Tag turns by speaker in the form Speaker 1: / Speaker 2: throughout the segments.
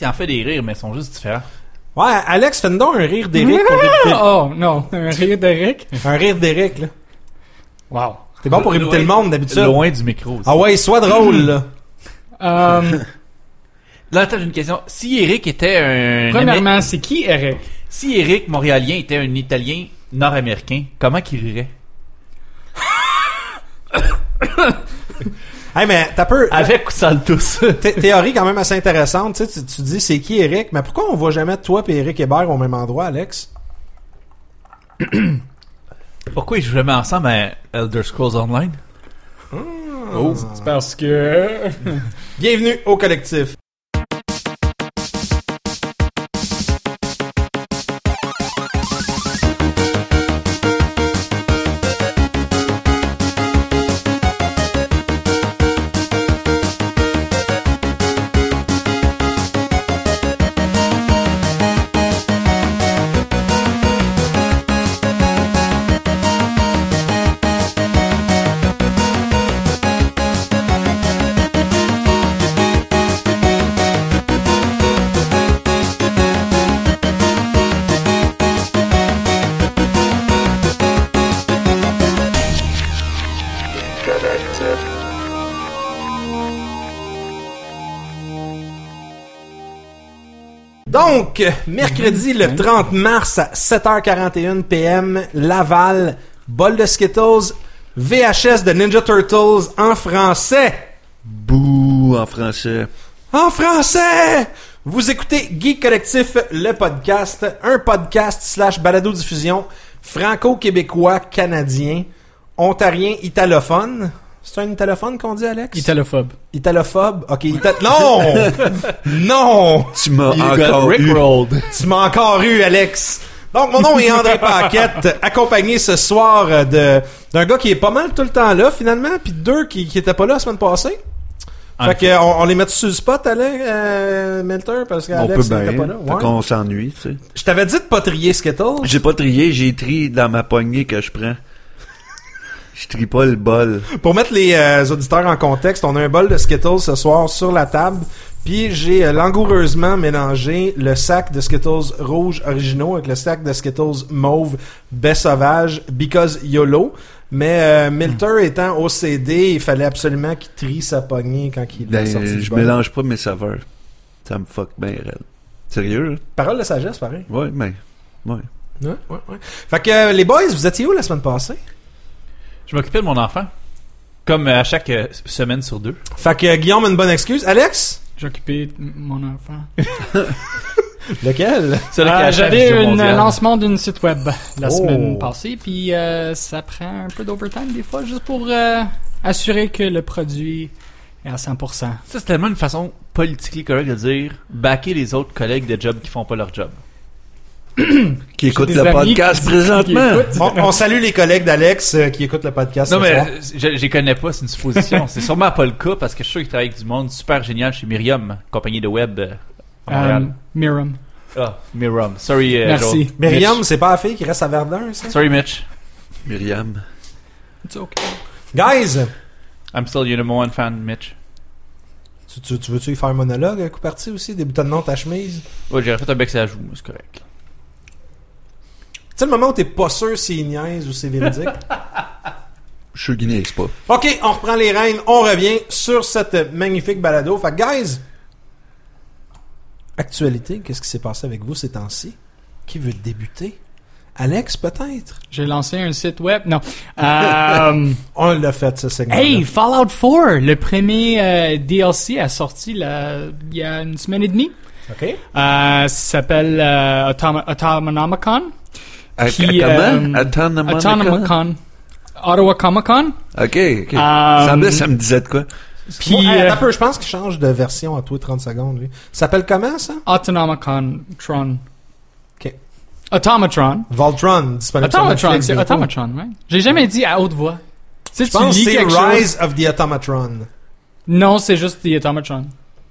Speaker 1: Il en fait des rires, mais ils sont juste différents.
Speaker 2: Ouais, Alex, fais-nous donc un rire d'Éric pour débuter.
Speaker 3: Oh non, un rire d'Eric.
Speaker 2: Un rire d'Éric, là.
Speaker 3: Wow.
Speaker 2: T'es bon pour imiter le monde d'habitude.
Speaker 1: Loin du micro. aussi.
Speaker 2: Ah ouais, sois drôle, là.
Speaker 3: Euh,
Speaker 1: Là, attends, j'ai une question. Si Eric était un...
Speaker 3: premièrement, c'est qui Eric?
Speaker 1: Si Eric Montréalien était un Italien nord-américain, comment qu'il rirait?
Speaker 2: Hey, mais t'as peu.
Speaker 1: Avec ou sans le tous?
Speaker 2: Thé- Théorie quand même assez intéressante. Tu, sais, tu, tu dis c'est qui Eric, mais pourquoi on voit jamais toi et Eric Hébert au même endroit, Alex?
Speaker 1: Pourquoi ils jouent jamais ensemble à Elder Scrolls Online?
Speaker 2: Oh.
Speaker 3: C'est parce que...
Speaker 2: Bienvenue au collectif. Donc, mercredi le 30 mars à 7h41 PM, Laval, bol de Skittles, VHS de Ninja Turtles en français.
Speaker 4: Bouh en français.
Speaker 2: En français! Vous écoutez Geek Collectif, le podcast, un podcast slash balado-diffusion franco-québécois canadien, ontarien italophone. C'est un italophone qu'on dit, Alex?
Speaker 3: Italophobe.
Speaker 2: Italophobe? Ok, ita- Non! non!
Speaker 4: Tu m'as encore eu.
Speaker 2: Tu m'as encore eu, Alex. Donc, mon nom est André Paquette, accompagné ce soir de d'un gars qui est pas mal tout le temps là, finalement, puis deux qui, qui étaient pas là la semaine passée. Fait que, on, on les met sur le spot, Alex, euh, Melter, parce qu'Alex
Speaker 4: peut
Speaker 2: était
Speaker 4: bien.
Speaker 2: pas là.
Speaker 4: Fait qu'on s'ennuie, tu sais.
Speaker 2: Je t'avais dit de pas trier Skittles.
Speaker 4: J'ai pas trié, j'ai tri dans ma poignée que je prends. Je trie pas le bol.
Speaker 2: Pour mettre les euh, auditeurs en contexte, on a un bol de Skittles ce soir sur la table. Puis j'ai euh, langoureusement mélangé le sac de Skittles rouge originaux avec le sac de Skittles mauve baie sauvage because YOLO. Mais euh, Milter étant OCD, il fallait absolument qu'il trie sa poignée quand il
Speaker 4: Ben,
Speaker 2: est sorti du
Speaker 4: je
Speaker 2: bol.
Speaker 4: mélange pas mes saveurs. Ça me fuck bien raide. Sérieux? là?
Speaker 2: Parole de sagesse, pareil.
Speaker 4: Ouais, mais. Ouais.
Speaker 2: Ouais, ouais, ouais. Fait que les boys, vous étiez où la semaine passée?
Speaker 1: Je m'occupais de mon enfant. Comme à chaque euh, semaine sur deux.
Speaker 2: Fait que euh, Guillaume a une bonne excuse. Alex?
Speaker 3: J'ai occupé m- mon enfant.
Speaker 2: Lequel?
Speaker 1: Celui qui a
Speaker 3: Euh,
Speaker 1: acheté la
Speaker 3: J'avais un lancement d'une site web la
Speaker 2: Oh.
Speaker 3: semaine passée, puis euh, ça prend un peu d'overtime des fois, juste pour euh, assurer que le produit est à 100%.
Speaker 1: Ça, c'est tellement une façon politiquement correcte de dire backer les autres collègues de job qui font pas leur job.
Speaker 4: Qui écoute le podcast
Speaker 3: qui- qui
Speaker 4: présentement.
Speaker 3: écoutent.
Speaker 2: on, on salue les collègues d'Alex euh, qui écoutent le podcast
Speaker 1: Non,
Speaker 2: ce
Speaker 1: mais
Speaker 2: soir.
Speaker 1: euh, je, je les connais pas, c'est une supposition. c'est sûrement pas le cas parce que je suis sûr qu'ils travaillent avec du monde super génial chez Myriam, compagnie de web euh, à Montréal.
Speaker 3: Euh, Miram.
Speaker 1: Ah, Myriam. Sorry, euh,
Speaker 3: Merci.
Speaker 1: Joel.
Speaker 2: Myriam, c'est pas la fille qui reste à Verdun, ça?
Speaker 1: Sorry, Mitch.
Speaker 4: Myriam.
Speaker 3: It's okay.
Speaker 2: Guys,
Speaker 1: I'm still your number one fan, Mitch.
Speaker 2: tu, tu, tu veux-tu y faire un monologue, un coup parti aussi? Des boutons de nom de ta chemise?
Speaker 1: Ouais, j'aurais fait un bec sur la joue, c'est correct.
Speaker 2: Sais le moment où t'es pas sûr si il niaise ou c'est véridique?
Speaker 4: Je suis guinéen, c'est pas.
Speaker 2: ok, on reprend les rênes, on revient sur cette magnifique balado. Fait que, guys, actualité, qu'est-ce qui s'est passé avec vous ces temps-ci? Qui veut débuter? Alex, peut-être?
Speaker 3: J'ai lancé un site web. Non. Euh,
Speaker 2: On l'a fait, ce segment
Speaker 3: hey, Fallout 4, le premier euh, DLC a sorti là, il y a une semaine et demie.
Speaker 2: OK.
Speaker 3: Euh, ça s'appelle euh, Autonomicon. Qui,
Speaker 4: Autonomicon?
Speaker 3: Autonomicon. Ottawa Comic Con?
Speaker 4: Ok, ok. Semblait ça me disait de quoi?
Speaker 3: Puis
Speaker 2: Hey,
Speaker 3: euh,
Speaker 2: peu, je pense qu'il change de version à tous les 30 secondes, lui. Ça s'appelle comment, ça?
Speaker 3: Autonomicon Tron.
Speaker 2: Ok.
Speaker 3: Automatron.
Speaker 2: Voltron, disponible
Speaker 3: Automatron, c'est. Automatron, ouais. J'ai jamais dit à haute voix. Tu sais,
Speaker 2: Je
Speaker 3: tu
Speaker 2: pense c'est
Speaker 3: quelque chose.
Speaker 2: Rise of the Automatron.
Speaker 3: Non, c'est juste The Automatron.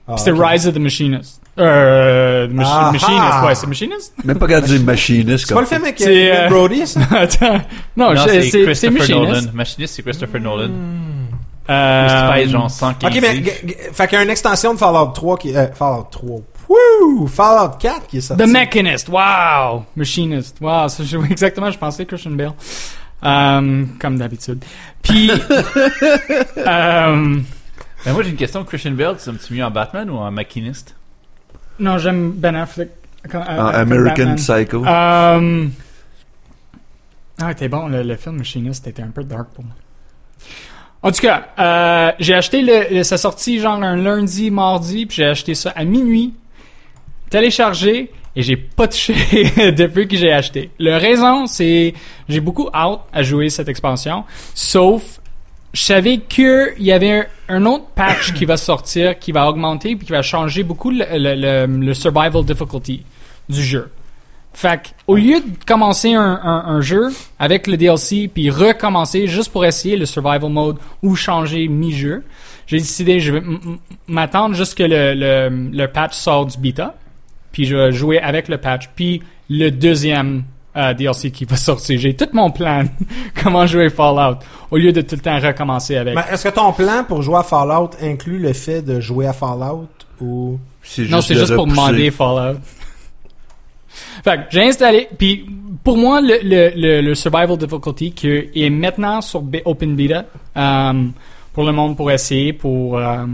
Speaker 2: Ah,
Speaker 3: c'est
Speaker 2: ok.
Speaker 3: Rise of the Machinist. Euh,
Speaker 2: Ah,
Speaker 3: Machinist, ouais, c'est Machinist?
Speaker 4: Même pas regarder une machiniste
Speaker 2: C'est pas le film avec
Speaker 3: C'est,
Speaker 2: euh,
Speaker 3: euh,
Speaker 2: Brody, ça?
Speaker 3: Attends. Non,
Speaker 1: c'est Christopher
Speaker 3: Machinist.
Speaker 1: Nolan. Machiniste, c'est Christopher Nolan.
Speaker 3: Euh,
Speaker 1: genre 115.
Speaker 2: Ok, mais g- g- fait qu'il y a une extension de Fallout 3 qui euh, Fallout 3. Woo! Fallout 4 qui est sorti.
Speaker 3: The Mechanist, wow! Machinist, wow, ça, je- exactement, je pensais Christian Bale. Euh, comme d'habitude. Puis, euh,
Speaker 1: Ben moi j'ai une question. Christian Bale, tu tu mieux en Batman ou en maquiniste
Speaker 3: non, j'aime Ben Affleck.
Speaker 4: En
Speaker 3: comme
Speaker 4: American
Speaker 3: Batman.
Speaker 4: Psycho.
Speaker 3: Euh, Ah, t'es bon, le, le film Machinist était un peu dark pour moi. En tout cas, euh, j'ai acheté le, le- sa sortie genre un lundi, mardi, puis j'ai acheté ça à minuit, téléchargé, et j'ai pas touché depuis que j'ai acheté. Le raison, c'est j'ai beaucoup hâte à jouer cette expansion, sauf je savais qu'il y avait un, autre patch qui va sortir, qui va augmenter, puis qui va changer beaucoup le, le- le- le survival difficulty du jeu. Fait que, au lieu de commencer un, un- un jeu avec le DLC puis recommencer juste pour essayer le survival mode ou changer mi-jeu, j'ai décidé je vais m'attendre jusque le, le, le patch sort du beta, puis je vais jouer avec le patch, puis le deuxième euh, DLC qui va sortir. J'ai tout mon plan comment jouer Fallout au lieu de tout le temps recommencer avec.
Speaker 2: Est-ce que ton plan pour jouer à Fallout inclut le fait de jouer à Fallout ou?
Speaker 3: Non, c'est juste pour demander Fallout. fait que j'ai installé, puis pour moi, le, le, le, le survival difficulty qui est maintenant sur B- Open Beta, euh, pour le monde pour essayer, pour euh,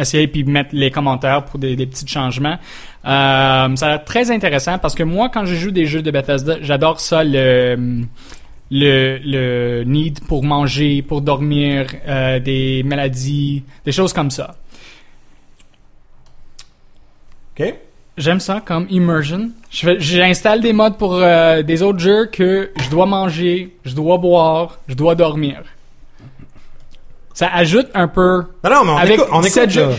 Speaker 3: essayer puis mettre les commentaires pour des, des petits changements. Euh, ça a l'air très intéressant parce que moi, quand je joue des jeux de Bethesda, j'adore ça le le, le need pour manger, pour dormir, euh, des maladies, des choses comme ça.
Speaker 2: OK
Speaker 3: J'aime ça comme immersion. J'installe des modes pour euh, des autres jeux que je dois manger, je dois boire, je dois dormir. Ça ajoute un peu.
Speaker 2: Non non, mais on
Speaker 3: Avec
Speaker 2: écoute, on écoute
Speaker 3: jeux-
Speaker 2: là.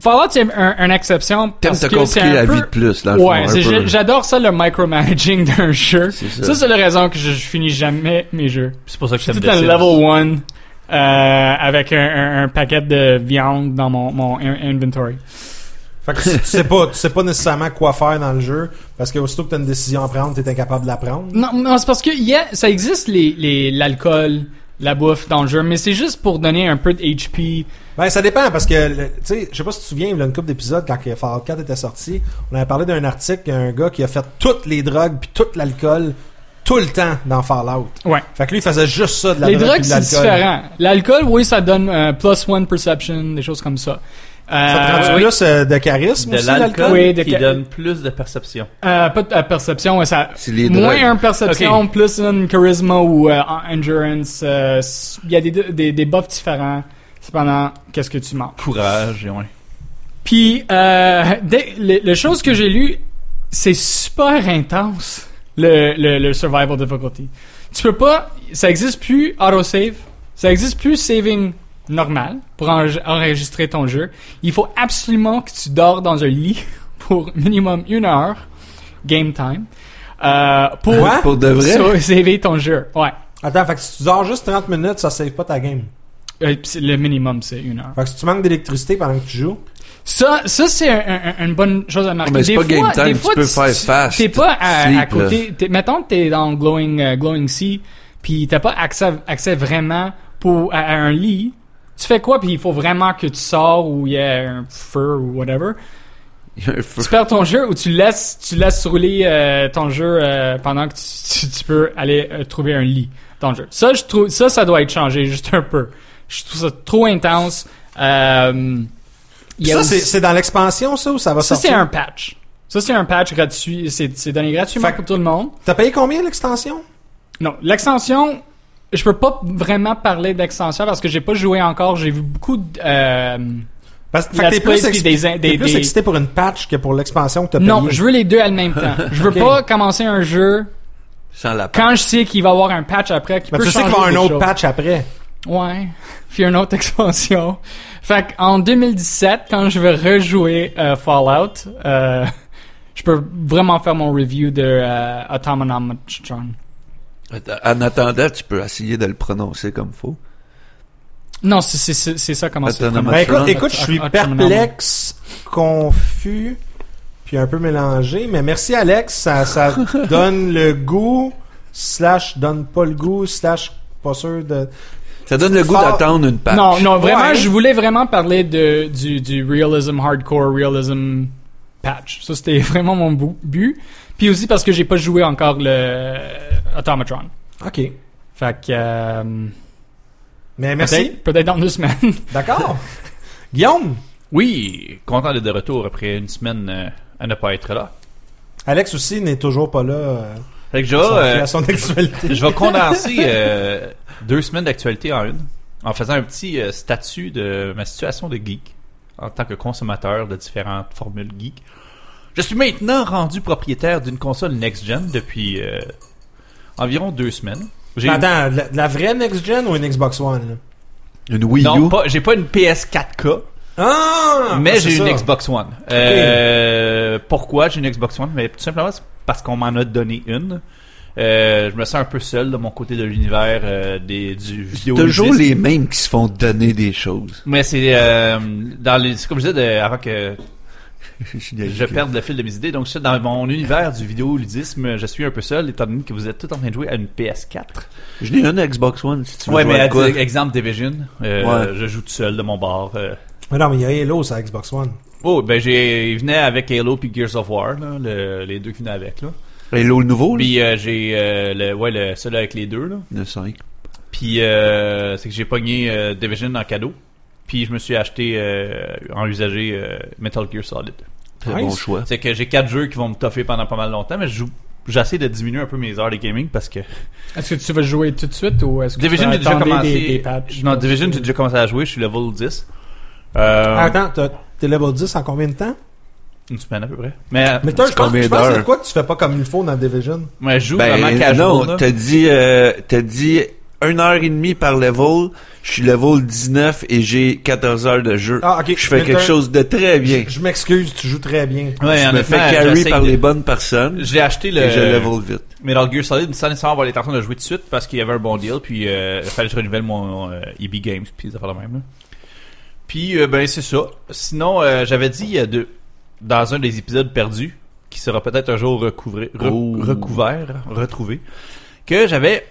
Speaker 3: Fallout c'est un, une exception
Speaker 4: T'aimes,
Speaker 3: parce que c'est un
Speaker 4: la
Speaker 3: peu.
Speaker 4: vie de plus, fond,
Speaker 3: Ouais, j'adore ça le micromanaging d'un jeu.
Speaker 4: C'est ça.
Speaker 3: Ça c'est la raison que je, je finis jamais mes jeux.
Speaker 1: C'est pour ça que
Speaker 3: Je suis tout un
Speaker 1: The
Speaker 3: level
Speaker 1: Sims.
Speaker 3: 1 euh, avec un, un- un paquet de viande dans mon, mon in- inventory.
Speaker 2: Fait que tu sais pas, tu sais pas nécessairement quoi faire dans le jeu parce que aussitôt que t'as une décision à prendre, t'es incapable de la prendre.
Speaker 3: Non, non c'est parce que il y a- ça existe les les- l'alcool, la bouffe dans le jeu, mais c'est juste pour donner un peu de HP.
Speaker 2: Ben, ça dépend parce que, tu sais, je sais pas si tu te souviens, il y a une couple d'épisodes quand Fallout 4 était sorti, on avait parlé d'un article, un gars qui a fait toutes les drogues puis tout l'alcool tout le temps dans Fallout.
Speaker 3: Ouais.
Speaker 2: Fait que lui, il faisait juste ça de la
Speaker 3: les
Speaker 2: drogue
Speaker 3: drogues c'est différent. L'alcool, oui, ça donne euh, plus one perception, des choses comme ça. Euh,
Speaker 2: Ça te rend
Speaker 3: oui.
Speaker 2: plus euh, de charisme
Speaker 1: De
Speaker 2: aussi,
Speaker 1: l'alcool?
Speaker 3: Oui, de
Speaker 1: qui
Speaker 3: ca-
Speaker 1: donne plus de perception.
Speaker 3: Euh, pas de euh, perception, ça.
Speaker 4: C'est les
Speaker 3: Moins un perception, plus un charisme ou euh, en- endurance. euh, Il y a des, des, des buffs différents. Cependant, qu'est-ce que tu manges?
Speaker 1: Courage, et ouais.
Speaker 3: Puis, euh, dès- le, le chose que j'ai lu, c'est super intense, le, le, le survival difficulty. Tu peux pas, ça existe plus autosave, ça existe plus saving normal pour enre- enregistrer ton jeu. Il faut absolument que tu dors dans un lit pour minimum une heure, game time, euh, pour
Speaker 2: Quoi?
Speaker 4: Pour de vrai?
Speaker 3: sa- saver ton jeu. Ouais.
Speaker 2: Attends, fait que si tu dors juste 30 minutes, ça save pas ta game.
Speaker 3: Euh, le minimum, c'est une heure.
Speaker 2: Fait que si tu manques d'électricité pendant que tu joues,
Speaker 3: Ça, ça c'est un- un- une bonne chose à marquer.
Speaker 4: Mais c'est
Speaker 3: Des
Speaker 4: pas
Speaker 3: fois-
Speaker 4: game time,
Speaker 3: des
Speaker 4: tu
Speaker 3: fois,
Speaker 4: peux faire fast.
Speaker 3: T'es pas à,
Speaker 4: Sleep,
Speaker 3: à côté. t'es- mettons que t'es dans Glowing, euh, Glowing Sea, puis t'as pas accès, accès vraiment pour, à, à un lit. Tu fais quoi, puis il faut vraiment que tu sors où il y a un feu ou whatever? Tu perds ton jeu ou tu laisses, tu laisses rouler euh, ton jeu euh, pendant que tu, tu- tu peux aller euh, trouver un lit dans le jeu. Ça, je trouve, ça, ça doit être changé juste un peu. Je trouve ça trop intense. Euh,
Speaker 2: ça,
Speaker 3: aussi-
Speaker 2: c'est c'est dans l'expansion, ça, ou ça va
Speaker 3: ça, c'est
Speaker 2: sortir?
Speaker 3: un patch. Ça, c'est un patch gratuit. C'est c'est donné gratuitement
Speaker 2: Fait
Speaker 3: pour tout le monde.
Speaker 2: T'as payé combien l'extension?
Speaker 3: Non, l'extension, je peux pas vraiment parler d'extension parce que j'ai pas joué encore. J'ai vu beaucoup de... euh,
Speaker 2: Parce que t'es plus, exci-
Speaker 3: des in-
Speaker 2: t'es
Speaker 3: des-
Speaker 2: plus
Speaker 3: des-
Speaker 2: excité pour une patch que pour l'expansion que t'as payé.
Speaker 3: Non, je veux les deux en même temps. Je veux pas commencer un jeu
Speaker 4: Sans la
Speaker 3: quand je sais qu'il va y avoir un patch après qui
Speaker 2: Mais
Speaker 3: peut
Speaker 2: tu sais qu'il va y avoir un
Speaker 3: des
Speaker 2: autre
Speaker 3: choses.
Speaker 2: patch après.
Speaker 3: Ouais. Puis une autre expansion. Fait en 2017, quand je vais rejouer euh, Fallout, euh, je peux vraiment faire mon review de euh, Automaton.
Speaker 4: En attendant, tu peux essayer de le prononcer comme faut.
Speaker 3: Non, c'est ça comment c'est.
Speaker 2: Ben, écoute, écoute, je suis perplexe, confus, puis un peu mélangé. Mais merci Alex, ça, ça donne le goût, slash donne pas le goût, slash pas sûr de...
Speaker 4: Ça donne le goût d'attendre une patch.
Speaker 3: Non, non, vraiment,
Speaker 2: Ouais.
Speaker 3: je voulais vraiment parler de du, du realism hardcore, realism patch. Ça, c'était vraiment mon but. Puis aussi parce que j'ai pas joué encore le Automatron.
Speaker 2: Ok.
Speaker 3: Fait que... euh,
Speaker 2: Mais merci.
Speaker 3: Peut-être dans deux semaines.
Speaker 2: D'accord. Guillaume,
Speaker 1: Oui, content d'être de retour après une semaine euh, à ne pas être là.
Speaker 2: Alex aussi n'est toujours pas là. euh,
Speaker 1: Fait que je euh,
Speaker 2: à son actualité.
Speaker 1: je vais condenser euh, deux semaines d'actualité en une, en faisant un petit euh, statut de ma situation de geek en tant que consommateur de différentes formules geek. Je suis maintenant rendu propriétaire d'une console next-gen depuis euh, environ deux semaines. J'ai
Speaker 2: Mais Attends, la, la vraie next gen ou une Xbox One là?
Speaker 4: Une Wii
Speaker 1: non,
Speaker 4: U.
Speaker 1: pas, j'ai pas une PS4K,
Speaker 2: Ah,
Speaker 1: mais
Speaker 2: c'est
Speaker 1: j'ai une. Xbox One. Euh, pourquoi j'ai une Xbox One? Mais tout simplement c'est parce qu'on m'en a donné une. Euh, je me sens un peu seul de mon côté de l'univers euh, des du vidéo.
Speaker 4: Toujours les mêmes qui se font donner des choses.
Speaker 1: Mais c'est euh, dans les c'est comme je disais de- avant que je perde le fil de mes idées. Donc, je dans mon univers du vidéoludisme, je suis un peu seul, étant donné que vous êtes tous en train de jouer à une PS4.
Speaker 4: Je n'ai une Xbox One si tu veux.
Speaker 1: Ouais, mais
Speaker 4: à quoi?
Speaker 1: exemple Division, euh,
Speaker 4: Ouais.
Speaker 1: je joue tout seul de mon bar. euh.
Speaker 2: Mais non, mais il y a Halo sur Xbox One.
Speaker 1: Oh, ben j'ai, il venait avec Halo puis Gears of War, là, le- les deux qui venaient avec là.
Speaker 4: Halo le nouveau, là?
Speaker 1: Puis euh, j'ai euh, le, ouais, le, celui avec les deux là.
Speaker 4: Le 5.
Speaker 1: Puis euh, c'est que j'ai pogné euh, Division en cadeau. Puis je me suis acheté euh, en usagé euh, Metal Gear Solid.
Speaker 4: Très
Speaker 2: Nice.
Speaker 4: bon choix.
Speaker 1: C'est que j'ai quatre jeux qui vont me toffer pendant pas mal longtemps, mais je joue. J'essaie de diminuer un peu mes heures de gaming parce que
Speaker 3: Est-ce que tu vas jouer tout de suite ou est-ce que
Speaker 1: Division
Speaker 3: tu
Speaker 1: déjà
Speaker 3: attendre
Speaker 1: commencé.
Speaker 3: des, des patchs?
Speaker 1: non, Division j'ai déjà commencé à jouer, je suis level 10. Euh,
Speaker 2: Ah, attends, t'es level 10 en combien de temps?
Speaker 1: Une semaine à peu près. Mais,
Speaker 2: Mais toi, je pense, je pense que c'est quoi que tu fais pas comme il faut dans Division?
Speaker 1: mais je joue vraiment
Speaker 4: Ben,
Speaker 1: casual.
Speaker 4: non,
Speaker 1: là.
Speaker 4: t'as dit, euh, t'as dit une heure et demie par level. Je suis level 19 et j'ai 14 heures de jeu.
Speaker 2: Ah, ok.
Speaker 4: Je fais quelque chose de très bien.
Speaker 2: Je, je m'excuse, tu joues très bien.
Speaker 1: Ouais,
Speaker 4: je me fais carry par
Speaker 1: de-
Speaker 4: les bonnes personnes.
Speaker 1: J'ai acheté le
Speaker 4: Et je level vite.
Speaker 1: Metal Gear Solid sans nécessairement avoir l'intention de jouer tout de suite parce qu'il y avait un bon deal, puis euh, il fallait que je renouvelle mon euh, EB Games, puis des affaires de même. Là. Puis, euh, ben, c'est ça. Sinon, euh, j'avais dit euh, de, dans un des épisodes perdus, qui sera peut-être un jour recouvré, re-
Speaker 4: Oh.
Speaker 1: recouvert, retrouvé, que j'avais.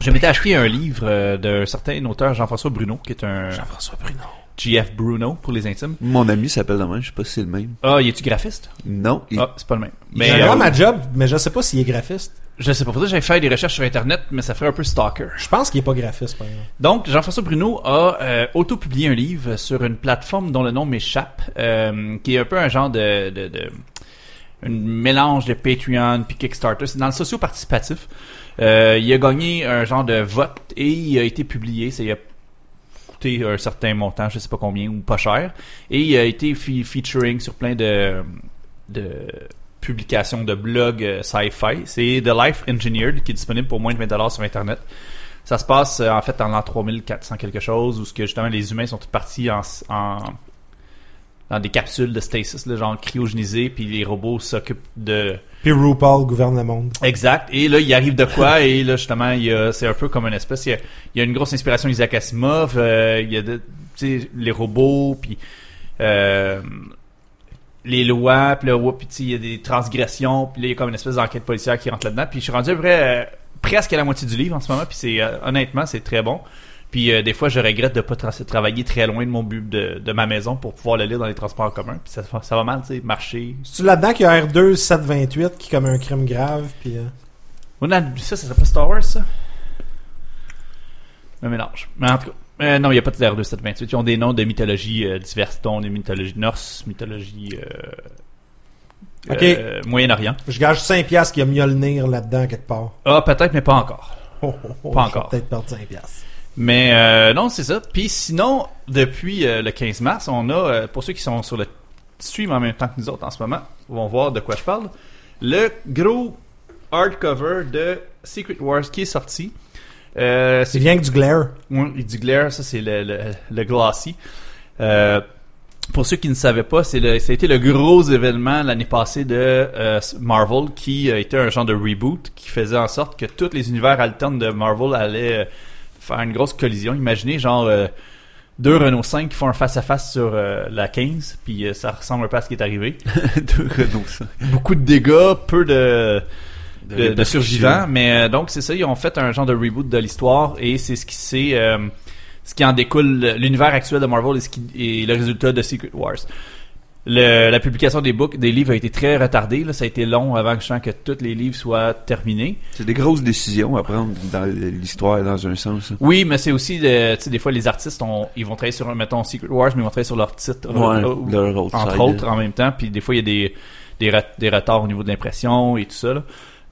Speaker 1: Je m'étais acheté un livre euh, d'un certain auteur Jean-François Bruno, qui est un
Speaker 2: Jean-François Bruno.
Speaker 1: GF Bruno pour les intimes.
Speaker 4: Mon ami s'appelle le même, je sais pas si c'est le même.
Speaker 1: Ah, il est-tu graphiste?
Speaker 4: Non, il-
Speaker 1: Ah, c'est pas le même.
Speaker 2: Mais J'adore
Speaker 1: euh,
Speaker 2: ma job, mais je sais pas s'il est graphiste.
Speaker 1: je sais pas, faudrait que j'aille faire des recherches sur Internet, mais ça ferait un peu stalker.
Speaker 2: Je pense qu'il est pas graphiste, par exemple.
Speaker 1: Donc, Jean-François Bruno a euh, auto-publié un livre sur une plateforme dont le nom m'échappe, euh, qui est un peu un genre de, de, de- un mélange de Patreon puis Kickstarter. C'est dans le socio-participatif. Euh, il a gagné un genre de vote et il a été publié. Il a coûté un certain montant, je sais pas combien ou pas cher, et il a été fe- featuring sur plein de publications de blogs euh, sci-fi. C'est The Life Engineered qui est disponible pour moins de 20$ sur Internet. Ça se passe euh, en fait en l'an 3400 quelque chose où ce que justement les humains sont partis en, en dans des capsules de stasis, là, genre cryogénisées, puis les robots s'occupent de
Speaker 2: Puis RuPaul gouverne le monde.
Speaker 1: Exact. Et là, il arrive de quoi? Et là, justement, il y a, c'est un peu comme une espèce. Il y a, il y a une grosse inspiration Isaac Asimov. euh, il y a de, les robots, puis euh, les lois, puis là, puis il y a des transgressions, puis là, il y a comme une espèce d'enquête policière qui rentre là-dedans. Puis je suis rendu à peu près euh, presque à la moitié du livre en ce moment. Puis c'est honnêtement, c'est très bon. Puis euh, des fois, je regrette de pas tra- travailler très loin de mon but de, de ma maison pour pouvoir le lire dans les transports en commun. Puis ça, ça va mal, tu sais, marcher,
Speaker 2: C'est-tu là-dedans qu'il y a R2 728 qui est comme un crime grave, puis... euh,
Speaker 1: On a ça, ça s'appelle Star Wars, ça? Un mélange. Mais en tout cas, euh, non, il n'y a pas de R2 728. Ils ont des noms de mythologie euh, diverses, dont des mythologies norse, mythologie
Speaker 2: Ok.
Speaker 1: euh, Moyen-Orient.
Speaker 2: Je gage 5 piastres qu'il y a Mjolnir là-dedans quelque part.
Speaker 1: Ah, peut-être, mais pas encore.
Speaker 2: Oh, oh, oh,
Speaker 1: Pas encore.
Speaker 2: peut-être perdre 5 piastres.
Speaker 1: Mais euh, non, c'est ça. Puis sinon, depuis euh, le 15 mars, on a, euh, pour ceux qui sont sur le stream en même temps que nous autres en ce moment, vont voir de quoi je parle, le gros hardcover de Secret Wars qui est sorti. Euh,
Speaker 2: C'est bien que du glare.
Speaker 1: Il dit Glare, ça c'est le, le, le Glossy. Euh, pour ceux qui ne savaient pas, c'est le, ça a été le gros événement l'année passée de euh, Marvel qui été un genre de reboot qui faisait en sorte que tous les univers alternes de Marvel allaient faire une grosse collision. Imaginez genre euh, deux Renault 5 qui font un face-à-face sur euh, la 15, puis euh, ça ressemble un peu à ce qui est arrivé.
Speaker 4: Deux Renault, ça.
Speaker 1: Beaucoup de dégâts, peu de, de, de survivants, mais euh, donc c'est ça, ils ont fait un genre de reboot de l'histoire et c'est ce qui c'est euh, ce qui en découle l'univers actuel de Marvel et, ce qui, et le résultat de Secret Wars. Le- la publication des books, des livres a été très retardée. Là. Ça a été long avant que je sens que tous les livres soient terminés.
Speaker 4: C'est des grosses décisions à prendre dans l'histoire, dans un sens. hein.
Speaker 1: Oui, mais c'est aussi, de- tu sais, des fois, les artistes, ont, ils vont travailler sur, mettons, Secret Wars, mais ils vont travailler sur leur titre,
Speaker 4: Ouais,
Speaker 1: euh,
Speaker 4: leur autre
Speaker 1: entre
Speaker 4: side.
Speaker 1: autres, en même temps. Puis des fois, il y a des, des, des retards au niveau de l'impression et tout ça. là.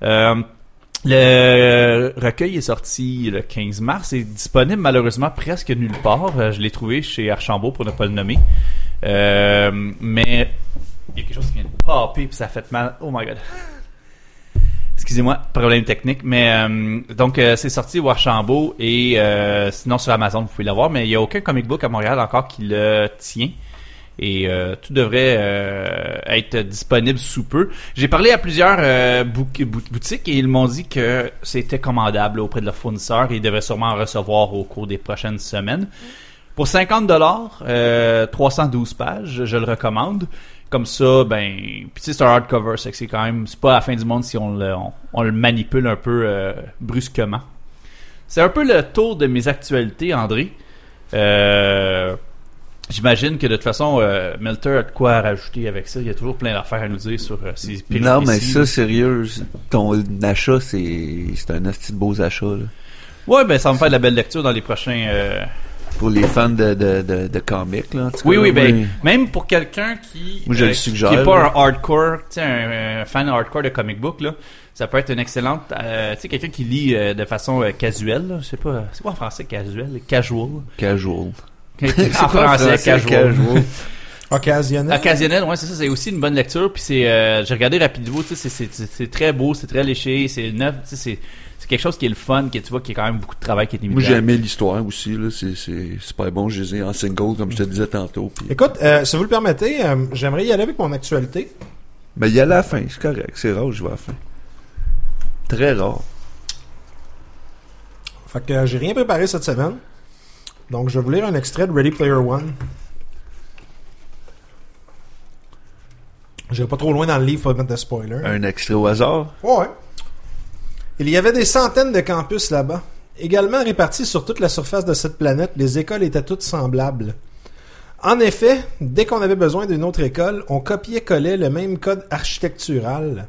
Speaker 1: Euh, le recueil est sorti le 15 mars. C'est disponible malheureusement presque nulle part. Euh, Je l'ai trouvé chez Archambault pour ne pas le nommer. Euh, mais il y a quelque chose qui vient de popper puis ça fait mal. Oh my god. Excusez-moi, problème technique. Mais euh, donc euh, c'est sorti au Archambault et euh, sinon sur Amazon vous pouvez l'avoir. Mais il n'y a aucun comic book à Montréal encore qui le tient. Et tout devrait être disponible sous peu. J'ai parlé à plusieurs bou- bou- boutiques et ils m'ont dit que c'était commandable auprès de leurs fournisseurs et ils devraient sûrement en recevoir au cours des prochaines semaines. Pour 50 dollars, 312 pages, je le recommande. Comme ça, ben, puis tu sais, c'est un hardcover, c'est que c'est quand même, c'est pas la fin du monde si on le, on, on le manipule un peu euh, brusquement. C'est un peu le tour de mes actualités, André. Euh, J'imagine que de toute façon, euh, Melter a de quoi rajouter avec ça. Il y a toujours plein d'affaires à nous dire sur euh, péripéties.
Speaker 4: Non, mais ça, sérieux, ton achat, c'est c'est un asti de beaux achats. Là.
Speaker 1: Ouais, ben ça va me faire de la belle lecture dans les prochains. euh,
Speaker 4: Pour les fans de, de, de, de comics, là. en tout
Speaker 1: Oui, oui, ben, même pour quelqu'un qui,
Speaker 4: Moi, je le
Speaker 1: qui-
Speaker 4: suggère,
Speaker 1: qui est pas un hardcore, un, un fan hardcore de comic book, là, ça peut être une excellente, euh, tu sais, quelqu'un qui lit euh, de façon euh, casuelle, là, je sais pas, c'est quoi en français casuel, casual?
Speaker 4: Casual.
Speaker 1: en
Speaker 4: quoi
Speaker 1: français, casual?
Speaker 2: Occasionnel.
Speaker 1: Occasionnel, ouais, c'est ça, c'est aussi une bonne lecture. Puis c'est, euh, j'ai regardé rapidement, tu sais, c'est- très beau, c'est très léché, c'est neuf, tu sais, c'est c'est quelque chose qui est le fun, que tu vois, qui est quand même beaucoup de travail qui est mis
Speaker 4: Moi,
Speaker 1: dedans.
Speaker 4: j'ai aimé l'histoire aussi, là. C'est, c'est super bon. Je les ai en single, comme je te disais tantôt. Puis...
Speaker 2: Écoute, euh, si vous le permettez, euh, j'aimerais y aller avec mon actualité.
Speaker 4: Il y a la fin, c'est correct. C'est rare, je vais à la fin. Très rare.
Speaker 2: Fait que euh, j'ai rien préparé cette semaine. Donc, je vais vous lire un extrait de Ready Player One. Je vais pas trop loin dans le livre pour mettre de spoiler.
Speaker 4: Un extrait au hasard?
Speaker 2: Ouais. Il y avait des centaines de campus là-bas. Également répartis sur toute la surface de cette planète, les écoles étaient toutes semblables. En effet, dès qu'on avait besoin d'une autre école, on copiait-collait le même code architectural.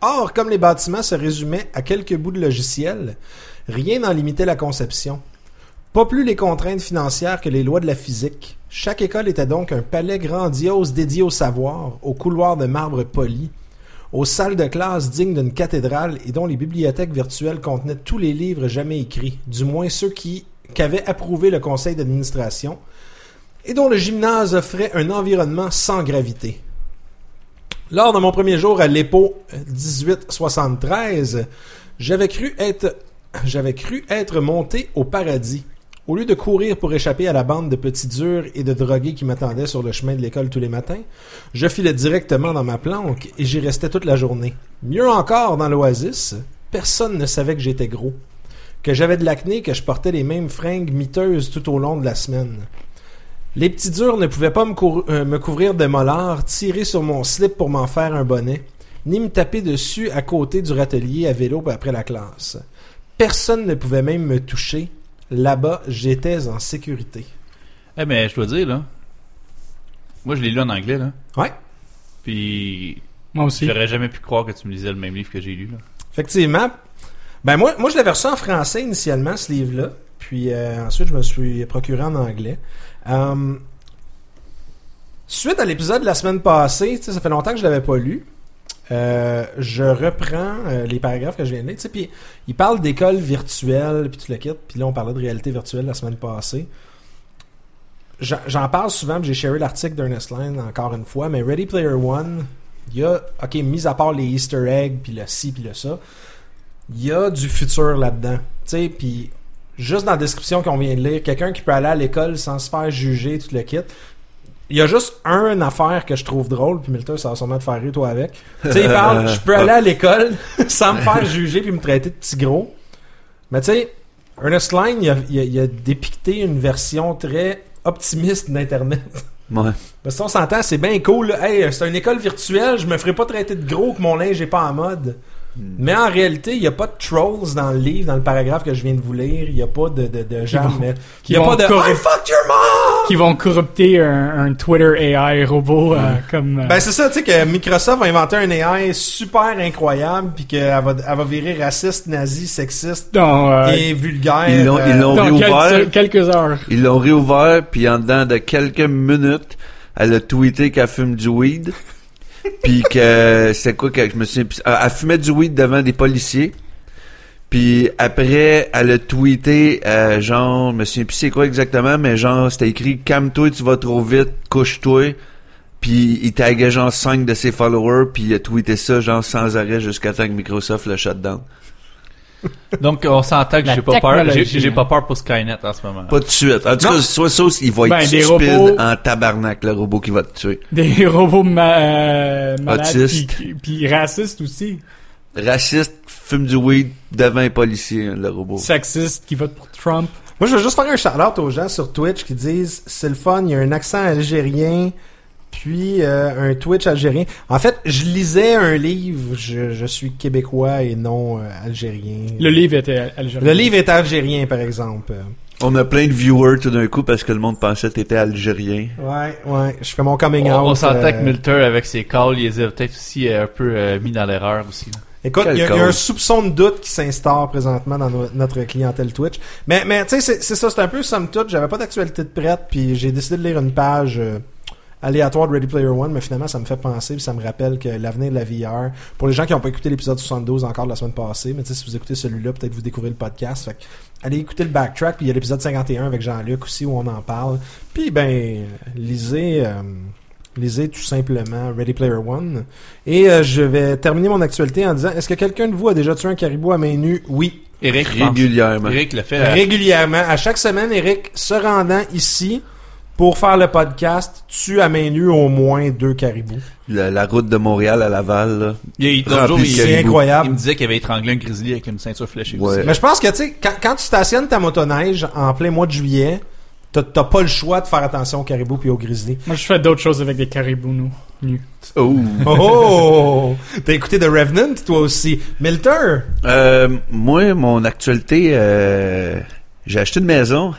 Speaker 2: Or, comme les bâtiments se résumaient à quelques bouts de logiciels, rien n'en limitait la conception. Pas plus les contraintes financières que les lois de la physique. Chaque école était donc un palais grandiose dédié au savoir, aux couloirs de marbre poli, aux salles de classe dignes d'une cathédrale et dont les bibliothèques virtuelles contenaient tous les livres jamais écrits, du moins ceux qui qu'avait approuvé le conseil d'administration, et dont le gymnase offrait un environnement sans gravité. Lors de mon premier jour à l'EPO 1873, j'avais cru être j'avais cru être monté au paradis. Au lieu de courir pour échapper à la bande de petits durs et de drogués qui m'attendaient sur le chemin de l'école tous les matins, je filais directement dans ma planque et j'y restais toute la journée. Mieux encore, dans l'oasis, personne ne savait que j'étais gros, que j'avais de l'acné, que je portais les mêmes fringues miteuses tout au long de la semaine. Les petits durs ne pouvaient pas me, euh, couvrir de molars, tirer sur mon slip pour m'en faire un bonnet, ni me taper dessus à côté du râtelier à vélo après la classe. Personne ne pouvait même me toucher. Là-bas, j'étais en sécurité.
Speaker 1: Eh ben, je dois dire, là. Moi, je l'ai lu en anglais, là.
Speaker 2: Ouais.
Speaker 1: Puis,
Speaker 3: Moi aussi.
Speaker 1: j'aurais jamais pu croire que tu me lisais le même livre que j'ai lu, là.
Speaker 2: Effectivement. Ben moi, moi je l'avais reçu en français initialement, ce livre-là. Puis euh, ensuite, je me suis procuré en anglais. Euh, suite à l'épisode de la semaine passée, ça fait longtemps que je l'avais pas lu. Euh, je reprends euh, les paragraphes que je viens de lire. Puis il parle d'école virtuelle, puis tu le quittes. Puis là, on parlait de réalité virtuelle la semaine passée. J'en parle souvent, j'ai sharé l'article d'Ernest Line encore une fois, mais Ready Player One, il y a, ok, mis à part les Easter eggs, puis le ci, puis le ça, il y a du futur là-dedans. Puis juste dans la description qu'on vient de lire, quelqu'un qui peut aller à l'école sans se faire juger, tout le kit. Il y a juste une affaire que je trouve drôle, puis Milton, ça va sûrement te faire rire toi avec. Tu sais, il parle, je peux aller à l'école sans me faire juger puis me traiter de petit gros. Mais tu sais, Ernest Line, il a, il a- il a dépicté une version très optimiste d'Internet.
Speaker 4: Ouais.
Speaker 2: Parce qu'on s'entend, c'est bien cool. là. Hey, c'est une école virtuelle, je me ferai pas traiter de gros que mon linge est pas en mode. Mais en réalité, il n'y a pas de trolls dans le livre, dans le paragraphe que je viens de vous lire. Il n'y a pas de, de, de gens.
Speaker 3: vont-
Speaker 2: mais
Speaker 3: qui
Speaker 2: il n'y a
Speaker 3: vont
Speaker 2: pas de
Speaker 3: corru-
Speaker 2: I fucked your mom!
Speaker 3: Qui vont corrupter un, un Twitter AI robot euh, comme. euh,
Speaker 2: Ben c'est ça, tu sais que Microsoft va inventer un AI super incroyable puis qu'elle va, elle va virer raciste, nazi, sexiste
Speaker 3: dans, euh,
Speaker 2: et vulgaire.
Speaker 4: Ils l'ont-
Speaker 2: euh,
Speaker 4: ils l'ont-
Speaker 3: dans
Speaker 4: réouvert.
Speaker 3: quelques, quelques heures.
Speaker 4: Ils l'ont réouvert, puis en dedans de quelques minutes, elle a tweeté qu'elle fume du weed. Puis que c'est quoi que je me suis elle, fumait du weed devant des policiers. Puis après, elle a tweeté euh, genre, je me souviens plus c'est quoi exactement, mais genre c'était écrit calme-toi, tu vas trop vite, couche-toi. Puis il taguait genre 5 de ses followers, puis il a tweeté ça genre sans arrêt jusqu'à temps que Microsoft le shutdown.
Speaker 1: Donc, on s'entend que j'ai pas peur. J'ai j'ai
Speaker 3: hein.
Speaker 1: pas peur pour Skynet en ce moment.
Speaker 4: Pas de suite. En tout
Speaker 2: Non.
Speaker 4: cas, soit ça, il va
Speaker 3: Ben,
Speaker 4: être
Speaker 3: des
Speaker 4: stupide
Speaker 3: robots-
Speaker 4: en tabarnak, le robot qui va te tuer.
Speaker 3: Des robots ma euh, malades
Speaker 4: Autistes.
Speaker 3: puis- puis racistes aussi.
Speaker 4: Raciste, fume du weed devant un policier, hein, le robot.
Speaker 3: Sexistes qui votent pour Trump.
Speaker 2: Moi, je veux juste faire un shout-out aux gens sur Twitch qui disent c'est le fun, il y a un accent algérien, puis euh, un Twitch algérien. En fait, je lisais un livre, je, je suis québécois et non euh, algérien.
Speaker 3: Le livre était algérien.
Speaker 2: Le livre est algérien, par exemple.
Speaker 4: On a plein de viewers tout d'un coup parce que le monde pensait que t'étais algérien.
Speaker 2: Ouais, ouais, je fais mon coming
Speaker 1: On,
Speaker 2: out.
Speaker 1: on s'entend
Speaker 2: euh,
Speaker 1: que Milter, avec ses calls, il les a peut-être aussi euh, un peu euh, mis dans l'erreur aussi. là.
Speaker 2: Écoute, il y, a- y un soupçon de doute qui s'instaure présentement dans no- notre clientèle Twitch. Mais, mais tu sais, c'est- c'est ça, c'est un peu somme toute. J'avais pas d'actualité de prête, puis j'ai décidé de lire une page euh, aléatoire de Ready Player One, mais finalement, ça me fait penser, puis ça me rappelle que l'avenir de la VR, pour les gens qui n'ont pas écouté l'épisode 72 encore de la semaine passée, mais tu sais, si vous écoutez celui-là, peut-être vous découvrez le podcast. Fait que allez écouter le backtrack, puis il y a l'épisode 51 avec Jean-Luc aussi où on en parle. Puis ben, lisez. euh, Lisez tout simplement Ready Player One. Et euh, je vais terminer mon actualité en disant est-ce que quelqu'un de vous a déjà tué un caribou à main nue? Oui.
Speaker 1: Eric.
Speaker 4: Régulièrement.
Speaker 1: Eric le fait. euh,
Speaker 2: Régulièrement. À chaque semaine, Eric se rendant ici pour faire le podcast tue à main nue au moins deux caribous.
Speaker 4: La, la route de Montréal à Laval, là.
Speaker 1: il, il,
Speaker 2: C'est
Speaker 4: caribous.
Speaker 1: il
Speaker 2: incroyable.
Speaker 1: me disait qu'il avait étranglé un grizzly avec une ceinture fléchée
Speaker 4: Ouais.
Speaker 1: aussi.
Speaker 2: Mais je pense que, tu sais, quand, quand tu stationnes ta motoneige en plein mois de juillet, t'as t'as pas le choix de faire attention aux caribous puis aux grizzlies.
Speaker 3: Moi, je fais d'autres choses avec des caribous nous, nus.
Speaker 4: Oh.
Speaker 2: Oh! T'as écouté The Revenant, toi aussi. Milter!
Speaker 4: Euh, moi, mon actualité, euh, j'ai acheté une maison.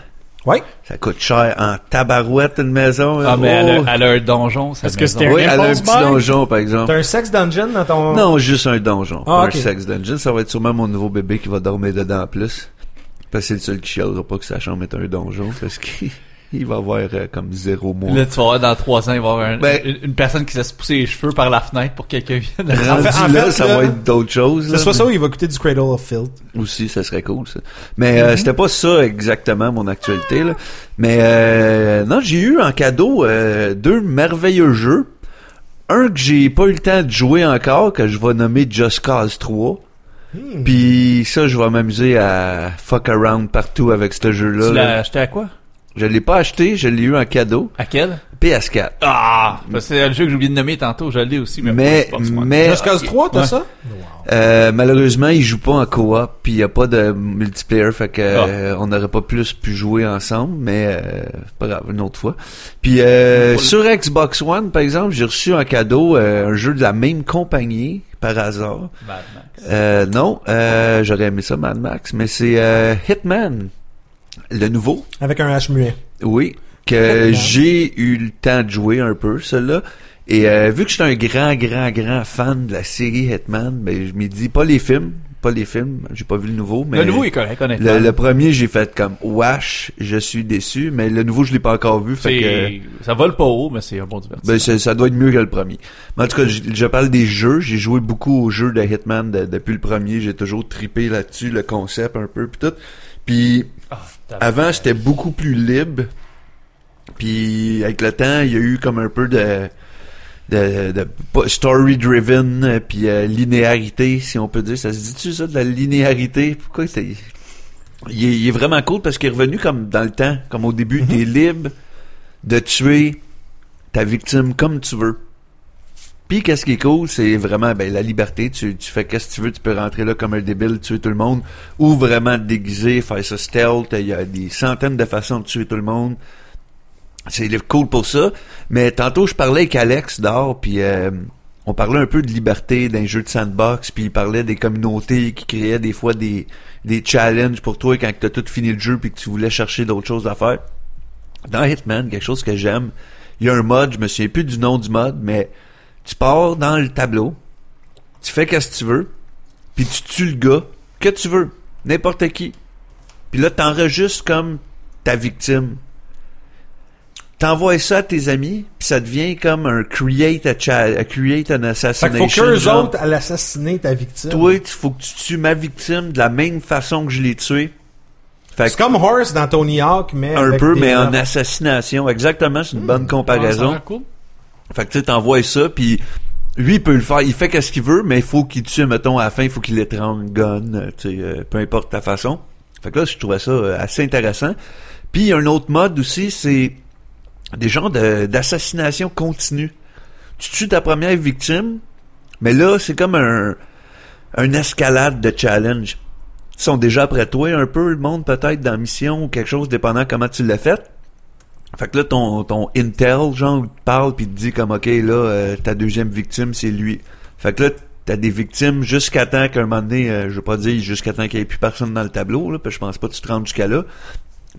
Speaker 2: Ouais.
Speaker 4: Ça coûte cher en tabarouette une maison.
Speaker 1: Ah, mais elle,
Speaker 4: Oh.
Speaker 1: a, elle a un donjon, sa
Speaker 3: Est-ce que c'était-
Speaker 4: Oui, elle a un petit donjon, par exemple.
Speaker 2: T'as un sex dungeon dans ton...
Speaker 4: Non, juste un donjon.
Speaker 2: Ah,
Speaker 4: un sex dungeon. Ça va être sûrement mon nouveau bébé qui va dormir dedans en plus. Parce que c'est le seul qui chialera pas que sa chambre est un donjon. Parce qu'il il va avoir euh, comme zéro mois.
Speaker 1: Là, tu vas voir, dans trois ans, il va y avoir un-
Speaker 4: Ben-
Speaker 1: une, une personne qui se laisse pousser les cheveux par la fenêtre pour que quelqu'un vienne.
Speaker 4: Rendu
Speaker 2: fait- en
Speaker 4: là,
Speaker 2: fait,
Speaker 4: ça
Speaker 2: là,
Speaker 4: va être d'autres choses.
Speaker 2: C'est soit
Speaker 4: mais-
Speaker 2: ça ou il va coûter du Cradle of Filth.
Speaker 4: Aussi, ça serait cool, ça. Mais euh, c'était pas ça exactement mon actualité, là. Mais euh, non, j'ai eu en cadeau euh, deux merveilleux jeux. Un que j'ai pas eu le temps de jouer encore, que je vais nommer Just Cause 3.
Speaker 2: Hmm.
Speaker 4: Puis ça, je vais m'amuser à fuck around partout avec ce jeu-là.
Speaker 1: Tu
Speaker 4: là.
Speaker 1: l'as acheté à quoi?
Speaker 4: Je l'ai pas acheté, je l'ai eu en cadeau.
Speaker 1: À quel?
Speaker 4: PS4.
Speaker 1: Ah! C'est le jeu que j'ai oublié de nommer tantôt, je l'ai aussi, mais,
Speaker 4: Mais,
Speaker 1: pas Xbox One.
Speaker 4: mais
Speaker 2: Just Cause 3, t'as
Speaker 1: Ouais.
Speaker 2: ça?
Speaker 4: Euh, malheureusement, il joue pas en coop, puis il y a pas de multiplayer, fait que
Speaker 1: Ah.
Speaker 4: euh, on n'aurait pas plus pu jouer ensemble, mais euh, pas grave, une autre fois. Puis euh, sur Xbox One, par exemple, j'ai reçu en cadeau euh, un jeu de la même compagnie, par hasard.
Speaker 1: Mad Max.
Speaker 4: Euh, non, euh, j'aurais aimé ça, Mad Max, mais c'est euh, Hitman, le nouveau?
Speaker 2: Avec un H muet.
Speaker 4: Oui, que j'ai eu le temps de jouer un peu, celui-là. Et euh, vu que je suis un grand, grand, grand fan de la série Hitman, ben je m'ai dit pas les films, pas les films, j'ai pas vu le nouveau, mais
Speaker 1: le nouveau est correct, honnêtement.
Speaker 4: le, le premier j'ai fait comme wash, je suis déçu, mais le nouveau je l'ai pas encore vu, fait que
Speaker 1: Ça vole pas haut, mais c'est un bon divertissement.
Speaker 4: ben, ça doit être mieux que le premier. Mais en tout cas, je, je parle des jeux. J'ai joué beaucoup aux jeux de Hitman de- depuis le premier. J'ai toujours tripé là-dessus, le concept un peu, puis tout. Puis
Speaker 1: Ah,
Speaker 4: avant, c'était beaucoup plus libre. Puis avec le temps, il y a eu comme un peu de de, de story driven puis euh, linéarité si on peut dire. Ça se dit-tu ça de la linéarité? Pourquoi c'est il est, il est vraiment cool parce qu'il est revenu comme dans le temps. Comme au début t'es libre de tuer ta victime comme tu veux puis qu'est-ce qui est cool c'est vraiment ben la liberté tu, fais qu'est-ce que tu veux tu peux rentrer là comme un débile tuer tout le monde ou vraiment te déguiser faire ça stealth il y a des centaines de façons de tuer tout le monde c'est cool pour ça. Mais tantôt, je parlais avec Alex d'or, puis euh, on parlait un peu de liberté d'un jeu de sandbox, puis il parlait des communautés qui créaient des fois des, des challenges pour toi quand t'as tout fini le jeu puis que tu voulais chercher d'autres choses à faire. Dans Hitman, quelque chose que j'aime, il y a un mode, je me souviens plus du nom du mode, mais tu pars dans le tableau, tu fais qu'est-ce que tu veux, puis tu tues le gars que tu veux, n'importe qui. Puis là, t'enregistres comme ta victime. T'envoies ça à tes amis, puis ça devient comme un create a, a create an
Speaker 2: Fait
Speaker 4: assassination.
Speaker 2: qu'il faut qu'eux autres à assassiner ta victime.
Speaker 4: Toi, il faut que tu tues ma victime de la même façon que je l'ai tué. Fait
Speaker 2: C'est comme Horse dans Tony Hawk, mais
Speaker 4: un
Speaker 2: avec
Speaker 4: peu,
Speaker 2: des
Speaker 4: mais en assassination. Exactement, c'est une bonne
Speaker 3: Ah, ça a
Speaker 4: comparaison.
Speaker 3: cool.
Speaker 4: Fait que tu sais, t'envoies ça, puis lui, il peut le faire. Il fait qu'est-ce qu'il veut, mais il faut qu'il tue, mettons, à la fin, il faut qu'il étrangle gun, euh, tu sais, euh, peu importe ta façon. Fait que là, je trouvais ça euh, assez intéressant. Puis, un autre mode aussi, c'est des genres d'assassination continue. Tu tues ta première victime, mais là, c'est comme un, un escalade de challenge. Ils sont déjà après toi un peu, le monde, peut-être, dans mission ou quelque chose, dépendant comment tu l'as fait. Fait que là, ton, ton intel, genre, te parle puis te dit comme, OK, là, euh, ta deuxième victime, c'est lui. Fait que là, t'as des victimes jusqu'à temps qu'un moment donné, euh, je veux pas dire jusqu'à temps qu'il n'y ait plus personne dans le tableau, là, parce que je pense pas que tu te rendes jusqu'à là.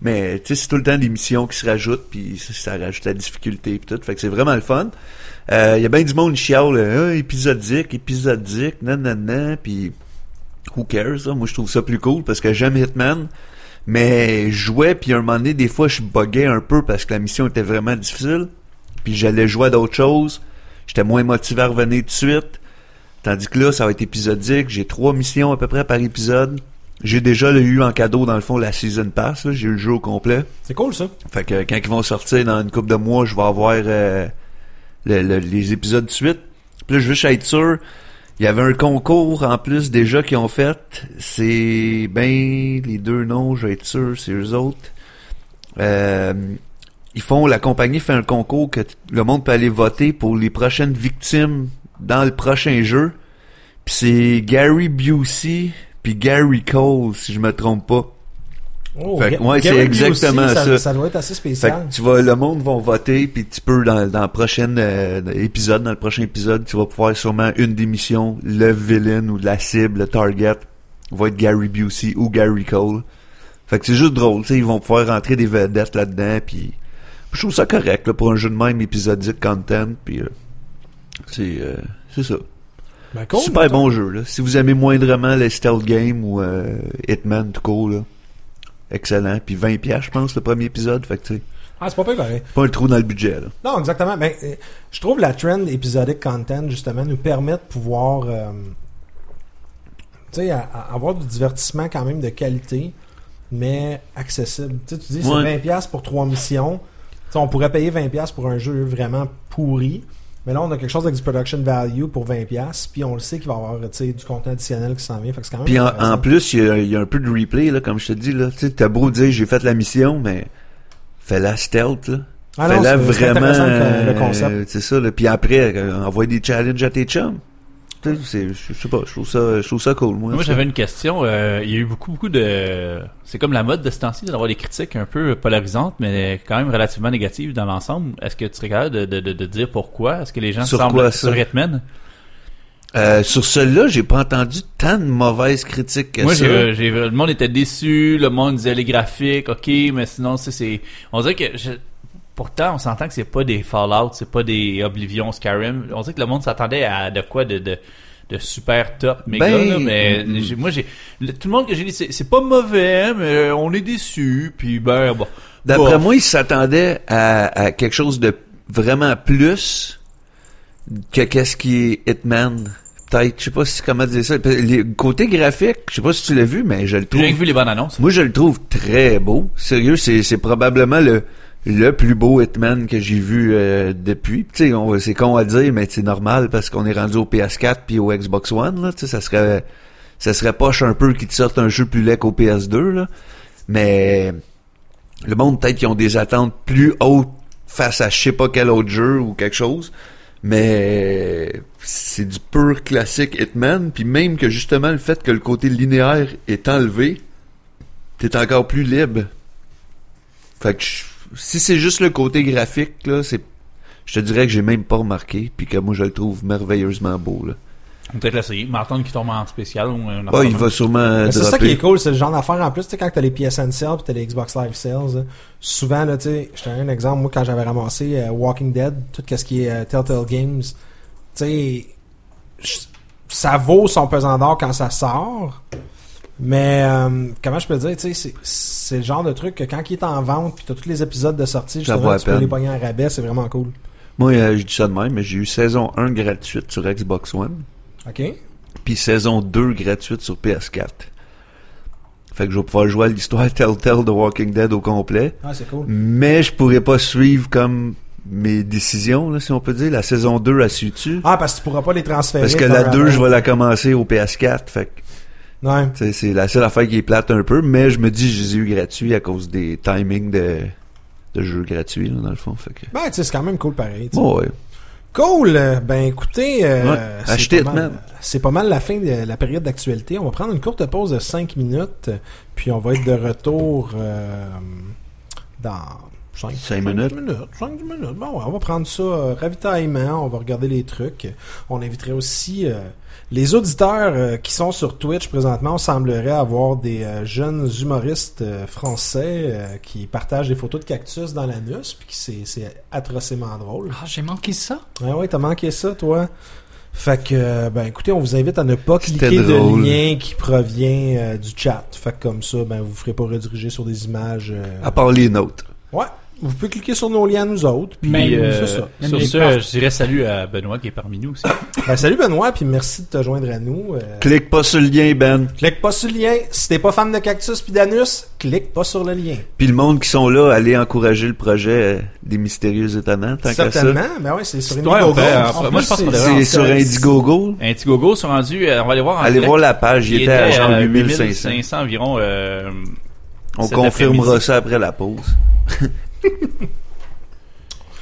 Speaker 4: Mais, tu sais, c'est tout le temps des missions qui se rajoutent, puis ça, rajoute la difficulté puis tout. Fait que c'est vraiment le fun. Euh, Il y a bien du monde qui chiale, euh, Ah, épisodique, épisodique, nanana, puis who cares, là? Moi, je trouve ça plus cool parce que j'aime Hitman. Mais je jouais, puis à un moment donné, des fois, je buguais un peu parce que la mission était vraiment difficile. Puis j'allais jouer à d'autres choses. J'étais moins motivé à revenir tout de suite. Tandis que là, ça va être épisodique. J'ai trois missions à peu près par épisode. J'ai déjà le eu en cadeau, dans le fond, la Season Pass. J'ai eu le jeu au complet.
Speaker 2: C'est cool, ça.
Speaker 4: Fait que quand ils vont sortir dans une couple de mois, je vais avoir euh, le- le- les épisodes de suite. Puis là, je veux juste être sûr. Il y avait un concours en plus déjà qu'ils ont fait. C'est ben les deux noms, je vais être sûr, c'est eux autres. Euh, ils font la compagnie fait un concours que le monde peut aller voter pour les prochaines victimes dans le prochain jeu. Puis c'est Gary Busey puis Gary Cole si je me trompe pas.
Speaker 2: Oh,
Speaker 4: Fait que,
Speaker 2: Ga-
Speaker 4: ouais, c'est exactement ça.
Speaker 2: Ça doit être assez
Speaker 4: Fait
Speaker 2: spécial.
Speaker 4: que tu vas, le monde va voter, puis tu peux dans, dans le prochain euh, épisode, dans le prochain épisode, tu vas pouvoir sûrement une des missions, le villain ou la cible, le target, va être Gary Busey ou Gary Cole. Fait que c'est juste drôle, tu sais, ils vont pouvoir rentrer des vedettes là-dedans, puis je trouve ça correct là, pour un jeu de même épisodique content, puis euh, c'est euh, c'est ça.
Speaker 2: Ben, cool,
Speaker 4: Super bon jeu là. Si vous aimez moindrement les stealth games ou euh, Hitman tout court là, excellent. Puis 20 pièces, je pense le premier épisode, fait que
Speaker 2: Ah, c'est pas pire, pareil.
Speaker 4: pas un trou dans le budget là.
Speaker 2: Non, exactement. Ben, euh, je trouve la trend épisodic content, justement, nous permet de pouvoir euh, tu sais, avoir du divertissement quand même de qualité, mais accessible. Tu dis,
Speaker 4: Ouais.
Speaker 2: c'est 20$ pour trois missions. On pourrait payer 20$ pour un jeu vraiment pourri. Mais là, on a quelque chose avec du production value pour 20$, puis on le sait qu'il va y avoir du contenu additionnel qui s'en vient. Fait que c'est quand même
Speaker 4: Puis en, plus, il y, a, il y a un peu de replay là, comme je te dis. Tu t'as beau dire j'ai fait la mission, mais fais la stealth là.
Speaker 2: Ah
Speaker 4: Fais-la vraiment.
Speaker 2: le- le
Speaker 4: euh,
Speaker 2: concept.
Speaker 4: c'est ça là. Puis après, euh, envoie des challenges à tes chums. Je sais pas, je trouve ça, je trouve ça cool moi.
Speaker 1: Moi, j'avais une question. Euh, il y a eu beaucoup, beaucoup de. C'est comme la mode de ce temps-ci d'avoir des critiques un peu polarisantes, mais quand même relativement négatives dans l'ensemble. Est-ce que tu serais capable de, de, de, de dire pourquoi? Est-ce que les gens
Speaker 4: Sur
Speaker 1: semblent
Speaker 4: quoi,
Speaker 1: sur Hitman
Speaker 4: Euh, sur celui-là, j'ai pas entendu tant de mauvaises critiques que
Speaker 1: Moi,
Speaker 4: ça.
Speaker 1: j'ai, j'ai- le monde était déçu. Le monde disait les graphiques, ok, mais sinon, c'est, c'est. On dirait que. je- Pourtant, on s'entend que c'est pas des Fallout, c'est pas des Oblivion, Skyrim. On dirait que le monde s'attendait à de quoi de, de, de super top, méga,
Speaker 4: Ben,
Speaker 1: là, mais
Speaker 4: mm, mm.
Speaker 1: j'ai- moi, j'ai. le- tout le monde que j'ai dit, c'est, c'est pas mauvais, mais on est déçu, puis ben, bon.
Speaker 4: D'après moi, ils s'attendaient à, à quelque chose de vraiment plus que qu'est-ce qui est Hitman. Peut-être, je sais pas si comment dire ça. Le côté graphique, je sais pas si tu l'as vu, mais je le
Speaker 1: J'ai
Speaker 4: trouve.
Speaker 1: que vu les bonnes annonces.
Speaker 4: Moi, je le trouve très beau. Sérieux, c'est, c'est probablement le, le plus beau Hitman que j'ai vu euh, depuis. C'est con à dire, mais c'est normal parce qu'on est rendu au PS4 puis au Xbox One. Ça serait, ça serait poche un peu qu'ils te sortent un jeu plus laid qu'au PS2. Là. Mais le monde peut-être qu'ils ont des attentes plus hautes face à je sais pas quel autre jeu ou quelque chose. Mais c'est du pur classique Hitman. Puis même que justement le fait que le côté linéaire est enlevé, t'es encore plus libre. Fait que si c'est juste le côté graphique, là, c'est je te dirais que j'ai même pas remarqué, puis que moi je le trouve merveilleusement beau. Là.
Speaker 1: On peut peut-être l'essayer. M'entendre qu'il tombe en spécial ou un
Speaker 4: Ah, il va sûrement
Speaker 2: Mais C'est ça qui est cool, c'est le genre d'affaire en plus, tu sais, quand t'as les PSN sales pis t'as les Xbox Live sales, là, souvent, là, tu sais, je te donne un exemple, moi, quand j'avais ramassé euh, Walking Dead, tout ce qui est euh, Telltale Games, tu sais, ça vaut son pesant d'or quand ça sort, mais, euh, comment je peux dire, tu sais, c'est- le genre de truc que quand il est en vente pis t'as tous les épisodes de sortie, justement, tu peux les pogner en rabais, c'est vraiment cool.
Speaker 4: Moi, euh, je dis ça de même, mais j'ai eu saison 1 gratuite sur Xbox One,
Speaker 2: OK?
Speaker 4: puis saison 2 gratuite sur PS4. Fait que je vais pouvoir jouer à l'histoire Telltale de Walking Dead au complet.
Speaker 2: Ah, c'est cool.
Speaker 4: Mais je pourrais pas suivre comme mes décisions, là, si on peut dire. La saison 2 a su-tu?
Speaker 2: Ah, parce que tu pourras pas les transférer.
Speaker 4: Parce que la
Speaker 2: à
Speaker 4: 2,
Speaker 2: l'autre.
Speaker 4: je vais la commencer au PS4. Fait que,
Speaker 2: Ouais.
Speaker 4: c'est la seule affaire qui est plate un peu. Mais je me dis, je les ai eu gratuits à cause des timings de, de jeux gratuits, là, dans le fond. Fait que,
Speaker 2: Ben, c'est quand même cool pareil.
Speaker 4: ouais.
Speaker 2: Cool! Euh, Ben écoutez, euh,
Speaker 4: Ouais, achetez man.
Speaker 2: C'est pas mal la fin de la période d'actualité. On va prendre une courte pause de 5 minutes, puis on va être de retour euh, dans 5,
Speaker 4: Cinq minutes.
Speaker 2: minutes. 5 minutes. Bon, ouais, on va prendre ça, euh, ravitaillement, on va regarder les trucs. On inviterait aussi euh, les auditeurs euh, qui sont sur Twitch présentement. On semblerait avoir des euh, jeunes humoristes euh, français euh, qui partagent des photos de cactus dans l'anus, puis qui c'est- c'est atrocement drôle.
Speaker 3: Ah, j'ai manqué ça.
Speaker 2: Ah ouais, t'as manqué ça, toi. Fait que, ben écoutez, on vous invite à ne pas
Speaker 4: C'était
Speaker 2: cliquer de lien qui provient euh, du chat. Fait que comme ça, ben vous ferez pas rediriger sur des images. euh,
Speaker 4: À part les notes.
Speaker 2: Ouais, vous pouvez cliquer sur nos liens nous autres. Puis
Speaker 3: Mais,
Speaker 2: euh, c'est ça.
Speaker 3: Même
Speaker 1: sur
Speaker 3: parts.
Speaker 1: je dirais salut à Benoît qui est parmi nous aussi.
Speaker 2: Ben, salut Benoît, puis merci de te joindre à nous. Euh,
Speaker 4: Clique pas sur le lien, Ben.
Speaker 2: clique pas sur le lien. Si t'es pas fan de cactus puis d'anus, clique pas sur le lien.
Speaker 4: Puis le monde qui sont là, allez encourager le projet des mystérieux étonnants, tant qu'à ça.
Speaker 2: Certainement. Ben ouais, c'est sur
Speaker 1: Ouais,
Speaker 2: Indiegogo.
Speaker 1: moi, je pense qu'on
Speaker 2: c'est-
Speaker 4: sur Indiegogo.
Speaker 1: Indiegogo sont rendus, euh, on va aller voir en
Speaker 4: Allez
Speaker 1: direct.
Speaker 4: voir la page, il, était à genre 8500.
Speaker 1: 8500 environ.
Speaker 4: On confirmera ça après la pause.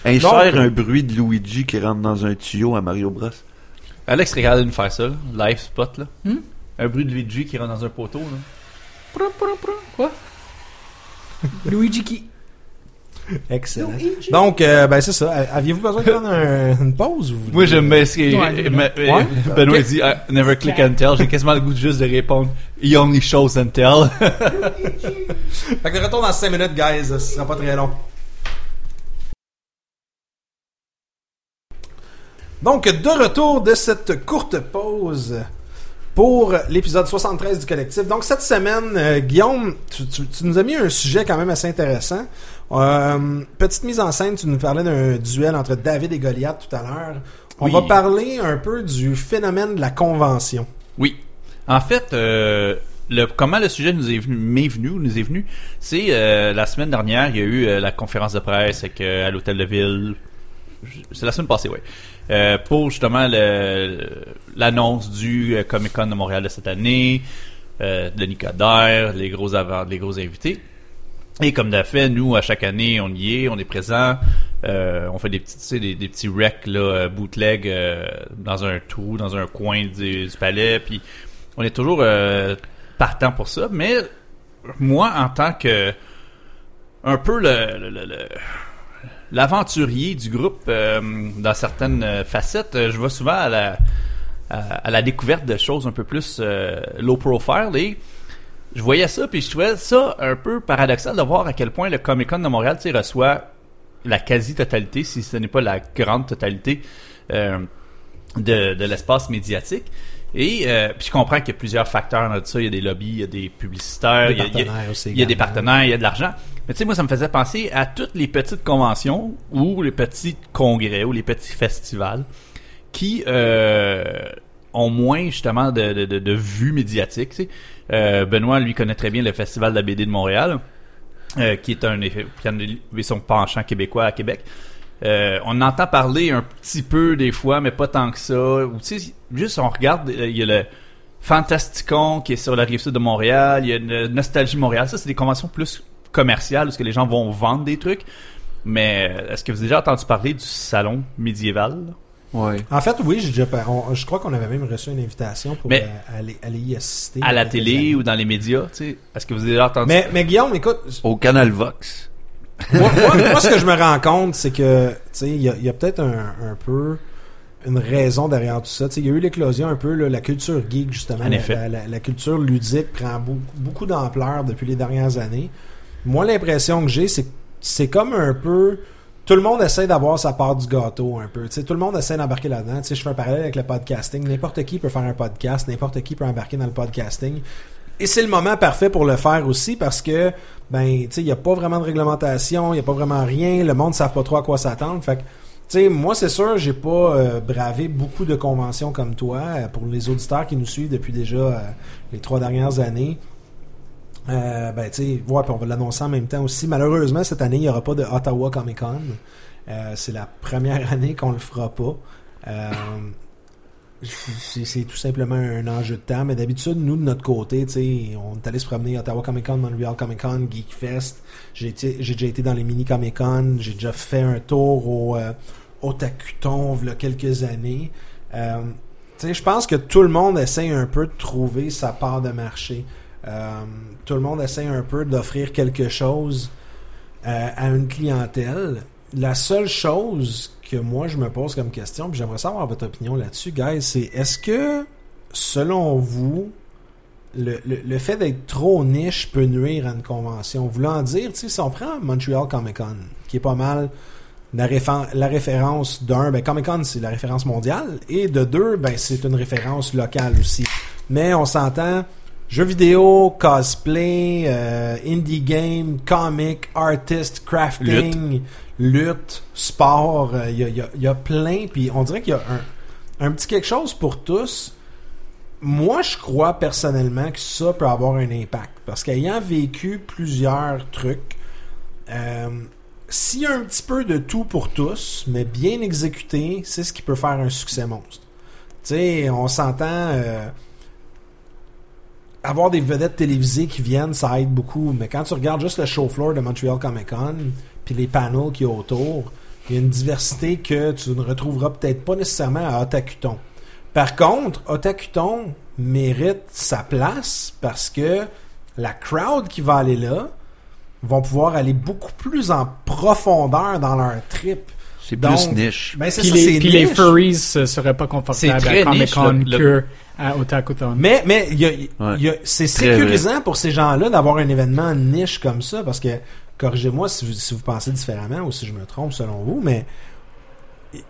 Speaker 4: Insère un bruit de Luigi qui rentre dans un tuyau à Mario Bros.
Speaker 1: Alex regardez nous faire ça, là. live spot là.
Speaker 3: Hmm?
Speaker 1: Un bruit de Luigi qui rentre dans un poteau là. Quoi?
Speaker 3: Luigi qui.
Speaker 2: Excellent. Donc, euh, ben c'est ça. Aviez-vous besoin de prendre un- une pause? ou-
Speaker 1: Moi j'aime bien ce que. Benoît dit never click and tell. J'ai quasiment le goût juste de répondre he only shows and tell.
Speaker 2: Fait que de retour dans 5 minutes, guys. Ce sera pas très long. Donc, de retour de cette courte pause pour l'épisode 73 du collectif. Donc, cette semaine, euh, Guillaume, tu, tu- tu nous as mis un sujet quand même assez intéressant. Euh, petite mise en scène, tu nous parlais d'un duel entre David et Goliath tout à l'heure. On
Speaker 1: Oui.
Speaker 2: va parler un peu du phénomène de la convention.
Speaker 1: Oui. En fait, euh, le, comment le sujet nous est venu, m'est venu, ou nous est venu, c'est la semaine dernière, il y a eu la conférence de presse avec, à l'hôtel de ville. C'est la semaine passée, oui. Euh, pour justement l'annonce du euh, Comic Con de Montréal de cette année, euh, de Nicodère, les gros avant, les gros invités. Et comme de fait, nous, à chaque année, on y est, on est présent. Euh, on fait des petits, tu sais, des, petits recs, là, euh, bootleg euh, dans un trou, dans un coin du, palais. Puis on est toujours partant pour ça. Mais moi, en tant que un peu le, le- le- le- l'aventurier du groupe euh, dans certaines euh, facettes, euh, je vais souvent à la, à, la découverte de choses un peu plus euh, low profile et je voyais ça puis je trouvais ça un peu paradoxal de voir à quel point le Comic Con de Montréal reçoit la quasi-totalité, si ce n'est pas la grande totalité de, de l'espace médiatique. Et euh, puis je comprends qu'il y a plusieurs facteurs dans tout ça. Il y a des lobbies, il y a des publicitaires,
Speaker 2: Des
Speaker 1: il y a-
Speaker 2: aussi
Speaker 1: il y a des partenaires, il y a de l'argent. Mais tu sais, moi, ça me faisait penser à toutes les petites conventions ou les petits congrès ou les petits festivals qui euh, ont moins justement de, de, de, de vues médiatiques. tu sais. Euh, Benoît, lui, connaît très bien le Festival de la BD de Montréal, euh, qui est un qui a son penchant québécois à Québec. Euh, on entend parler un petit peu des fois, mais pas tant que ça. Ou tu sais, juste on regarde, euh, il y a le Fantasticon qui est sur la rive sud de Montréal, il y a une Nostalgie Montréal. Ça, c'est des conventions plus commerciales, que les gens vont vendre des trucs. Mais euh, est-ce que vous avez déjà entendu parler du salon médiéval?
Speaker 4: Ouais.
Speaker 2: En fait, oui, j'ai déjà on- je crois qu'on avait même reçu une invitation pour
Speaker 1: Mais-
Speaker 2: euh, aller, aller y assister.
Speaker 1: À la télé ou dans les médias, tu sais? Est-ce que vous avez déjà entendu?
Speaker 2: Mais, mais Guillaume, écoute,
Speaker 4: Au Canal Vox.
Speaker 2: Moi, moi- moi, ce que je me rends compte, c'est que, tu sais, il y a, peut-être un, un peu une raison derrière tout ça. Tu sais, il y a eu l'éclosion un peu, là, la culture geek, justement.
Speaker 1: En
Speaker 2: la,
Speaker 1: effet.
Speaker 2: la- la- la culture ludique prend beaucoup, beaucoup d'ampleur depuis les dernières années. Moi, l'impression que j'ai, c'est que c'est comme un peu... Tout le monde essaie d'avoir sa part du gâteau un peu. Tu sais, tout le monde essaie d'embarquer là-dedans. Tu sais, je fais un parallèle avec le podcasting. N'importe qui peut faire un podcast. N'importe qui peut embarquer dans le podcasting. Et c'est le moment parfait pour le faire aussi parce que, ben, tu sais, il n'y a pas vraiment de réglementation, il n'y a pas vraiment rien. Le monde ne savent pas trop à quoi s'attendre. Fait que, tu sais, moi, c'est sûr, j'ai pas euh, bravé beaucoup de conventions comme toi. Euh, Pour les auditeurs qui nous suivent depuis déjà euh, les trois dernières années, ben, tu sais, ouais, puis on va l'annoncer en même temps aussi. Malheureusement, cette année, il n'y aura pas de Ottawa Comic Con. C'est la première année qu'on le fera pas. C'est tout simplement un enjeu de temps. Mais d'habitude, nous, de notre côté, on est allé se promener Ottawa Comic Con, Montreal Comic Con, Geek Fest. J'ai déjà été dans les mini Comic Con. J'ai déjà fait un tour au, euh, au Tacuton, il y a quelques années. Euh, je pense que tout le monde essaie un peu de trouver sa part de marché. Euh, tout le monde essaie un peu d'offrir quelque chose euh, à une clientèle. La seule chose que moi je me pose comme question, puis j'aimerais savoir votre opinion là-dessus, guys, c'est est-ce que, selon vous, le, fait d'être trop niche peut nuire à une convention? Voulant dire, tu sais, si on prend Montreal Comic Con, qui est pas mal la, réfé- la référence d'un, ben Comic Con c'est la référence mondiale, et de deux, ben c'est une référence locale aussi. Mais on s'entend, jeux vidéo, cosplay, euh, indie game, comic, artist, crafting, sport, euh, il il y a plein, puis on dirait qu'il y a un, un petit quelque chose pour tous. Moi, je crois personnellement que ça peut avoir un impact. Parce qu'ayant vécu plusieurs trucs, euh, s'il y a un petit peu de tout pour tous, mais bien exécuté, c'est ce qui peut faire un succès monstre. Tu sais, on s'entend... euh, avoir des vedettes télévisées qui viennent, ça aide beaucoup. Mais quand tu regardes juste le show floor de Montreal Comic Con, puis les panels qu'il y a autour, il y a une diversité que tu ne retrouveras peut-être pas nécessairement à Otakuton. Par contre, Otakuton mérite sa place parce que la crowd qui va aller là vont pouvoir aller beaucoup plus en profondeur dans leur trip.
Speaker 4: C'est
Speaker 2: Donc,
Speaker 4: plus niche.
Speaker 2: Ben, c'est
Speaker 3: Puis
Speaker 2: ça,
Speaker 3: les, puis les furries euh, seraient pas confortables à Comic Con
Speaker 1: le- le-
Speaker 3: que à Otakuton.
Speaker 2: Mais, mais il y a- il
Speaker 4: Ouais.
Speaker 2: y a- c'est
Speaker 4: Très
Speaker 2: sécurisant pour ces gens-là d'avoir un événement niche comme ça parce que, corrigez-moi si vous, si vous pensez différemment ou si je me trompe selon vous, mais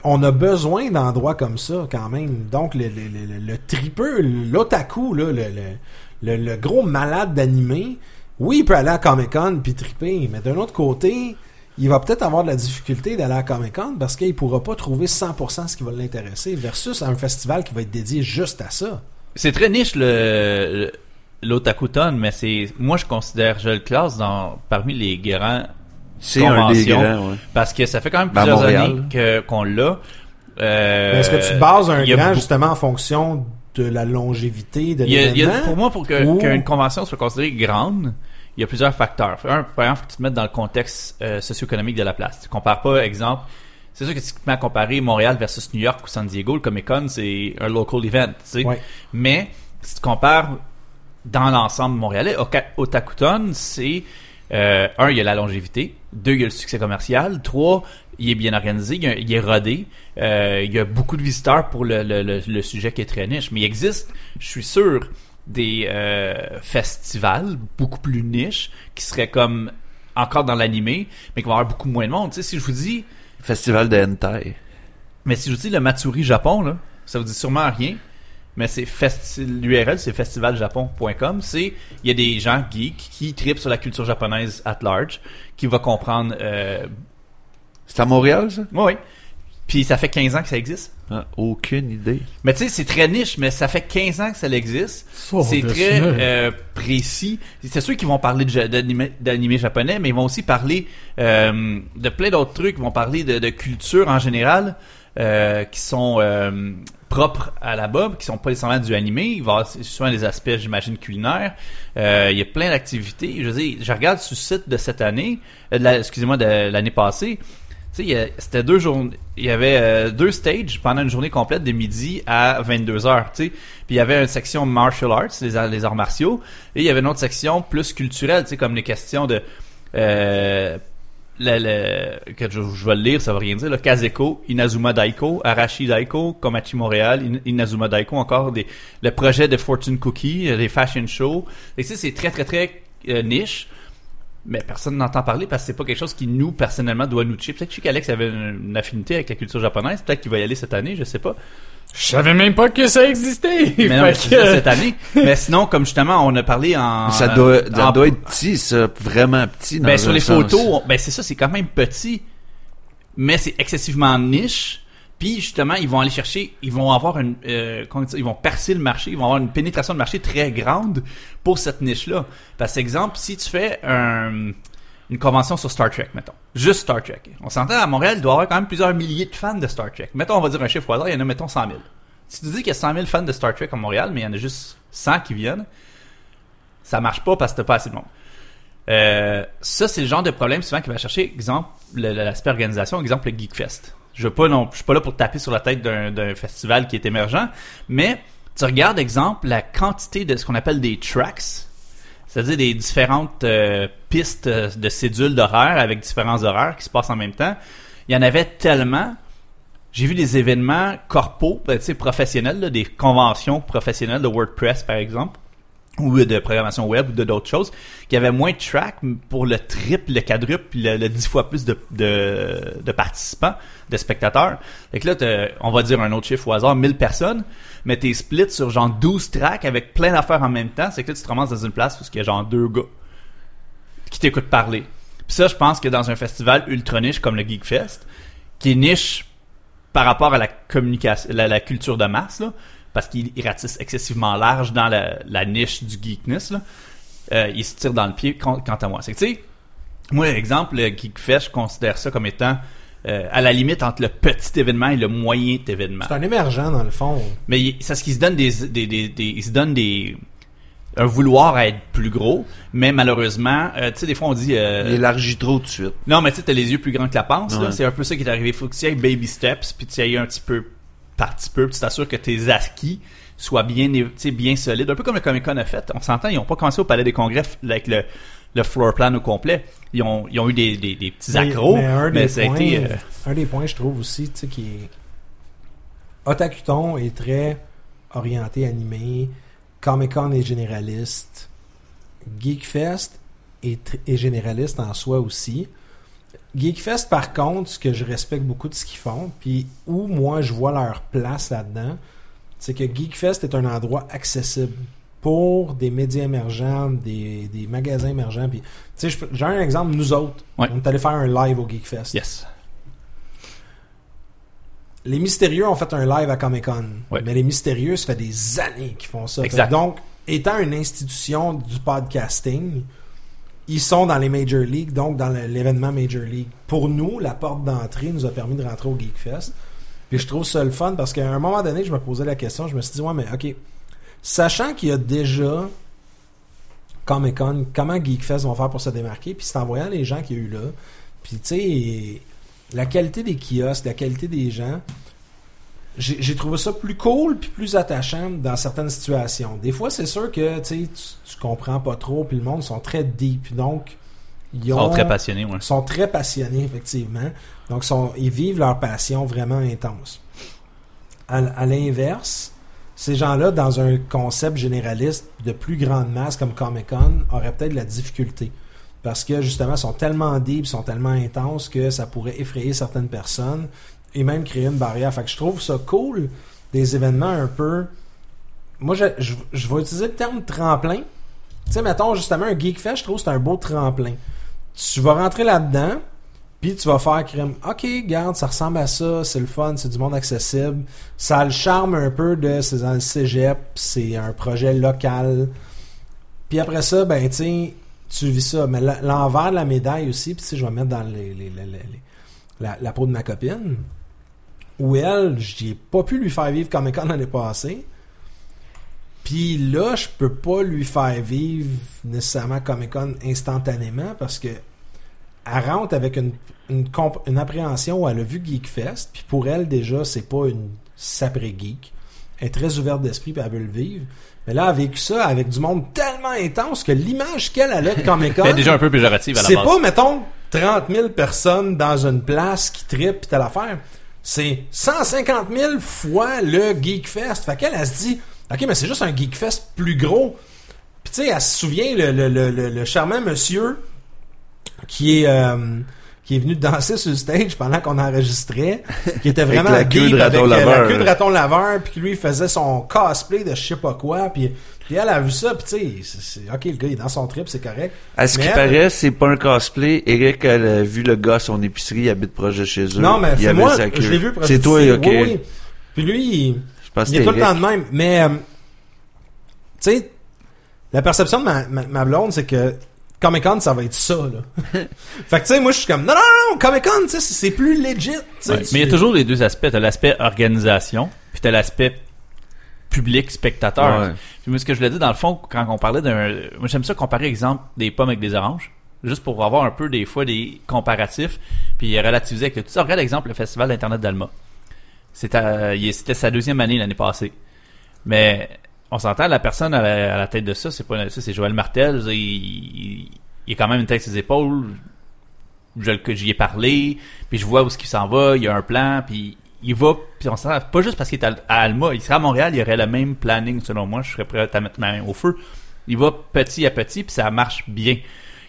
Speaker 2: on a besoin d'endroits comme ça quand même. Donc, le, le, le, le- tripeux, l'otaku, le, le, gros malade d'animé, oui, il peut aller à Comic-Con puis triper, mais d'un autre côté, il va peut-être avoir de la difficulté d'aller à Comic-Con parce qu'il pourra pas trouver 100% ce qui va l'intéresser versus un festival qui va être dédié juste à ça.
Speaker 1: C'est très niche le- l'Otakuton, mais c'est moi je considère je le classe dans parmi les grands
Speaker 4: C'est un des
Speaker 1: convention.
Speaker 4: grands, ouais.
Speaker 1: parce que ça fait quand même
Speaker 4: Ben, à
Speaker 1: plusieurs années que qu'on l'a. Euh,
Speaker 2: Mais Est-ce que tu bases un grand justement en fonction de la longévité de l'événement?
Speaker 1: pour moi, pour que-
Speaker 2: Ou-
Speaker 1: qu'une convention soit considérée grande, il y a plusieurs facteurs. Un, premièrement, faut que tu te mettes dans le contexte euh, socio-économique de la place. Tu compares pas, exemple, c'est sûr que si tu te mets à comparer Montréal versus New York ou San Diego, le Comic Con, c'est un local event, tu sais.
Speaker 2: Ouais.
Speaker 1: Mais si tu compares dans l'ensemble montréalais, Otakuton, c'est euh, un, il y a la longévité, deux, il y a le succès commercial, trois, il est bien organisé, il, y a- il est rodé, euh, il y a beaucoup de visiteurs pour le, le- le- le sujet qui est très niche. Mais il existe, je suis sûr, des euh, festivals beaucoup plus niches qui seraient comme encore dans l'animé, mais qui vont avoir beaucoup moins de monde. Tu sais, si je vous dis,
Speaker 4: Festival de hentai.
Speaker 1: mais si je vous dis le Matsuri Japon, là, ça vous dit sûrement rien. Mais c'est festi- l'URL, c'est festivaljapon.com. C'est il y a des gens geeks qui tripent sur la culture japonaise at large, qui va comprendre. Euh,
Speaker 4: C'est à Montréal, ça?
Speaker 1: oui, oui. Puis ça fait 15 ans que ça existe.
Speaker 4: Ah, aucune idée.
Speaker 1: Mais tu sais, c'est très niche, mais ça fait 15 ans que ça existe.
Speaker 3: Oh,
Speaker 1: c'est très euh, précis. C'est sûr qu'ils vont parler d'animé d'animé japonais, mais ils vont aussi parler euh, de plein d'autres trucs. Ils vont parler de, de culture en général euh, qui sont euh, propres à là-bas, qui sont pas nécessairement du animé. Il va y avoir souvent des aspects, j'imagine, culinaires. Euh, il y a plein d'activités. Je veux je regarde sur le site de cette année, la- excusez-moi, de l'année passée. Tu sais, c'était deux journées. Il y avait deux stages pendant une journée complète de midi à 22 heures. Tu sais, puis il y avait une section martial arts, les arts, martiaux, et il y avait une autre section plus culturelle, tu sais, comme les questions de le, le- que je, je vais le lire, ça va rien dire, là, Kazeko, Inazuma Daiko, Arashi Daiko, Komachi Montréal, In- Inazuma Daiko, encore des, le projet de Fortune Cookie, des fashion shows. Et sais, c'est très, très, très euh, niche. Mais personne n'entend parler parce que c'est pas quelque chose qui nous, personnellement, doit nous toucher. Peut-être que qu'Alex avait une, une affinité avec la culture japonaise. Peut-être qu'il va y aller cette année, je sais pas.
Speaker 3: Je savais même pas que ça existait.
Speaker 1: Mais non, mais ça,
Speaker 3: que-
Speaker 1: cette année. mais sinon, comme justement, on a parlé en...
Speaker 4: ça doit, ça
Speaker 1: en-
Speaker 4: doit être petit, ça, vraiment petit. Dans
Speaker 1: ben, sur les
Speaker 4: sens.
Speaker 1: photos, on- ben c'est ça, c'est quand même petit, mais c'est excessivement niche. Puis justement, ils vont aller chercher, ils vont avoir une, euh, comment dire, ils vont percer le marché, ils vont avoir une pénétration de marché très grande pour cette niche-là. Parce que exemple, si tu fais un- une convention sur Star Trek, mettons, juste Star Trek, on s'entend à Montréal, il doit y avoir quand même plusieurs milliers de fans de Star Trek. Mettons, on va dire un chiffre au hasard, il y en a mettons 100 000. Si tu dis qu'il y a 100 000 fans de Star Trek à Montréal, mais il y en a juste 100 qui viennent, ça marche pas parce que t'as pas assez de monde. Euh, ça, c'est le genre de problème souvent qui va chercher, exemple, le- le- l'aspect organisation, exemple, le Geekfest. Je veux pas non, je suis pas là pour taper sur la tête d'un festival qui est émergent, mais tu regardes, exemple, la quantité de ce qu'on appelle des tracks, c'est-à-dire des différentes euh, pistes de cédules d'horaire avec différents horaires qui se passent en même temps. Il y en avait tellement. J'ai vu des événements corpaux, ben, tu sais, professionnels, des conventions professionnelles de WordPress, par exemple, ou de programmation web ou de d'autres choses, qui avaient moins de tracks pour le triple, le quadruple, le, dix fois plus de, de, de participants, de spectateurs. Fait que là, on va dire un autre chiffre au hasard, 1000 personnes, mais t'es split sur genre 12 tracks avec plein d'affaires en même temps. C'est que là, tu te ramasses dans une place où il y a genre deux gars qui t'écoutent parler. Puis ça, je pense que dans un festival ultra niche comme le Geekfest, qui est niche par rapport à la communication, la, la culture de masse, là, parce qu'il il ratisse excessivement large dans la, la niche du geekness, là, euh, il se tire dans le pied quant quant à moi. C'est que, tu sais, moi, exemple, le Geekfest, je considère ça comme étant euh, à la limite entre le petit événement et le moyen événement.
Speaker 2: C'est un émergent, dans le fond.
Speaker 1: Mais il- c'est ce qu'ils se donnent des, des, des, des- ils se donnent des un vouloir à être plus gros, mais malheureusement, euh, tu sais, des fois on dit euh,
Speaker 4: Il élargit trop de suite.
Speaker 1: non, mais tu sais, t'as les yeux plus grands que la panse.
Speaker 4: Ouais.
Speaker 1: C'est un peu ça qui est arrivé. Faut que tu ailles baby steps, puis tu ailles un petit peu peu, puis tu t'assures que tes acquis soient bien, bien solides. Un peu comme le Comic Con a fait. On s'entend, ils ont pas commencé au Palais des Congrès avec le, le floor plan au complet. Ils ont, ils ont eu des, des, des petits accros,
Speaker 2: mais
Speaker 1: mais,
Speaker 2: un des
Speaker 1: ça a
Speaker 2: points,
Speaker 1: été... euh,
Speaker 2: un des points, je trouve aussi, tu sais, qui est. Otakuton est très orienté, animé. Comic Con est généraliste. Geekfest est, tr- est généraliste en soi aussi. Geekfest, par contre, ce que je respecte beaucoup de ce qu'ils font, puis où moi je vois leur place là-dedans, c'est que Geekfest est un endroit accessible pour des médias émergents, des, des magasins émergents. Puis, tu sais, j'ai un exemple, nous autres,
Speaker 1: Ouais.
Speaker 2: on est allé faire un live au Geekfest.
Speaker 1: yes.
Speaker 2: Les Mystérieux ont fait un live à Comic Con.
Speaker 1: Ouais.
Speaker 2: Mais les Mystérieux, ça fait des années qu'ils font ça.
Speaker 1: Exact.
Speaker 2: Donc, étant une institution du podcasting, ils sont dans les Major League, donc dans l'événement Major League. Pour nous, la porte d'entrée nous a permis de rentrer au Geekfest. Puis je trouve ça le fun parce qu'à un moment donné, je me posais la question, je me suis dit, ouais, mais ok, sachant qu'il y a déjà Comic Con, comment Geekfest vont faire pour se démarquer, puis c'est en voyant les gens qu'il y a eu là, puis tu sais, la qualité des kiosques, la qualité des gens, j'ai trouvé ça plus cool puis plus attachant dans certaines situations. Des fois, c'est sûr que tu tu comprends pas trop, puis le monde sont très deep, donc ils ont
Speaker 1: sont très passionnés, ouais.
Speaker 2: sont très passionnés, effectivement. Donc, sont, ils vivent leur passion vraiment intense. À, à l'inverse, ces gens-là, dans un concept généraliste de plus grande masse comme Comic-Con, auraient peut-être de la difficulté. Parce que, justement, ils sont tellement deep, ils sont tellement intenses que ça pourrait effrayer certaines personnes et même créer une barrière. Fait que je trouve ça cool, des événements un peu... Moi, je, je, je vais utiliser le terme tremplin. Tu sais, mettons, justement, un Geek Fest, je trouve que c'est un beau tremplin tu vas rentrer là-dedans, puis tu vas faire crème. Ok, garde, ça ressemble à ça, c'est le fun, c'est du monde accessible. Ça a le charme un peu de c'est dans le cégep, c'est un projet local. Puis après ça, ben, tu tu vis ça. Mais l'envers de la médaille aussi, puis sais, je vais mettre dans les, la peau de ma copine, où elle, j'ai pas pu lui faire vivre Comic Con l'année passée. Puis là, je peux pas lui faire vivre nécessairement Comic Con instantanément parce que elle rentre avec une, une, une appréhension où elle a vu Geekfest, puis pour elle déjà, c'est pas une sapré geek. Elle est très ouverte d'esprit puis elle veut le vivre. Mais là, elle a vécu ça avec du monde tellement intense que l'image qu'elle a de Comic Con,
Speaker 1: déjà un peu péjoratif à la
Speaker 2: c'est pas, mettons, 30 000 personnes dans une place qui trippent pis telle affaire. C'est 150 000 fois le Geek Fest. Fait qu'elle, elle se dit, OK, mais c'est juste un Geek Fest plus gros. Puis tu sais, elle se souvient, le, le, le, le- le charmant monsieur qui est... euh, qui est venu danser sur le stage pendant qu'on enregistrait, qui était vraiment
Speaker 4: la queue de raton
Speaker 2: avec, euh,
Speaker 4: laveur.
Speaker 2: la queue de raton laveur, puis lui il faisait son cosplay de je sais pas quoi, puis, puis elle a vu ça, puis tu sais, ok le gars il est dans son trip, c'est correct.
Speaker 4: À ce qui paraît, c'est pas un cosplay. Eric, elle a vu le gars à son épicerie, il habite proche de chez eux.
Speaker 2: Non mais c'est moi, je l'ai vu.
Speaker 4: C'est toi, ok.
Speaker 2: oui. Puis lui, il,
Speaker 4: Je
Speaker 2: est tout le temps de même. Mais, euh, tu sais, la perception de ma, ma, ma blonde, c'est que Comic Con, ça va être ça, là. fait que, tu sais, moi, je suis comme, non, non, non, Comic Con, tu sais, c'est plus legit, tu sais.
Speaker 1: Ouais, Mais il y a toujours les deux aspects. T'as l'aspect organisation, puis t'as l'aspect public, spectateur.
Speaker 4: Ouais.
Speaker 1: Puis moi, ce que je voulais dire, dans le fond, quand on parlait d'un... Moi, j'aime ça comparer, exemple, des pommes avec des oranges. Juste pour avoir un peu, des fois, des comparatifs. Puis relativiser avec le tout ça. Regarde, exemple, le Festival d'Internet d'Alma. C'était sa deuxième année l'année passée. Mais on s'entend, la personne à la, à la tête de ça, c'est pas ça, c'est Joël Martel. Il, il, est quand même une tête sur ses épaules. Je j'y ai parlé, puis je vois où ce qu'il s'en va, il y a un plan, puis il va, puis on s'entend, pas juste parce qu'il est à, Alma, il serait à Montréal, il y aurait le même planning selon moi, je serais prêt à mettre ma main au feu. Il va petit à petit, puis ça marche bien.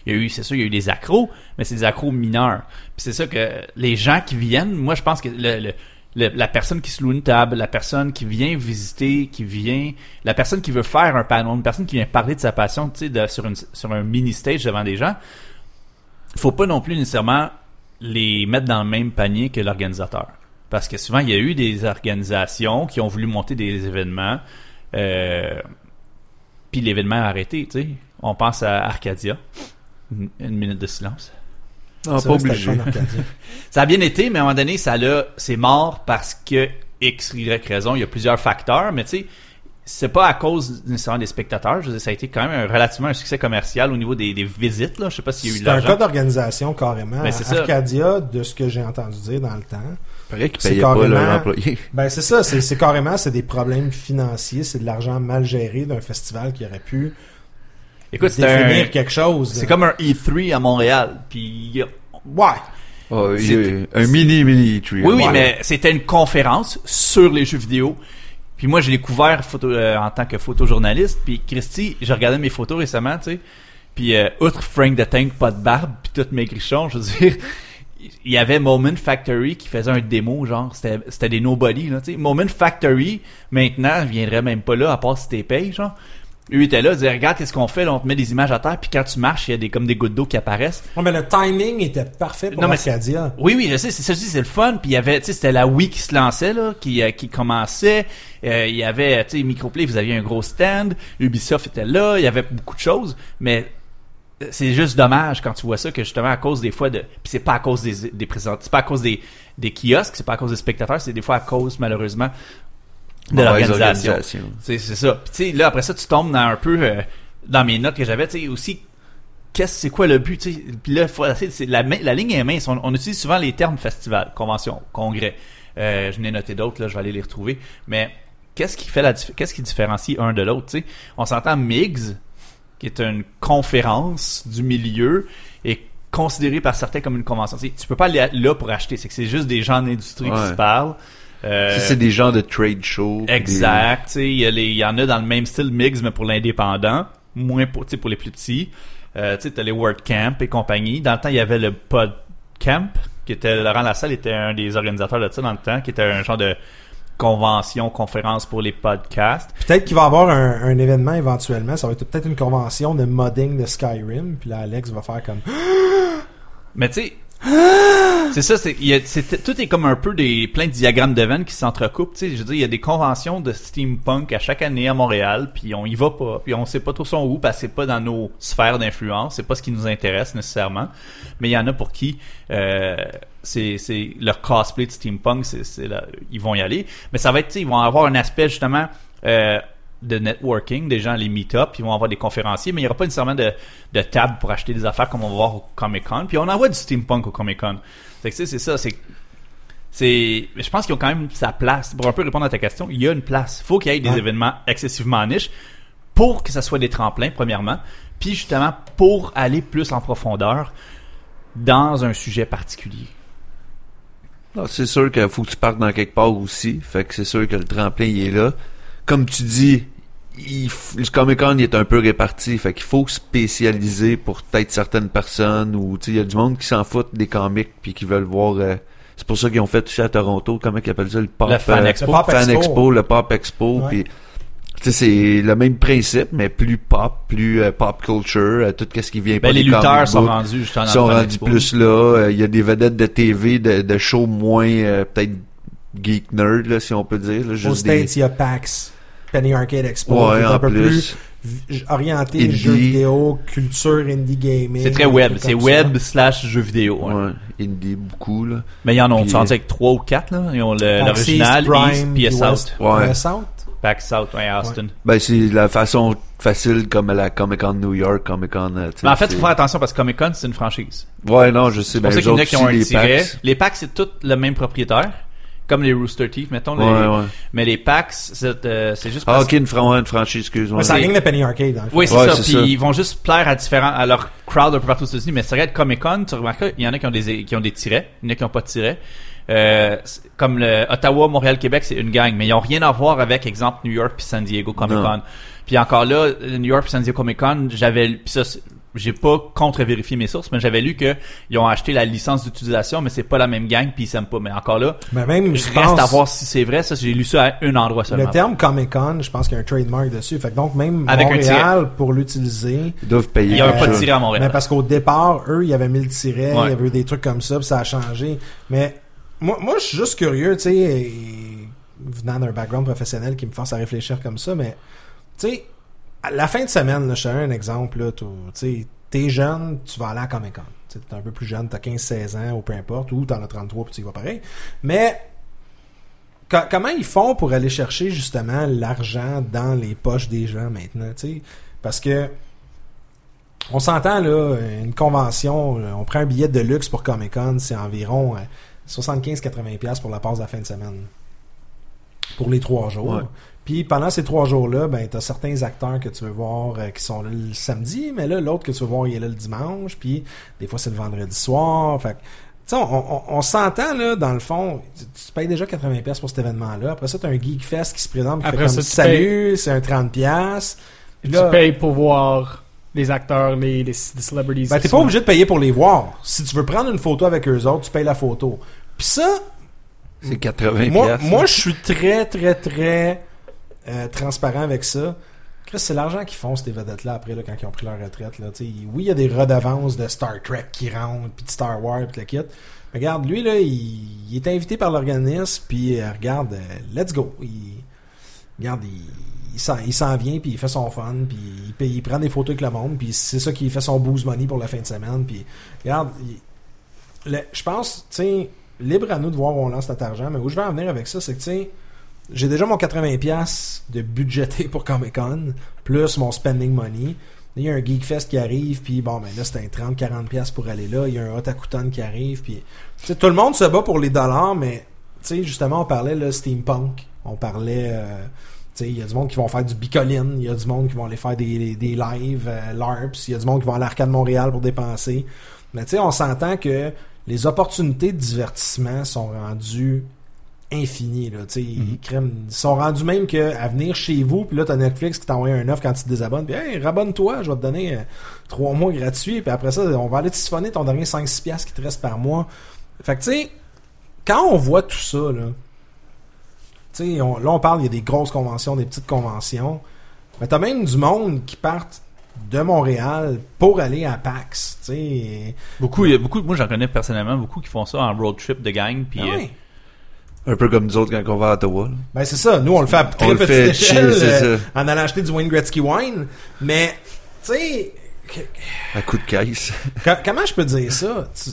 Speaker 1: Il y a eu, c'est sûr, il y a eu des accros, mais c'est des accros mineurs. Puis c'est ça que les gens qui viennent, moi je pense que le- la personne qui se loue une table, la personne qui vient visiter, qui vient, la personne qui veut faire un panel, une personne qui vient parler de sa passion, tu sais, sur, un mini stage devant des gens, faut pas non plus nécessairement les mettre dans le même panier que l'organisateur. Parce que souvent, il y a eu des organisations qui ont voulu monter des événements, euh, puis l'événement a arrêté, tu sais. On pense à Arcadia. Une minute de silence.
Speaker 4: Non,
Speaker 2: C'est
Speaker 4: pas obligé.
Speaker 1: Ça a bien été, mais à un moment donné, ça l'a, c'est mort parce que X, Y raison. Il y a plusieurs facteurs, mais tu sais, c'est pas à cause nécessairement des spectateurs. Je veux dire, ça a été quand même un- relativement un succès commercial au niveau des, des visites. Là. Je sais pas s'il y a eu de
Speaker 2: C'est un cas d'organisation, carrément.
Speaker 1: Mais c'est ça.
Speaker 2: Arcadia, de ce que j'ai entendu dire dans le temps,
Speaker 4: qu'ils payaient
Speaker 2: carrément-. Ben c'est ça, c'est c'est carrément c'est des problèmes financiers, c'est de l'argent mal géré d'un festival qui aurait pu
Speaker 1: Écoute, c'est un,
Speaker 2: quelque chose.
Speaker 1: c'est comme un E3 à Montréal. Puis
Speaker 2: ouais.
Speaker 4: Oh, un mini mini tree.
Speaker 1: Oui, oui,
Speaker 2: Ouais.
Speaker 1: mais c'était une conférence sur les jeux vidéo. Puis moi, j'ai découvert photo, euh, en tant que photojournaliste. Puis Christy, j'ai regardé mes photos récemment, tu sais. Puis euh, outre Frank the Tank, pas de barbe, puis tout maigrichon, je veux dire, il y avait Moment Factory qui faisait un démo, genre, c'était c'était des nobody, là, tu sais. Moment Factory, maintenant, viendrait même pas là, à part si t'es payé, genre. Eux étaient là, ils disaient, regarde, qu'est-ce qu'on fait, là, on te met des images à terre, puis quand tu marches, il y a des, comme des gouttes d'eau qui apparaissent.
Speaker 2: Ouais, mais le timing était parfait pour
Speaker 1: Non, mais
Speaker 2: Arcadia.
Speaker 1: Oui, oui, je sais, c'est ça, c'est le fun. Puis il y avait, tu sais, c'était la Wii qui se lançait, là, qui, euh, qui commençait. Euh, il y avait, tu sais, Microplay, vous aviez un gros stand. Ubisoft était là. Il y avait beaucoup de choses. Mais euh, c'est juste dommage quand tu vois ça que justement à cause des fois de puis c'est pas à cause des des présents c'est pas à cause des des kiosques c'est pas à cause des spectateurs c'est des fois à cause malheureusement de
Speaker 4: Mauvaise
Speaker 1: l'organisation
Speaker 4: organisation.
Speaker 1: c'est ça. Puis là après ça tu tombes dans un peu euh, dans mes notes que j'avais, tu sais aussi qu'est-ce c'est quoi le but, tu sais? Puis là faut c'est la la ligne est mince. On, on utilise souvent les termes festival, convention, congrès. Euh, je n'ai noté d'autres là, je vais aller les retrouver. Mais qu'est-ce qui fait la qu'est-ce qui différencie un de l'autre, tu sais? On s'entend MIGS qui est une conférence du milieu est considérée par certains comme une convention. Tu, peux pas aller là pour acheter, c'est que c'est juste des gens d'industrie qui
Speaker 4: Ouais.
Speaker 1: se parlent. Euh,
Speaker 4: Si c'est des gens de trade show.
Speaker 1: Exact. tu sais, Il y, en a dans le même style mix, mais pour l'indépendant. Moins pour, tu sais, pour les plus petits. Euh, tu sais, t'as les WordCamp et compagnie. Dans le temps, il y avait le PodCamp, qui était, Laurent Lassalle était un des organisateurs de ça dans le temps, qui était un genre de convention, conférence pour les podcasts.
Speaker 2: Peut-être qu'il va y avoir un, un événement éventuellement. Ça va être peut-être une convention de modding de Skyrim. Puis là, Alex va faire comme.
Speaker 1: Mais tu sais, c'est ça, c'est, tout est comme un peu des plein de diagrammes d'événements qui s'entrecoupent. Tu sais, je veux dire, il y a des conventions de steampunk à chaque année à Montréal, puis on y va pas, puis on sait pas trop son où, parce que c'est pas dans nos sphères d'influence, c'est pas ce qui nous intéresse nécessairement. Mais il y en a pour qui euh, c'est, c'est leur cosplay de steampunk, c'est, c'est ils vont y aller. Mais ça va être, ils vont avoir un aspect justement. Euh, de networking, des gens les meet-up, ils vont avoir des conférenciers, mais il n'y aura pas nécessairement de, de table pour acheter des affaires comme on va voir au Comic Con. Puis on envoie du steampunk au Comic Con. Fait que tu sais, c'est ça, c'est c'est je pense qu'ils ont quand même sa place pour un peu répondre à ta question il y a une place faut qu'il y ait des
Speaker 2: Ouais.
Speaker 1: événements excessivement niches pour que ça soit des tremplins premièrement puis justement pour aller plus en profondeur dans un sujet particulier.
Speaker 4: Non, c'est sûr qu'il faut que tu partes dans quelque part aussi. Fait que c'est sûr que le tremplin, il est là. Comme tu dis, il, le Comic Con il est un peu réparti. Fait qu'il faut spécialiser pour peut-être certaines personnes ou, tu il y a du monde qui s'en foutent des comics puis qui veulent voir, euh, c'est pour ça qu'ils ont fait aussi à Toronto, comment ils appellent ça, le Pop,
Speaker 1: Le Fan
Speaker 4: euh,
Speaker 1: Expo.
Speaker 2: Le Pop
Speaker 4: Fan
Speaker 2: Expo.
Speaker 4: Expo, le Pop Expo,
Speaker 2: Ouais.
Speaker 4: puis tu sais, c'est le même principe, mais plus pop, plus euh, pop culture, euh, tout ce qui vient
Speaker 1: Ben,
Speaker 4: pas
Speaker 1: les lutteurs sont rendus justement dans
Speaker 4: sont rendus
Speaker 1: Expo.
Speaker 4: plus là. Euh, Il y a des vedettes de TV, de, de shows moins euh, peut-être geek nerd là, si on peut dire. Là,
Speaker 2: Aux
Speaker 4: juste des...
Speaker 2: States, il y a PAX, Penny Arcade Expo,
Speaker 4: Ouais,
Speaker 2: qui est un peu plus, orienté
Speaker 4: Indie.
Speaker 2: jeux vidéo, culture, indie gaming.
Speaker 1: C'est très web. C'est web
Speaker 2: ça.
Speaker 1: slash jeux vidéo. ouais.
Speaker 4: Ouais, indie beaucoup là.
Speaker 1: Mais il y en a,
Speaker 4: Puis-
Speaker 1: on rendu avec trois ou quatre, là. Ils ont l'original,
Speaker 2: East,
Speaker 1: East, puis
Speaker 2: puis
Speaker 1: South.
Speaker 4: Ouais.
Speaker 2: Euh, South?
Speaker 1: Pack South, ouais, Austin.
Speaker 4: Ben c'est la façon facile comme à la Comic Con New York, Comic Con. euh,
Speaker 1: Mais en fait, il faut faire attention parce que Comic Con, c'est une franchise.
Speaker 4: Ouais, non, je sais.
Speaker 1: C'est
Speaker 4: Ben
Speaker 1: pour ça
Speaker 4: les
Speaker 1: qu'il y en a qui ont un
Speaker 4: les
Speaker 1: tiret.
Speaker 4: packs.
Speaker 1: Les packs, c'est tout le même propriétaire. Comme les Rooster Teeth, mettons. les-
Speaker 4: Ouais.
Speaker 1: Mais les packs, c'est euh, c'est juste
Speaker 4: Ah, ok, une, fran- une franchise, excuse-moi.
Speaker 1: C'est-
Speaker 2: gagne le Penny Arcade, dans le.
Speaker 1: Oui, c'est
Speaker 4: Ouais,
Speaker 1: ça.
Speaker 4: c'est
Speaker 1: Puis
Speaker 4: ça.
Speaker 1: ils vont juste plaire à différents, à leur crowd un peu partout aux États-Unis. Mais si tu regardes Comic Con, tu remarques il y en a qui ont des, qui ont des tirets, il y en a qui ont pas de tirets. Euh, c'est- comme le Ottawa, Montréal, Québec, c'est une gang, mais ils ont rien à voir avec, exemple, New York puis San Diego Comic Con. Puis encore là, New York puis San Diego Comic Con, j'avais, puis ça, c'est- j'ai pas contre-vérifié mes sources, mais j'avais lu que ils ont acheté la licence d'utilisation, mais c'est pas la même gang, puis ils s'aiment pas. Mais encore là,
Speaker 2: Mais même, je
Speaker 1: reste
Speaker 2: pense,
Speaker 1: à voir si c'est vrai. Ça, j'ai lu ça à un endroit seulement.
Speaker 2: le terme Comic Con, je pense qu'il y a un trademark dessus. Fait que donc, même
Speaker 1: Avec un
Speaker 2: Montréal, pour l'utiliser,
Speaker 4: Ils doivent payer.
Speaker 1: Il y a pas de tiret à Montréal.
Speaker 2: Mais parce qu'au départ, eux, il y avait mis le tiret,
Speaker 1: Ouais.
Speaker 2: il y avait eu des trucs comme ça, puis ça a changé. Mais moi, moi je suis juste curieux, tu sais, et- venant d'un background professionnel qui me force à réfléchir comme ça, mais tu sais, à la fin de semaine, là, je te donne un exemple, tu t'es jeune, tu vas aller à Comic Con. Tu t'es un peu plus jeune, t'as 15-16 ans, ou peu importe, ou t'en as 33 puis tu y vas pareil. Mais co- comment ils font pour aller chercher justement l'argent dans les poches des gens maintenant, tu sais? Parce que on s'entend là, une convention, euh, on prend un billet de luxe pour Comic Con, c'est environ euh, 75-80$ pour la passe de la fin de semaine. Pour les trois jours.
Speaker 4: Ouais.
Speaker 2: Puis pendant ces trois jours-là, ben t'as certains acteurs que tu veux voir euh, qui sont là le samedi, mais là, l'autre que tu veux voir, il est là le dimanche, puis des fois c'est le vendredi soir. Fait tu sais, on, on- on s'entend là, dans le fond, tu, tu payes déjà 80$ pour cet événement-là. Après ça, t'as un Geek Fest qui se présente, qui
Speaker 3: Après
Speaker 2: fait comme
Speaker 3: ça, tu
Speaker 2: salut, c'est un 30$. Puis
Speaker 3: Tu payes pour voir les acteurs, les, les, les celebrities.
Speaker 2: ben, t'es pas obligé de payer pour les voir. Si tu veux prendre une photo avec eux autres, tu payes la photo. Puis ça,
Speaker 4: C'est 80
Speaker 2: moi,
Speaker 4: piastres.
Speaker 2: moi je suis très, très, très euh, transparent avec ça. Chris, c'est l'argent qu'ils font, ces vedettes-là, après, là, quand ils ont pris leur retraite. Là, oui, il y a des redevances de Star Trek qui rentrent, puis de Star Wars, puis le kit. Mais regarde, lui, là, il, il est invité par l'organisme, puis euh, regarde, euh, let's go. Il, regarde, il, il s'en, vient, puis il fait son fun, puis il, paye- il prend des photos avec le monde, puis c'est ça qui fait son boost money pour la fin de semaine. Puis regarde, je pense, tu sais, libre à nous de voir où on lance notre argent, mais où je vais en venir avec ça, c'est que, tu sais, j'ai déjà mon 80$ de budgété pour Comic Con, plus mon spending money. Il y a un Geek Fest qui arrive, puis bon, ben là, c'est un 30-40$ pour aller là. Il y a un Otakuton qui arrive, puis... Tu sais, tout le monde se bat pour les dollars, mais, tu sais, justement, on parlait, là, steampunk. On parlait... euh, il y a du monde qui vont faire du bicoline, il y a du monde qui vont aller faire des, des lives, euh, LARPs, il y a du monde qui aller à l'Arcade Montréal pour dépenser. Mais tu sais, on s'entend que les opportunités de divertissement sont rendues infinies. Là, sais, ils, sont rendus même que à venir chez vous, puis là, t'as Netflix qui t'envoie un offre quand tu te désabonnes, puis hey, rabonne-toi, je vais te donner euh, trois mois gratuits, puis après ça, on va aller siphonner ton dernier 5-6 piastres qui te reste par mois. Fait que tu sais, quand on voit tout ça, là, tu sais, on- là, on parle, il y a des grosses conventions, des petites conventions. Mais t'as même du monde qui partent de Montréal pour aller à PAX, tu sais.
Speaker 1: Beaucoup, il y a beaucoup, moi j'en connais personnellement beaucoup qui font ça en road trip de gang. Puis,
Speaker 2: Ah
Speaker 1: euh,
Speaker 2: ouais.
Speaker 4: Un peu comme nous autres quand on va à Ottawa.
Speaker 2: Ben c'est ça, nous on le fait à très
Speaker 4: On
Speaker 2: petite
Speaker 4: fait
Speaker 2: échelle,
Speaker 4: chill,
Speaker 2: euh, en allant acheter du Wayne Gretzky wine, mais tu sais,
Speaker 4: À coup de caisse.
Speaker 2: co- comment je peux dire ça? Tu-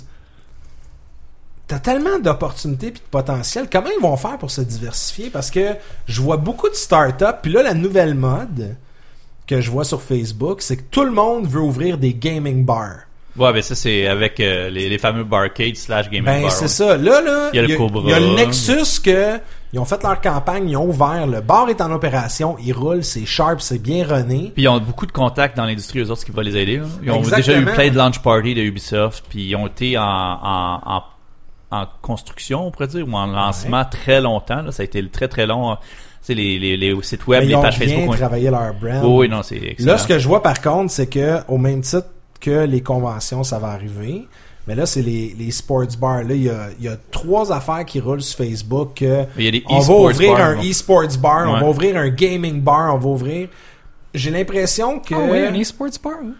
Speaker 2: T'as tellement d'opportunités puis de potentiel. Comment ils vont faire pour se diversifier? Parce que je vois beaucoup de startups. Puis là, la nouvelle mode que je vois sur Facebook, c'est que tout le monde veut ouvrir des gaming bars.
Speaker 1: ouais, ben ça c'est avec euh, les, les fameux barcades slash gaming
Speaker 2: Ben,
Speaker 1: bar.
Speaker 2: c'est
Speaker 1: ouais.
Speaker 2: ça. Là, là,
Speaker 1: Il y a le Cobra.
Speaker 2: il y a le Nexus que, il Ils ont fait leur campagne, ils ont ouvert, le bar est en opération, il roule, c'est sharp, c'est bien runné.
Speaker 1: Puis ils ont beaucoup de contacts dans l'industrie, eux autres, qui va les aider. là. Ils ont déjà eu plein de launch parties de Ubisoft, puis ils ont été en, en, en, en construction, on pourrait dire, ou en lancement très longtemps. Là. Ça a été très très long. Tu sais, les, les, les sites web,
Speaker 2: Mais
Speaker 1: les
Speaker 2: ils ont
Speaker 1: pages
Speaker 2: bien
Speaker 1: Facebook. ont-
Speaker 2: travaillé leur brand.
Speaker 1: Oh, oui, non, c'est excellent.
Speaker 2: Là, ce que je vois par contre, c'est que au même titre que les conventions, ça va arriver. Mais là, c'est les, les sports bars. Là, il y a, il y a trois affaires qui roulent sur Facebook. que
Speaker 1: Il y a des
Speaker 2: on va ouvrir
Speaker 1: bars,
Speaker 2: un e-sports bar, on va ouvrir un gaming bar, on va ouvrir. J'ai l'impression que
Speaker 3: Ah oui, un e-sports bar. oui.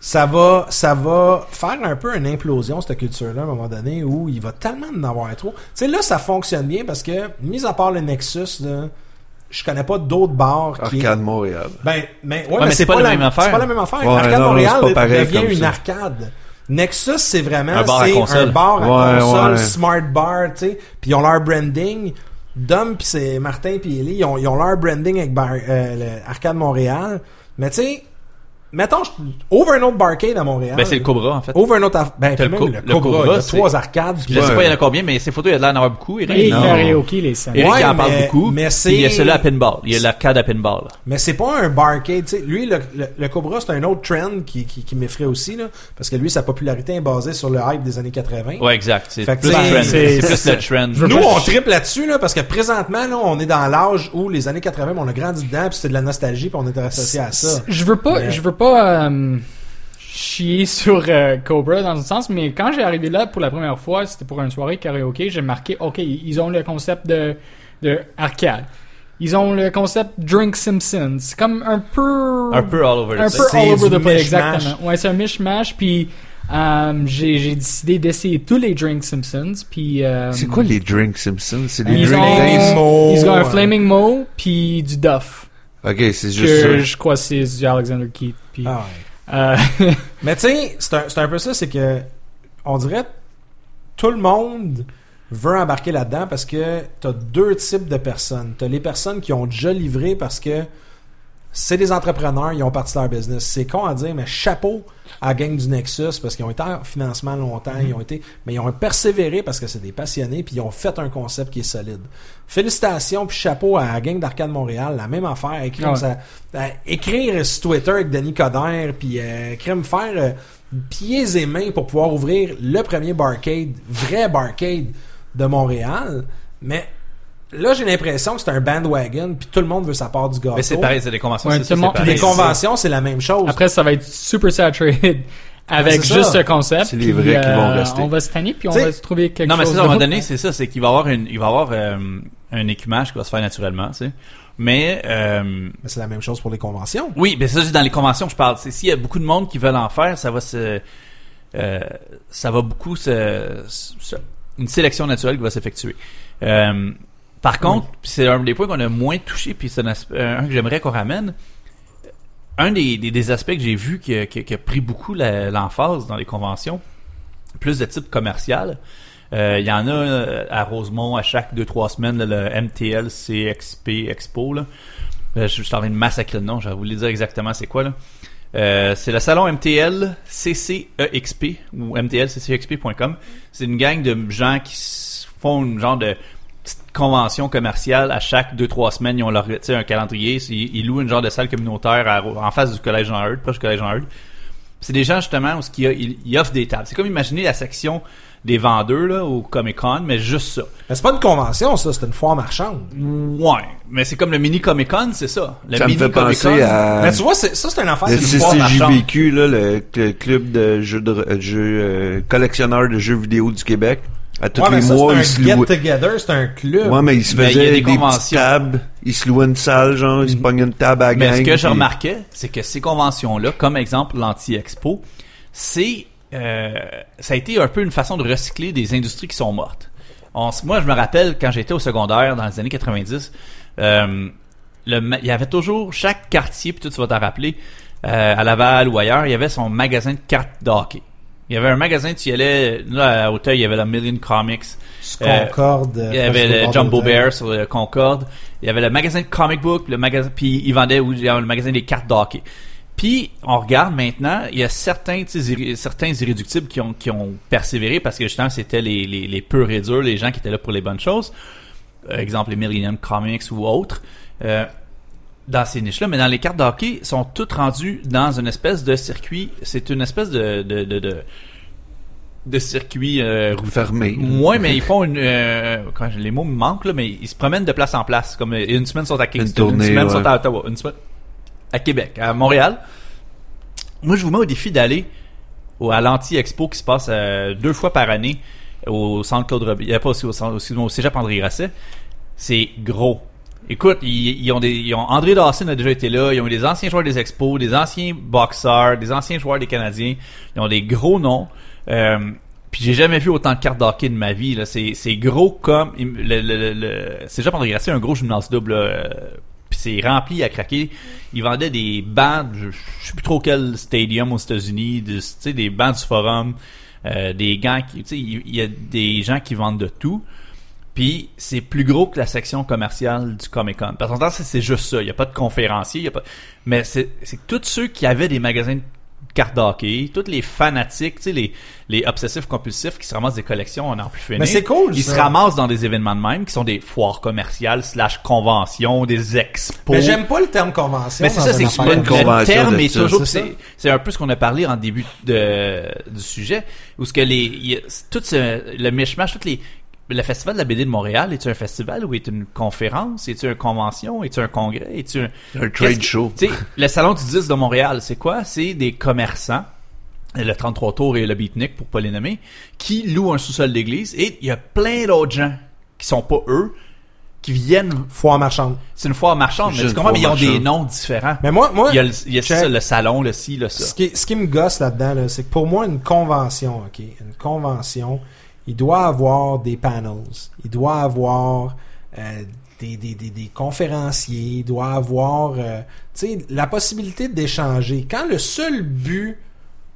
Speaker 2: ça va ça va faire un peu une implosion cette culture là à un moment donné où il va tellement en avoir trop. Tu sais là ça fonctionne bien parce que mis à part le Nexus là, je connais pas d'autres bars qui
Speaker 4: Arcade Montréal.
Speaker 2: ben, mais, ouais,
Speaker 1: mais c'est pas la même affaire.
Speaker 2: C'est pas la même affaire.
Speaker 4: Ouais,
Speaker 2: Arcade
Speaker 4: non,
Speaker 2: Montréal devient une
Speaker 4: ça.
Speaker 2: arcade. Nexus, c'est vraiment
Speaker 1: Un bar à
Speaker 2: c'est
Speaker 1: console.
Speaker 2: un bar à
Speaker 4: Ouais,
Speaker 2: console,
Speaker 4: ouais.
Speaker 2: smart bar, tu sais. Puis ils ont leur branding. Dom puis c'est Martin puis Ellie, ils ont, ils ont leur branding avec bar, euh, le Arcade Montréal. Mais tu sais, mettons, je- ouvre un autre barcade à Montréal.
Speaker 1: Ben, c'est le Cobra, en fait.
Speaker 2: Ouvre un autre, ben,
Speaker 1: le
Speaker 2: même
Speaker 1: Co-
Speaker 2: le
Speaker 1: le
Speaker 2: Cobra, il y a trois arcades.
Speaker 1: Je sais pas, il y en a combien, mais ces photos, il y a de l'air d'en avoir beaucoup. Eric.
Speaker 3: Et
Speaker 4: Non.
Speaker 3: karaoke, les scènes.
Speaker 1: Eric,
Speaker 2: Ouais,
Speaker 1: il en parle
Speaker 2: mais-
Speaker 1: beaucoup.
Speaker 2: mais
Speaker 1: il y a celui à pinball. Il y a l'arcade à pinball. là.
Speaker 2: Mais c'est pas un barcade, tu sais. Lui, le, le, le Cobra, c'est un autre trend qui, qui, qui m'effraie aussi, là. Parce que lui, sa popularité est basée sur le hype des années 80.
Speaker 1: Ouais, exact. C'est plus plus le trend.
Speaker 2: Nous, on triple là-dessus, là, parce que présentement, là, on est dans l'âge où les années 80, on a grandi dedans, puis c'est de la nostalgie, puis on est associé à ça.
Speaker 3: Je veux pas, je veux pas euh, chier sur euh, Cobra dans un sens, mais quand j'ai arrivé là pour la première fois, c'était pour une soirée karaoké, j'ai marqué, ok, ils ont le concept de, de arcade. Ils ont le concept Drink Simpsons. C'est comme un peu...
Speaker 1: Un peu all over the place.
Speaker 2: C'est
Speaker 3: all over
Speaker 2: du
Speaker 3: the place,
Speaker 2: mishmash.
Speaker 3: exactement. Ouais, c'est un mishmash, puis euh, j'ai décidé d'essayer tous les Drink Simpsons, puis... euh,
Speaker 4: C'est quoi les Drink Simpsons? C'est des
Speaker 3: Ils
Speaker 4: Drink?
Speaker 2: Mo,
Speaker 3: ils ont un
Speaker 2: ouais.
Speaker 3: Flaming Mo, puis du Duff.
Speaker 4: Ok, c'est juste
Speaker 3: Que
Speaker 4: ça.
Speaker 3: je crois que c'est du Alexander Keith. Puis,
Speaker 2: Ah ouais.
Speaker 3: euh,
Speaker 2: Mais tu sais, c'est un, c'est un peu ça, c'est que on dirait tout le monde veut embarquer là-dedans parce que t'as deux types de personnes. T'as les personnes qui ont déjà livré parce que c'est des entrepreneurs, ils ont parti leur business. C'est con à dire, mais chapeau à la gang du Nexus parce qu'ils ont été en financement longtemps, ils ont été, mais ils ont persévéré parce que c'est des passionnés puis ils ont fait un concept qui est solide. Félicitations puis chapeau à la gang d'Arcade Montréal, la même affaire, écrire,
Speaker 3: Ah ouais.
Speaker 2: ça, euh, écrire sur Twitter avec Denis Coderre puis euh, crème faire euh, pieds et mains pour pouvoir ouvrir le premier barcade, vrai barcade de Montréal, mais Là, j'ai l'impression que c'est un bandwagon, puis tout le monde veut sa part du gâteau.
Speaker 1: Mais c'est pareil, c'est des conventions.
Speaker 3: Ouais,
Speaker 1: c'est
Speaker 3: monde-
Speaker 2: Puis
Speaker 1: pareil.
Speaker 2: les conventions, c'est la même chose.
Speaker 3: Après, ça va être super saturated avec
Speaker 2: c'est
Speaker 3: juste
Speaker 2: ça.
Speaker 3: ce concept.
Speaker 4: C'est les
Speaker 3: puis,
Speaker 4: vrais qui vont
Speaker 3: euh,
Speaker 4: rester.
Speaker 3: On va se tanner puis on
Speaker 2: T'sais,
Speaker 3: va se trouver quelque
Speaker 1: Non, mais
Speaker 3: chose
Speaker 1: c'est ça, à un moment donné, c'est ça, c'est qu'il va y avoir une, il va y avoir euh, un écumage qui va se faire naturellement, tu sais. Mais, euh,
Speaker 2: Mais c'est la même chose pour les conventions.
Speaker 1: oui, mais ça, c'est dans les conventions que je parle. C'est s'il y a beaucoup de monde qui veulent en faire, ça va se, euh, ça va beaucoup se, se- une sélection naturelle qui va s'effectuer. Euh, par contre, c'est un des points qu'on a moins touché, puis c'est un, un que j'aimerais qu'on ramène. Un des, des, des aspects que j'ai vu qui a, qui a- qui a pris beaucoup l'emphase dans les conventions, plus de type commercial. Euh, Il y en a euh, à Rosemont à chaque 2-3 semaines, là, le MTL CXP Expo. Là. Euh, je suis en train de massacrer le nom, je vais vous le dire exactement c'est quoi. là. Euh, c'est le salon MTL CCEXP ou MTLCCEXP.com. C'est une gang de gens qui font une genre de petite convention commerciale à chaque 2-3 semaines. Ils ont leur, un calendrier. Ils, louent une genre de salle communautaire en face du collège Jean Eudes, proche du collège Jean Eudes. C'est des gens justement où ils, ils offrent des tables. C'est comme imaginer la section des vendeurs là, au Comic Con, mais juste ça.
Speaker 2: Mais c'est pas une convention, ça, c'est une foire marchande.
Speaker 1: Ouais, mais c'est comme le mini Comic Con, c'est ça. Le
Speaker 4: Ça me
Speaker 1: mini
Speaker 4: fait penser
Speaker 1: Comic-Con.
Speaker 4: à
Speaker 2: Mais tu vois, c'est- ça, c'est une affaire,
Speaker 4: le
Speaker 2: c'est une foire marchande.
Speaker 4: CCJVQ, là, le, le club de jeux de euh, jeux euh, collectionneurs de jeux vidéo du Québec. À tous
Speaker 2: Ouais, mais
Speaker 4: les
Speaker 2: ça,
Speaker 4: mois, ils
Speaker 2: c'est
Speaker 4: se
Speaker 2: un
Speaker 4: louaient.
Speaker 2: get-together, c'est un club.
Speaker 4: Ouais, mais ils se
Speaker 1: Mais il y a
Speaker 4: faisaient
Speaker 1: des
Speaker 4: des, petites tables. Ils se louaient une salle, genre, ils se pognaient une table à la
Speaker 1: Mais
Speaker 4: gang.
Speaker 1: ce que je
Speaker 4: puis-
Speaker 1: remarquais, c'est que ces conventions-là, comme exemple l'anti-expo, c'est euh, ça a été un peu une façon de recycler des industries qui sont mortes. On moi, je me rappelle quand j'étais au secondaire dans les années 90, euh, le il y avait toujours chaque quartier, puis tu vas t'en rappeler, euh, à Laval ou ailleurs, il y avait son magasin de cartes de hockey. Il y avait un magasin, tu y allais, là, à Auteuil, il y avait la Million Comics. Euh,
Speaker 2: Concorde.
Speaker 1: Il y avait le Jumbo Bear sur le Concorde. Il y avait le magasin de comic book, le magasin, puis ils vendaient ou- il y avait le magasin des cartes d'hockey. Puis on regarde maintenant, il y a certains, certains irréductibles qui ont, qui ont persévéré parce que justement c'était les, les, les purs et durs, les gens qui étaient là pour les bonnes choses. euh, exemple les Millennium Comics ou autres, euh, dans ces niches-là, mais dans les cartes de hockey, sont toutes rendues dans une espèce de circuit. C'est une espèce de de de, de, de circuit euh,
Speaker 4: Fermé.
Speaker 1: Ouais, mais ils font une. euh, quand les mots me manquent là, mais ils se promènent de place en place. Comme une semaine sont à Kingston, une,
Speaker 4: tournée,
Speaker 1: semaine
Speaker 4: ouais.
Speaker 1: sont à Ottawa, une semaine à Québec, à Montréal. Moi, je vous mets au défi d'aller à l'anti-expo qui se passe euh, deux fois par année au centre Claude Robillard, euh, pas aussi au, centre, aussi, au Cégep André Grasset. C'est gros. Écoute, ils, ont des, ils ont André Dawson a déjà été là. Ils ont eu des anciens joueurs des Expos, des anciens boxeurs, des anciens joueurs des Canadiens. Ils ont des gros noms. Euh, puis j'ai jamais vu autant de cartes d'hockey de ma vie. C'est, gros comme le, Cégep André Grasset, un gros gymnase double. C'est rempli à craquer. Ils vendaient des bancs, je, je sais plus trop quel stadium aux États-Unis, des bancs du forum, euh, des gants, il y a des gens qui vendent de tout. Puis c'est plus gros que la section commerciale du Comic Con. Parce qu'en c'est juste ça. Il n'y a pas de conférencier. Y a pas... Mais c'est c'est tous ceux qui avaient des magasins cartes d'hockey, tous les fanatiques, tu sais, les, les obsessifs compulsifs qui se ramassent des collections en en plus finir.
Speaker 2: Mais c'est cool,
Speaker 1: Ils
Speaker 2: ça.
Speaker 1: se ramassent dans des événements de même qui sont des foires commerciales slash conventions, des expos.
Speaker 2: Mais j'aime pas le terme convention.
Speaker 1: Mais c'est ça, c'est
Speaker 4: une
Speaker 1: le terme est toujours,
Speaker 2: c'est ça.
Speaker 1: c'est c'est un peu ce qu'on a parlé en début de, du sujet, où ce que les, il y a- tout ce, le mishmash, toutes les, le festival de la BD de Montréal, est-tu un festival ou est une conférence, est-tu une convention, est-tu un congrès, est-tu un,
Speaker 4: trade show.
Speaker 1: Le salon du 10 de Montréal, c'est quoi? C'est des commerçants, le 33 tours et le beatnik pour pas les nommer, qui louent un sous-sol d'église et il y a plein d'autres gens qui sont pas eux, qui viennent,
Speaker 2: Foire marchande.
Speaker 1: c'est une foire marchande, mais tu comprends, mais ils ont des noms différents.
Speaker 2: Mais moi, moi,
Speaker 1: Il y a, le, il y a
Speaker 2: check.
Speaker 1: ça, le salon, le ci, le ça.
Speaker 2: ce qui, ce qui me gosse là-dedans, là, c'est que pour moi, une convention, ok, une convention, il doit avoir des panels, il doit avoir euh, des, des, des, des conférenciers, il doit avoir, euh, la possibilité d'échanger. Quand le seul but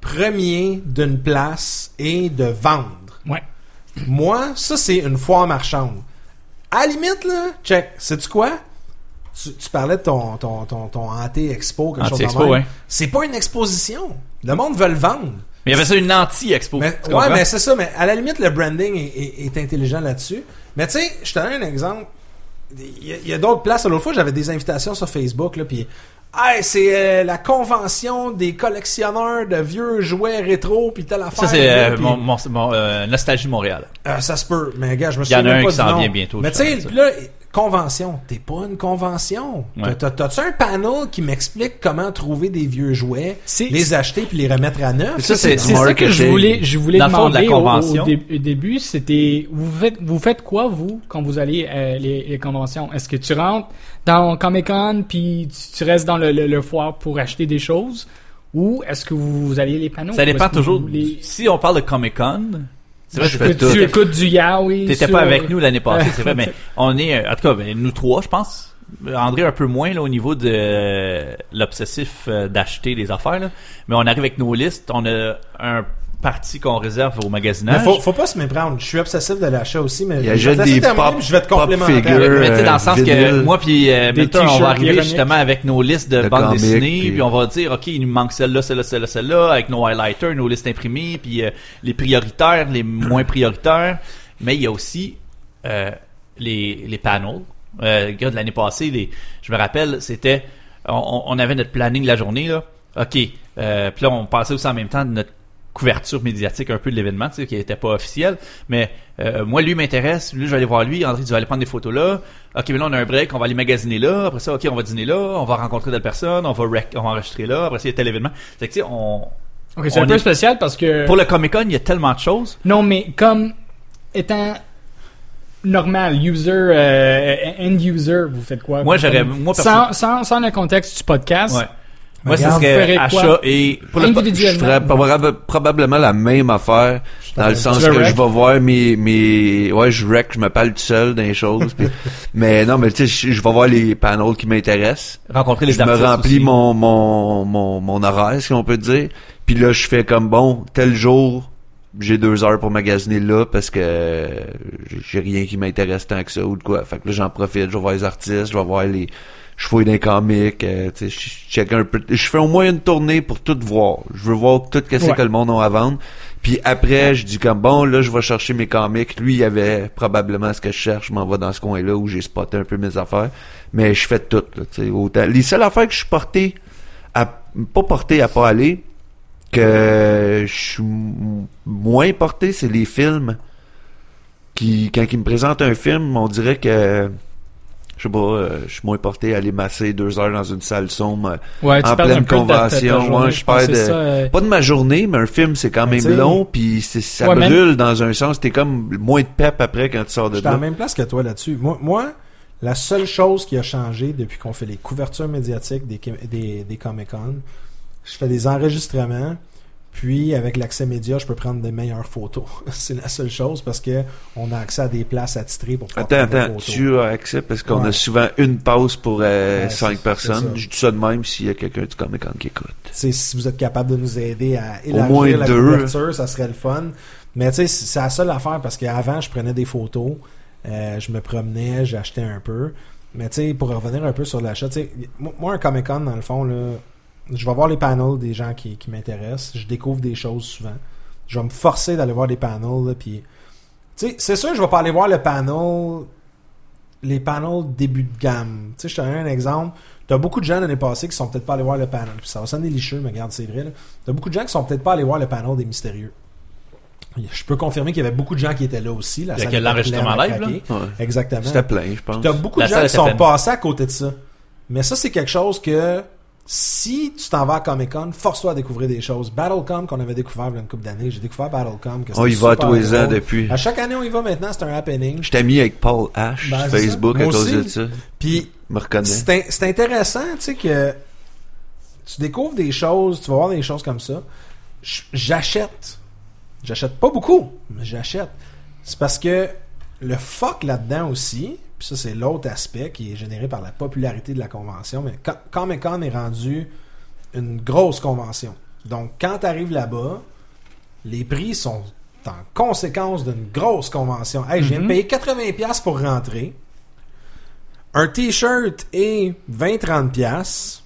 Speaker 2: premier d'une place est de vendre,
Speaker 3: Ouais.
Speaker 2: moi, ça, c'est une foire marchande. À la limite, là, check, sais-tu quoi? Tu, tu parlais de ton, ton, ton, ton anti-expo, quelque chose de
Speaker 1: Anti-expo,
Speaker 2: même.
Speaker 1: ouais.
Speaker 2: C'est pas une exposition. Le monde veut le vendre.
Speaker 1: Mais il y avait ça une anti-expo.
Speaker 2: Mais, ouais, mais c'est ça. Mais à la limite, le branding est, est- est intelligent là-dessus. Mais tu sais, je te donne un exemple. Il y a, il y a d'autres places. L'autre fois, j'avais des invitations sur Facebook, là, puis Hey, c'est euh, la convention des collectionneurs de vieux jouets rétro, puis telle affaire.
Speaker 1: ça, c'est euh, mon, mon, mon, euh, Nostalgie Montréal.
Speaker 2: ça se peut, mais gars, je me
Speaker 1: Il y en a
Speaker 2: souviens
Speaker 1: un qui s'en vient bientôt,
Speaker 2: Mais tu sais, là, convention, t'es pas une convention.
Speaker 1: Ouais.
Speaker 2: T'as-tu un panel qui m'explique comment trouver des vieux jouets, les acheter puis les remettre à neuf?
Speaker 1: Ça, c'est-
Speaker 3: ça que je
Speaker 4: marketing.
Speaker 3: voulais, je voulais
Speaker 1: fond, de la
Speaker 3: demander au- au,
Speaker 1: convention.
Speaker 3: dé- au début. C'était, vous faites, vous faites quoi vous quand vous allez euh, les, les conventions? Est-ce que tu rentres dans Comic Con puis tu, tu restes dans le, le, le foire pour acheter des choses, ou est-ce que vous, vous allez les panneaux?
Speaker 1: Ça dépend toujours.
Speaker 3: les-
Speaker 1: Si on parle de Comic Con, c'est vrai
Speaker 4: Je
Speaker 1: que
Speaker 4: fais
Speaker 3: que
Speaker 4: tout.
Speaker 3: tu écoutes du yaoi.
Speaker 1: T'étais
Speaker 3: sur-
Speaker 1: pas avec nous l'année passée, c'est vrai, mais on est, euh, en tout cas, ben, nous trois, je pense. André un peu moins là, au niveau de euh, l'obsessif euh, d'acheter des affaires, là. mais on arrive avec nos listes. On a un parti qu'on réserve au
Speaker 2: Mais
Speaker 1: magasinage.
Speaker 2: faut, faut pas se méprendre. Je suis obsessif de l'achat aussi, mais
Speaker 4: Il
Speaker 2: je vais te
Speaker 4: pop-
Speaker 2: je vais te complémenter.
Speaker 4: figures.
Speaker 2: avec.
Speaker 1: Mais tu sais, dans le sens que moi puis euh,
Speaker 3: Des
Speaker 1: Milton, on va arriver justement avec nos listes de,
Speaker 4: De
Speaker 1: bandes
Speaker 4: comics,
Speaker 1: dessinées,
Speaker 4: puis-
Speaker 1: puis on va dire, OK, il nous manque celle-là, celle-là, celle-là, celle-là, avec nos highlighters, nos listes imprimées, puis euh, les prioritaires, les moins prioritaires. Mais il y a aussi euh, les, les panels. Euh, le gars de l'année passée, les, je me rappelle, c'était, on, on avait notre planning de la journée, là. OK. Euh, puis là, on passait aussi en même temps de notre couverture médiatique un peu de l'événement, tu sais, qui n'était pas officiel. Mais euh, moi, lui m'intéresse. Lui, je vais aller voir lui. André, tu vas aller prendre des photos là. OK, mais là, on a un break. On va aller magasiner là. Après ça, OK, on va dîner là. On va rencontrer d'autres personnes. On va, rec- on va enregistrer là. Après ça, il y a tel événement. Fait que, tu sais, on...
Speaker 3: Ok, c'est un peu
Speaker 1: est-
Speaker 3: spécial parce que.
Speaker 1: Pour le Comic-Con, il y a tellement de choses.
Speaker 3: Non, mais comme étant normal, user, euh, end user, vous faites quoi?
Speaker 1: Moi, j'aurais... Moi,
Speaker 3: sans, sans, sans le contexte du podcast.
Speaker 1: Ouais. Moi, serait
Speaker 3: ferez quoi?
Speaker 1: achat et... Pour le,
Speaker 4: Je ferais probable- probablement la même affaire dans le sens que je vais voir mes mes ouais je wreck je me parle tout seul dans les choses puis- mais non mais tu sais je, vais voir les panels qui m'intéressent.
Speaker 1: Rencontrer les
Speaker 4: je me
Speaker 1: artistes
Speaker 4: remplis
Speaker 1: aussi.
Speaker 4: mon mon mon mon horaire si on peut dire. Puis là je fais comme bon tel jour j'ai deux heures pour magasiner là parce que j'ai rien qui m'intéresse tant que ça ou de quoi. Fait que là j'en profite je vais voir les artistes je vais voir les je fouille les comics, euh, tu sais, je check un peu. Je fais au moins une tournée pour tout voir. Je veux voir tout ce
Speaker 3: Ouais.
Speaker 4: que le monde a à vendre. Puis après, je dis comme bon, là, je vais chercher mes comics. Lui, il avait probablement ce que je cherche. Je m'en vais dans ce coin-là où j'ai spoté un peu mes affaires. Mais je fais tout, là, tu sais, autant. Les seules affaires que je suis porté à, pas porté à pas aller, que je suis moins porté, c'est les films. Qui, quand ils me présentent un film, on dirait que, je sais pas, euh, je suis moins porté à aller masser deux heures dans une salle sombre.
Speaker 3: Ouais, tu
Speaker 4: En pleine
Speaker 3: peu de
Speaker 4: convention,
Speaker 3: journée,
Speaker 4: ouais,
Speaker 3: je
Speaker 4: je
Speaker 3: c'est
Speaker 4: de-
Speaker 3: ça, euh,
Speaker 4: Pas de ma journée, mais un film, c'est quand
Speaker 2: Mais
Speaker 4: même long, puis ça
Speaker 3: Ouais, même-
Speaker 4: brûle dans un sens. T'es comme moins de pep après quand tu sors de
Speaker 2: J'étais à
Speaker 4: là.
Speaker 2: la même place que toi là-dessus. Moi, moi, la seule chose qui a changé depuis qu'on fait les couvertures médiatiques des, des, des Comic-Con, je fais des enregistrements, puis avec l'accès média, je peux prendre des meilleures photos. c'est la seule chose parce que on a accès à des places attitrées pour pouvoir
Speaker 4: Attends,
Speaker 2: prendre des
Speaker 4: attends,
Speaker 2: photos.
Speaker 4: tu as accès parce qu'on
Speaker 2: Ouais.
Speaker 4: a souvent une pause pour euh,
Speaker 2: Ouais,
Speaker 4: cinq personnes. Je dis ça de même s'il y a quelqu'un du Comic Con qui écoute.
Speaker 2: Tu sais, si vous êtes capable de nous aider à élargir
Speaker 4: moins
Speaker 2: la
Speaker 4: deux.
Speaker 2: couverture, ça serait le fun. Mais tu sais, c'est la seule affaire parce qu'avant, je prenais des photos, euh, je me promenais, j'achetais un peu. Mais tu sais, pour revenir un peu sur l'achat, tu sais, moi, moi, un Comic Con, dans le fond, là, je vais voir les panels des gens qui, qui m'intéressent. Je découvre des choses souvent. Je vais me forcer d'aller voir des panels, là, puis... Tu sais, c'est sûr, je vais pas aller voir le panel... Les panels début de gamme. Tu sais, je te donne un exemple. T'as beaucoup de gens l'année passée qui sont peut-être pas allés voir le panel. Puis ça va sonner licheux, mais regarde, c'est vrai. T'as beaucoup de gens qui sont peut-être pas allés voir le panel des mystérieux. Je peux confirmer qu'il y avait beaucoup de gens qui étaient là aussi. La
Speaker 1: Il y a
Speaker 2: salle
Speaker 1: quel
Speaker 2: était
Speaker 1: enregistrement
Speaker 2: pleine à
Speaker 1: live, là?
Speaker 4: Ouais.
Speaker 2: Exactement.
Speaker 4: C'était plein, je pense.
Speaker 2: T'as beaucoup
Speaker 1: La
Speaker 2: de gens qui sont passés à côté de ça. Mais ça, c'est quelque chose que si tu t'en vas à Comic Con, force-toi à découvrir des choses. Battlecom qu'on avait découvert il y a une couple d'années, j'ai découvert Battlecom. que
Speaker 4: On y
Speaker 2: c'était
Speaker 4: va tous les ans depuis.
Speaker 2: À chaque année, on y va maintenant, c'est un happening.
Speaker 4: Je t'ai mis avec Paul H
Speaker 2: Ben.
Speaker 4: Facebook à cause
Speaker 2: aussi.
Speaker 4: de ça.
Speaker 2: Puis
Speaker 4: Je me reconnais.
Speaker 2: c'est in- c'est intéressant, tu sais, que tu découvres des choses, tu vas voir des choses comme ça. J'achète. J'achète pas beaucoup, mais j'achète. C'est parce que le fuck là-dedans aussi, puis ça c'est l'autre aspect qui est généré par la popularité de la convention, mais Comic Con est rendu une grosse convention. Donc quand tu arrives là-bas, les prix sont en conséquence d'une grosse convention. Hey,
Speaker 3: Mhm.
Speaker 2: payer 80$ pour rentrer. Un t-shirt est 20-30$.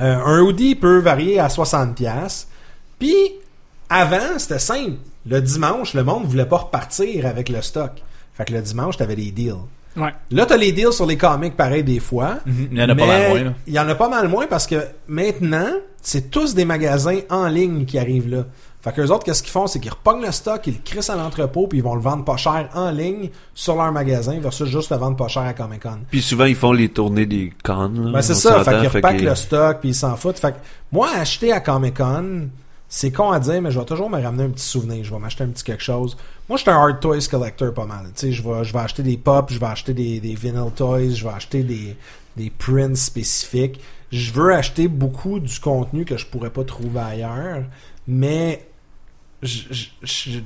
Speaker 2: Euh, un hoodie peut varier à 60$. Puis, avant, c'était simple. Le dimanche, le monde voulait pas repartir avec le stock. Fait que le dimanche, t'avais des deals.
Speaker 3: Ouais.
Speaker 2: Là, t'as les deals sur les comics, pareil, des fois.
Speaker 1: Mhm. Il y en a pas mal moins, là.
Speaker 2: Il y en a pas mal moins parce que maintenant, c'est tous des magasins en ligne qui arrivent là. Fait qu'eux autres, qu'est-ce qu'ils font? C'est qu'ils repognent le stock, ils le crissent à l'entrepôt, puis ils vont le vendre pas cher en ligne sur leur magasin versus juste le vendre pas cher à Comic Con.
Speaker 4: Puis souvent, ils font les tournées des cons. là.
Speaker 2: Ben, c'est ça, fait qu'ils repackent le stock, puis ils s'en foutent. Fait que moi, acheter à Comic Con, c'est con à dire, mais je vais toujours me ramener un petit souvenir. Je vais m'acheter un petit quelque chose. Moi, je suis un hard toys collector pas mal. Tu sais, je vais, je vais acheter des pops, je vais acheter des, des vinyl toys, je vais acheter des, des prints spécifiques. Je veux acheter beaucoup du contenu que je pourrais pas trouver ailleurs, mais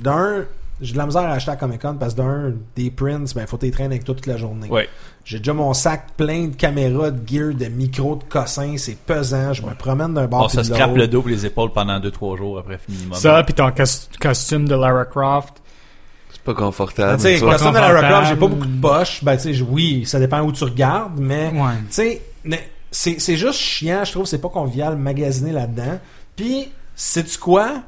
Speaker 2: d'un, j'ai de la misère à acheter à Comic Con parce que d'un, des prints, ben, faut t'y traîner avec toi toute la journée.
Speaker 1: Ouais.
Speaker 2: J'ai déjà mon sac plein de caméras, de gear, de micros, de cossins. C'est pesant. Je me promène d'un bord
Speaker 1: On
Speaker 2: puis
Speaker 1: se scrape le dos et les épaules pendant 2-3 jours après minimum.
Speaker 3: Ça, puis ton cos- costume de Lara Croft.
Speaker 4: C'est pas
Speaker 2: Ben,
Speaker 4: confortable.
Speaker 2: tu sais,
Speaker 4: ça.
Speaker 2: le costume de Lara. Croft, j'ai pas beaucoup de poches. Ben, tu sais, oui, ça dépend où tu regardes, mais,
Speaker 3: Ouais.
Speaker 2: tu sais, mais c'est c'est juste chiant, je trouve. C'est pas convivial magasiner là-dedans. Puis, sais-tu quoi?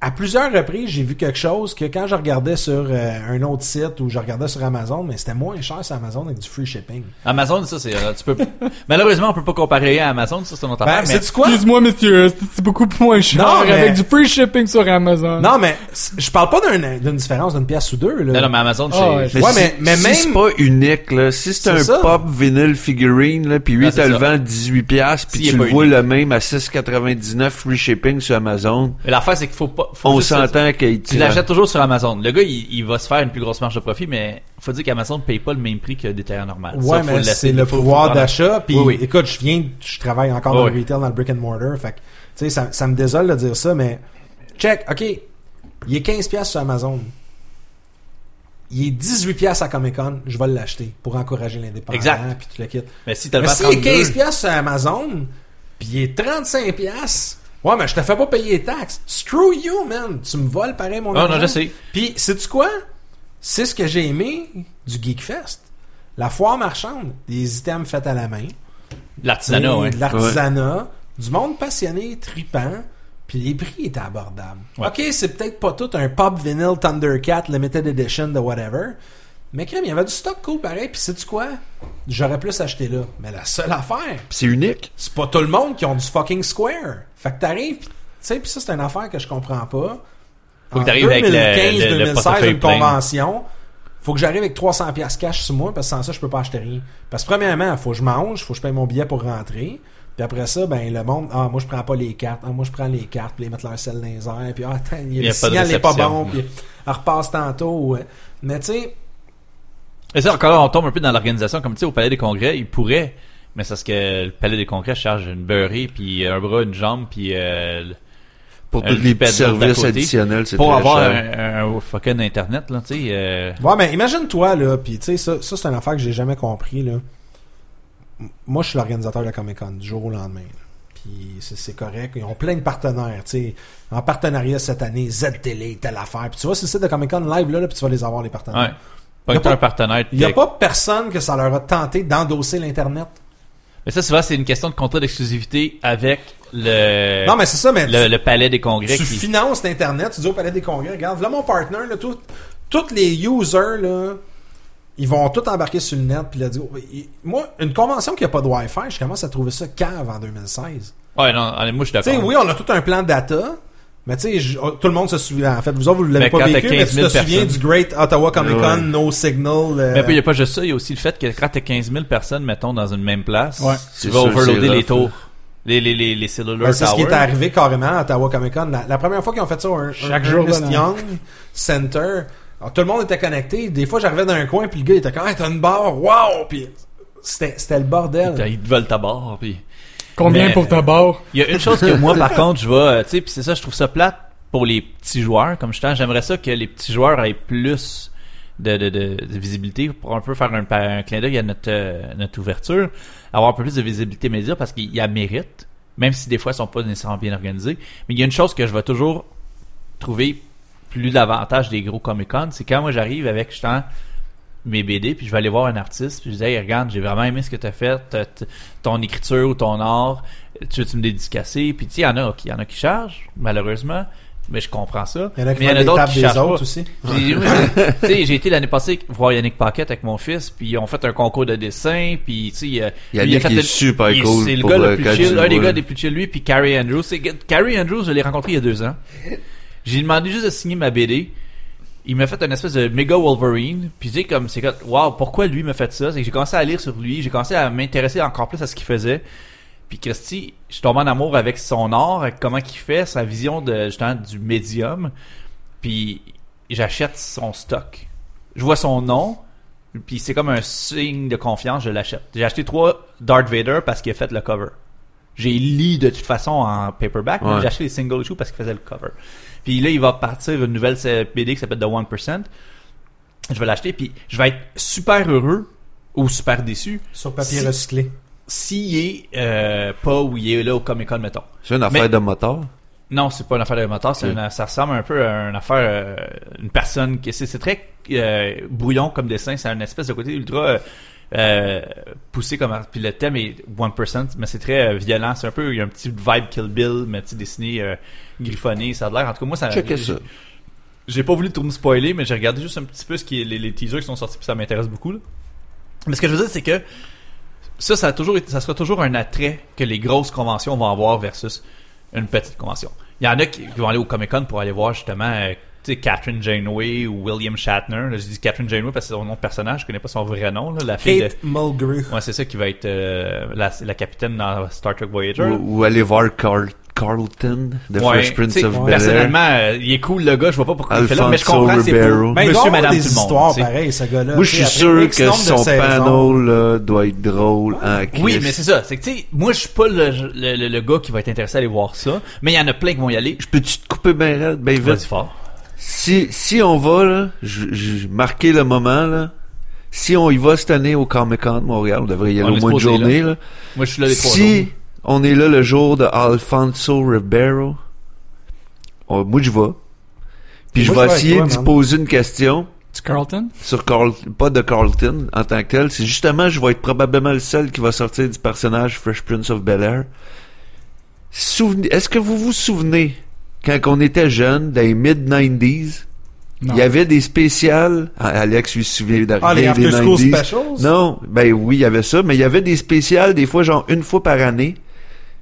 Speaker 2: À plusieurs reprises, j'ai vu quelque chose que quand je regardais sur euh, un autre site ou je regardais sur Amazon, mais c'était moins cher sur Amazon avec du free shipping.
Speaker 1: Amazon, ça, c'est, euh, tu peux, malheureusement, on peut pas comparer à Amazon, ça, c'est une autre
Speaker 2: Ben,
Speaker 1: affaire, mais?
Speaker 3: Excuse-moi, monsieur, c'est- c'est beaucoup moins cher
Speaker 2: Non, mais-
Speaker 3: avec du free shipping sur Amazon.
Speaker 2: Non, mais je parle pas d'un- d'une différence d'une pièce ou deux. Là.
Speaker 1: non, non, mais Amazon, c'est,
Speaker 3: Ah, ouais.
Speaker 4: Mais
Speaker 2: Ouais,
Speaker 4: si,
Speaker 2: mais- mais
Speaker 4: si
Speaker 2: même-
Speaker 4: c'est pas unique, là, si c'est
Speaker 2: C'est
Speaker 4: un
Speaker 2: ça.
Speaker 4: pop vinyl figurine, là, puis lui,
Speaker 1: c'est
Speaker 4: t'as le
Speaker 1: ça.
Speaker 4: vend 18 piastres, puis
Speaker 1: S'il
Speaker 4: tu le vois
Speaker 1: unique.
Speaker 4: le même à 6,99 free shipping sur Amazon,
Speaker 1: mais l'affaire, c'est qu'il faut pas, faut
Speaker 4: on
Speaker 1: juste-
Speaker 4: s'entend qu'il
Speaker 1: Tu l'achètes toujours sur Amazon. Le gars, il, il va se faire une plus grosse marge de profit, mais faut dire qu'Amazon ne paye pas le même prix que des terrains normales.
Speaker 2: Ouais,
Speaker 1: Ça,
Speaker 2: mais c'est le pouvoir d'achat. Puis,
Speaker 1: Oui, oui.
Speaker 2: écoute, je viens, je travaille encore dans
Speaker 1: oui.
Speaker 2: le retail, dans le brick and mortar. Fait que, tu sais, ça, ça me désole de dire ça, mais check, ok, il est 15 pièces sur Amazon. Il est 18 pièces à Comic Con, je vais l'acheter pour encourager l'indépendant.
Speaker 1: Exact.
Speaker 2: Puis tu le quittes.
Speaker 1: Mais si t'as le
Speaker 2: Mais
Speaker 1: vent
Speaker 2: s'il est
Speaker 1: 32,
Speaker 2: 15 pièces sur Amazon, puis il est 35 pièces, ouais, mais je te fais pas payer les taxes. Screw you, man. Tu me voles pareil mon argent.
Speaker 1: non, je sais.
Speaker 2: Puis, sais-tu quoi? C'est ce que j'ai aimé du Geekfest. La foire marchande, des items faits à la main,
Speaker 1: L'artisanat, ouais.
Speaker 2: de l'artisanat, du monde passionné, tripant, Puis les prix étaient abordables.
Speaker 1: Ouais.
Speaker 2: Ok, c'est peut-être pas tout un pop vinyl Thundercat Limited Edition de whatever. Mais crème, il y avait du stock cool pareil. Puis sais-tu quoi? J'aurais plus acheté là. Mais la seule affaire,
Speaker 4: c'est unique.
Speaker 2: c'est pas tout le monde qui ont du fucking square. Fait que t'arrives, pis- tu sais, puis ça c'est une affaire que je comprends pas.
Speaker 1: Faut que t'arrives avec le- le- le
Speaker 2: 2015,
Speaker 1: portefeuille
Speaker 2: une convention. Faut que j'arrive avec 300 pièces cash sur moi parce que sans ça je peux pas acheter rien. Parce que premièrement, faut que je mange, faut que je paye mon billet pour rentrer. Puis après ça, ben le monde, ah moi je prends pas les cartes, ah moi je prends les cartes, puis les mettre leur sel dans les airs, puis ah attends, il y a
Speaker 1: Il y
Speaker 2: le
Speaker 1: a
Speaker 2: signal n'est pas bon, puis elle repasse tantôt. Mais tu sais,
Speaker 1: Et ça, encore là, on tombe un peu dans l'organisation. Comme tu sais, au Palais des Congrès, ils pourraient, mais c'est parce que le Palais des Congrès charge une beurrée, puis un bras, une jambe, puis euh,
Speaker 4: Pour tous les petits services additionnels, c'est
Speaker 1: pour
Speaker 4: très
Speaker 1: avoir
Speaker 4: cher.
Speaker 1: un, un fucking Internet, là, tu sais. euh,
Speaker 2: Ouais, mais imagine-toi, là, puis tu sais, ça, ça c'est une affaire que j'ai jamais compris, là. Moi, je suis l'organisateur de la Comic-Con, du jour au lendemain, là. Puis c'est c'est correct. Ils ont plein de partenaires, tu sais. En partenariat cette année, Z-Télé, telle affaire. Puis tu vois, c'est le site de Comic-Con live, là, là, puis tu vas les avoir, les partenaires.
Speaker 1: ouais. Pas que t'as un partenaire.
Speaker 2: Il n'y a pas personne que ça leur a tenté d'endosser l'Internet.
Speaker 1: Mais ça, souvent, c'est une question de contrat d'exclusivité avec le,
Speaker 2: non, mais c'est ça, mais
Speaker 1: le,
Speaker 2: tu,
Speaker 1: le Palais des Congrès.
Speaker 2: tu
Speaker 1: qui...
Speaker 2: finances l'Internet, tu dis au Palais des Congrès, regarde, voilà mon partner, là, tous les users, là, ils vont tout embarquer sur le net, puis là, oh, moi, une convention qui a pas de Wi-Fi, je commence à trouver ça cave en 2016.
Speaker 1: Ouais, non, allez, moi, je suis
Speaker 2: Tu sais, oui, on a tout un plan de data, mais tu sais, je- tout le monde se souvient. En fait, vous autres, vous l'avez
Speaker 1: Mais
Speaker 2: pas vécu, mais
Speaker 1: 15
Speaker 2: tu
Speaker 1: 000
Speaker 2: te souviens du Great Ottawa Comic Con,
Speaker 4: Ouais.
Speaker 2: No Signal. euh,
Speaker 1: Mais il n'y a pas juste ça, il y a aussi le fait que quand t'as 15 000 personnes, mettons, dans une même place,
Speaker 3: Ouais.
Speaker 1: tu vas overloader les tours. Les, les, les, les cellular
Speaker 2: ben, c'est ce qui est arrivé carrément à Ottawa Comic Con. La, la première fois qu'ils ont fait ça, un,
Speaker 3: Chaque
Speaker 2: un
Speaker 3: jour
Speaker 2: Ernest
Speaker 3: de l'an.
Speaker 2: Young Center, alors, tout le monde était connecté. Des fois, j'arrivais dans un coin, puis le gars il était comme, hey, t'as une barre, wow! Puis c'était c'était le bordel.
Speaker 1: Ils te veulent ta barre, puis...
Speaker 3: Combien
Speaker 1: Mais-
Speaker 3: pour ta barre?
Speaker 1: Il y a une chose que moi, par contre, je vais, euh, tu sais, puis c'est ça, je trouve ça plate pour les petits joueurs, comme je t'en, j'aimerais ça que les petits joueurs aient plus de, de, de, de visibilité pour un peu faire un, un clin d'œil à notre, euh, notre ouverture, avoir un peu plus de visibilité média parce qu'il y a mérite, même si des fois ils sont pas nécessairement bien organisés. Mais il y a une chose que je vais toujours trouver plus d'avantage des gros Comic Con, c'est quand moi j'arrive avec justement mes BD, puis je vais aller voir un artiste, puis je dis hey, regarde, j'ai vraiment aimé ce que tu as fait, t- t- ton écriture ou ton art, tu veux-tu me dédicacer? Puis tu sais, il y en a qui, il y en a qui chargent, malheureusement, mais je comprends ça.
Speaker 2: Il y en a qui
Speaker 1: mais il y en a
Speaker 2: des
Speaker 1: d'autres qui
Speaker 2: des autres
Speaker 1: pas.
Speaker 2: aussi.
Speaker 1: J'ai- moi, j'ai- tu sais, j'ai été l'année passée voir Yannick Paquette avec mon fils, puis ils ont fait un concours de dessin, puis tu sais, il a- fait
Speaker 4: est super
Speaker 1: il-
Speaker 4: cool
Speaker 1: C'est le gars le plus chill, un des gars des plus chill, lui, puis Carrie Andrews. Carrie Andrews, je l'ai rencontré il y a deux ans. J'ai demandé juste de signer ma BD. Il m'a fait une espèce de méga Wolverine. Puis tu sais, comme, c'est comme, wow, pourquoi lui m'a fait ça? C'est que j'ai commencé à lire sur lui, j'ai commencé à m'intéresser encore plus à ce qu'il faisait. Puis Christy, je suis tombé en amour avec son art, avec comment il fait, sa vision de, justement, du médium. Puis j'achète son stock. Je vois son nom, puis c'est comme un signe de confiance, je l'achète. J'ai acheté trois Darth Vader parce qu'il a fait le cover. J'ai lu de toute façon en paperback, mais j'ai acheté les single issues parce qu'il faisait le cover. Puis là, il va partir une nouvelle BD qui s'appelle The 1%. Je vais l'acheter, puis je vais être super heureux ou super déçu
Speaker 2: Sur papier
Speaker 1: Si-
Speaker 2: recyclé.
Speaker 1: s'il est euh, pas où il est là au Comic Con, mettons.
Speaker 4: C'est une affaire
Speaker 1: Mais-
Speaker 4: de moteur?
Speaker 1: Non, c'est pas une affaire de moteur, une- ça ressemble un peu à une affaire, euh, une personne qui c'est c'est très euh, brouillon comme dessin, c'est un espèce de côté ultra euh, poussé comme puis le thème est 1%, mais c'est très euh, violent, c'est un peu il y a un petit vibe Kill Bill, mais tu dessiné euh, griffonné, ça a l'air en tout cas moi ça j'ai- pas voulu tout me spoiler, mais j'ai regardé juste un petit peu ce qui est, les, les teasers qui sont sortis puis ça m'intéresse beaucoup. là. Mais ce que je veux dire c'est que ça ça a toujours été- ça sera toujours un attrait que les grosses conventions vont avoir versus une petite convention. Il y en a qui, vont aller au Comic Con pour aller voir justement Catherine Janeway ou William Shatner. Là, je dis Catherine Janeway parce que c'est son nom de personnage, je connais pas son vrai nom là, la fille de
Speaker 2: Kate Mulgrew.
Speaker 1: Ouais, c'est ça qui va être euh, la, la capitaine dans Star Trek Voyager.
Speaker 4: Ou, ou aller voir Carl, Carlton, The
Speaker 1: Ouais,
Speaker 4: Fresh Prince
Speaker 1: tu
Speaker 4: of Bel Air.
Speaker 1: personnellement, euh, il est cool le gars, je vois pas pourquoi il fait là, mais je comprends c'est
Speaker 4: Ribeiro.
Speaker 1: pour
Speaker 2: Ben, il doit
Speaker 1: monsieur,
Speaker 2: avoir
Speaker 1: madame,
Speaker 2: des
Speaker 1: tout le monde.
Speaker 2: histoires
Speaker 1: tu sais.
Speaker 2: pareilles, ce gars-là.
Speaker 4: Moi, je
Speaker 2: Tu
Speaker 4: suis sûr
Speaker 2: X
Speaker 4: que
Speaker 2: de
Speaker 4: son panel là, doit être drôle.
Speaker 1: Oui, mais c'est ça. C'est que, tu sais, moi, je suis pas le, le, le- le gars qui va être intéressé à aller voir ça, mais il y en a plein qui vont y aller.
Speaker 4: Je peux-tu te couper bien raide, bien
Speaker 1: Vas-y
Speaker 4: vite?
Speaker 1: fort.
Speaker 4: Si, si on va, là, je, je marquer le moment, là. Si on y va cette année au Comic Con de Montréal, on devrait y aller
Speaker 1: On
Speaker 4: au moins une journée, là.
Speaker 1: Moi, je suis là les trois
Speaker 4: Si
Speaker 1: jours.
Speaker 4: on est là le jour de Alfonso Ribeiro, on- moi je vais. Puis je vais essayer d'y poser une question
Speaker 3: Tu Carlton?
Speaker 4: sur Carl, pas de Carlton en tant que tel. C'est justement, je vais être probablement le seul qui va sortir du personnage Fresh Prince of Bel Air. souvenez, est-ce que vous vous souvenez quand on était jeune, dans les mid-90s,
Speaker 3: Non.
Speaker 4: il y avait des spéciales. Ah, Alex lui se souvient de
Speaker 2: Ah, les
Speaker 4: des
Speaker 2: After School
Speaker 4: 90s.
Speaker 2: Specials?
Speaker 4: Non, ben oui, il y avait ça, mais il y avait des spéciales des fois genre une fois par année.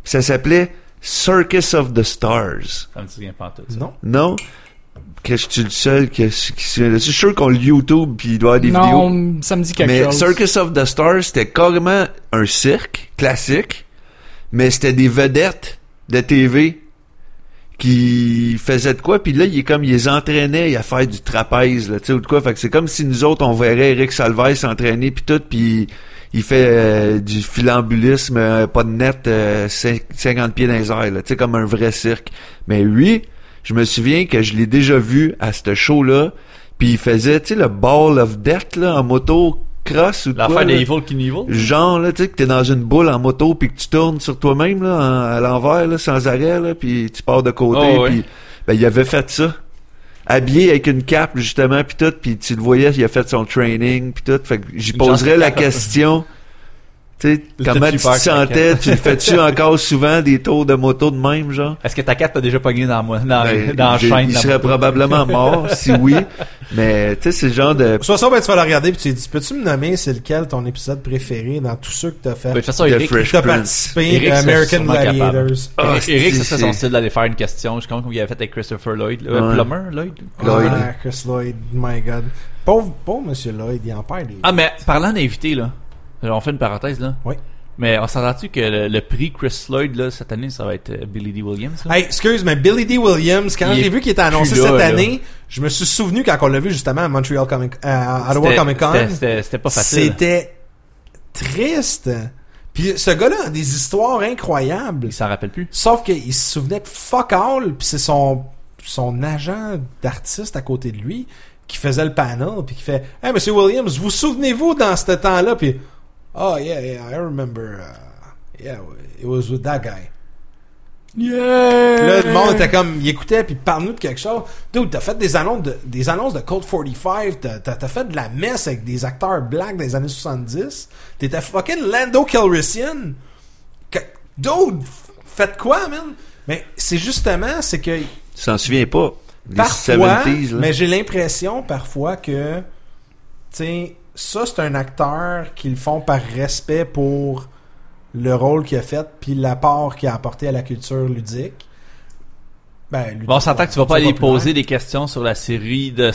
Speaker 4: Ça s'appelait Circus of the Stars.
Speaker 1: Ça me souvient pas tout. ça.
Speaker 2: Non.
Speaker 4: Non? Que je suis le seul qui, qui se souvient de ça. Je suis sûr qu'on le YouTube puis il doit y avoir des vidéos.
Speaker 3: Non, ça me dit quelque
Speaker 4: Mais
Speaker 3: chose.
Speaker 4: Circus of the Stars, c'était carrément un cirque classique, mais c'était des vedettes de TV qui faisaient de quoi, puis là, il est comme, il les entraînait à faire du trapèze, là, tu sais, ou de quoi. Fait que c'est comme si nous autres, on verrait Eric Salvaille s'entraîner, puis tout, puis il fait euh, du filambulisme, euh, pas de net, euh, cin- 50 pieds dans les airs, là, tu sais, comme un vrai cirque. Mais lui, je me souviens que je l'ai déjà vu à ce show-là, puis il faisait, tu sais, le Ball of Death, là, en moto ou de
Speaker 1: L'affaire de
Speaker 4: là.
Speaker 1: Evil Knievel.
Speaker 4: Genre, là, tu sais, que t'es dans une boule en moto puis que tu tournes sur toi-même, là, en- à l'envers, là, sans arrêt, là, puis tu pars de côté,
Speaker 1: Oh, ouais.
Speaker 4: puis ben, il avait fait ça. Habillé avec une cape, justement, puis tout, puis tu le voyais, il a fait son training, puis tout. Fait que j'y poserais la
Speaker 1: que-
Speaker 4: question, tu sais,
Speaker 1: Le
Speaker 4: comment tu te sentais,
Speaker 1: caca.
Speaker 4: tu le fais-tu encore souvent des tours de moto de même, genre?
Speaker 1: Est-ce que ta carte t'a déjà pogné dans, dans,
Speaker 4: Ben,
Speaker 1: dans la chaîne?
Speaker 4: il serait probablement mort, si oui, mais tu sais, c'est le genre de...
Speaker 2: Soit ça, ben, tu vas la regarder puis tu te dis, peux-tu me nommer c'est lequel ton épisode préféré dans tous ceux que t'as fait?
Speaker 1: Ben, De toute façon, Eric,
Speaker 2: T'as participé à American. Gladiators.
Speaker 4: Ah,
Speaker 1: Eric, Eric, ça
Speaker 4: c'est-
Speaker 1: serait son style d'aller faire une question. Je comprends qu'il avait fait avec Christopher Lloyd.
Speaker 4: Ouais.
Speaker 1: Plummer, Lloyd?
Speaker 4: Lloyd.
Speaker 2: Ah, Chris Lloyd, my god. Pauvre, pauvre monsieur Lloyd, il en perd des...
Speaker 1: Ah, mais parlant d'invités, là. On fait une parenthèse, là.
Speaker 2: Oui.
Speaker 1: Mais on s'entend-tu que le, le prix Chris Lloyd, là, cette année, ça va être euh, Billy D. Williams, là?
Speaker 2: Hey, excuse, mais Billy D. Williams, quand j'ai vu qu'il était annoncé
Speaker 1: là,
Speaker 2: cette
Speaker 1: là.
Speaker 2: année, je me suis souvenu quand on l'a vu justement à Montreal Comic, euh, à Ottawa Comic Con.
Speaker 1: c'était pas facile.
Speaker 2: C'était triste. Puis ce gars-là a des histoires incroyables.
Speaker 1: Il s'en rappelle plus.
Speaker 2: Sauf qu'il se souvenait de fuck all, puis c'est son, son agent d'artiste à côté de lui qui faisait le panel, puis qui fait « Hey, Monsieur Williams, vous souvenez-vous dans ce temps-là? » Puis « Oh, yeah, yeah, I remember. uh, yeah, it was with that guy. »
Speaker 3: Yeah!
Speaker 2: Là, le monde était comme, il écoutait, puis parle-nous de quelque chose. Dude, t'as fait des annonces de, des annonces de Code 45, t'as, t'as, fait de la messe avec des acteurs blacks des années 70. T'étais fucking Lando Calrissian. Dude, faites quoi, man? Mais c'est justement, c'est que
Speaker 4: Tu s'en souviens pas. Les
Speaker 2: parfois,
Speaker 4: 70s, là.
Speaker 2: mais j'ai l'impression parfois que, tu sais, ça c'est un acteur qu'ils font par respect pour le rôle qu'il a fait puis l'apport qu'il a apporté à la culture ludique. Ben, ludique,
Speaker 1: Bon, on s'entend que tu vas pas aller
Speaker 2: populaire.
Speaker 1: poser des questions sur la série de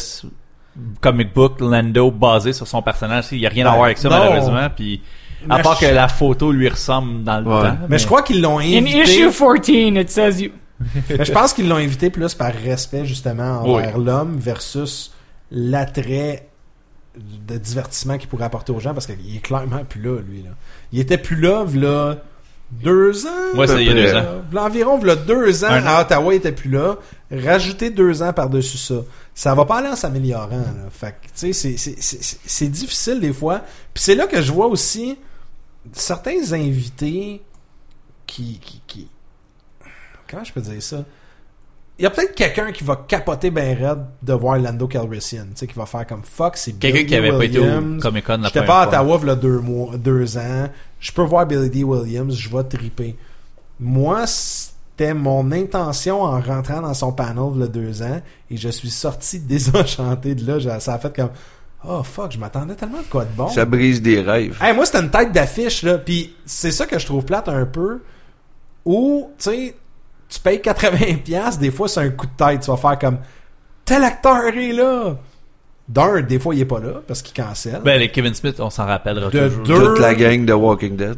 Speaker 1: comic book Lando basée sur son personnage. Il y a rien à
Speaker 2: Ben,
Speaker 1: voir avec ça,
Speaker 2: non.
Speaker 1: malheureusement. Puis, à
Speaker 2: Mais
Speaker 1: part
Speaker 2: je-
Speaker 1: que la photo lui ressemble dans le
Speaker 4: Ouais.
Speaker 1: temps.
Speaker 2: Mais je crois qu'ils l'ont
Speaker 3: In
Speaker 2: invité.
Speaker 3: issue 14, it says you.
Speaker 2: mais je pense qu'ils l'ont invité plus par respect justement
Speaker 1: Oui.
Speaker 2: envers l'homme versus l'attrait de divertissement qu'il pourrait apporter aux gens parce qu'il est clairement plus là, lui. Là. Il était plus là, là, deux ans.
Speaker 1: Ouais, ça, y
Speaker 4: peu
Speaker 1: deux ans.
Speaker 2: Euh, v'là environ v'là deux ans
Speaker 1: Un
Speaker 2: à Ottawa il était plus là rajouter deux ans par dessus ça ça va pas aller en s'améliorant là. fait que tu sais c'est difficile des fois puis c'est là que je vois aussi certains invités qui qui, qui... comment je peux dire ça? Il y a peut-être quelqu'un qui va capoter ben raide de voir Lando Calrissian tu sais qui va faire comme fuck c'est
Speaker 1: Quelqu'un qui avait pas été au
Speaker 2: Williams.
Speaker 1: Comic Con la
Speaker 2: J'étais pas à. Ottawa v'là deux mois, deux ans. Je peux voir Billy D. Williams, je vais triper. Moi, c'était mon intention en rentrant dans son panel v'là deux ans et je suis sorti désenchanté de là. Ça a fait comme Oh fuck, je m'attendais tellement de quoi de bon.
Speaker 4: Ça brise des rêves.
Speaker 2: Hey, moi, c'était une tête d'affiche, là. Puis c'est ça que je trouve plate un peu. Où, tu sais, tu payes 80$, des fois, c'est un coup de tête. Tu vas faire comme tel acteur est là. D'un, des fois, il est pas là parce qu'il cancelle.
Speaker 1: Ben, les Kevin Smith, on s'en rappellera
Speaker 2: De
Speaker 1: toujours.
Speaker 2: deux-
Speaker 4: Toute la gang de Walking Dead.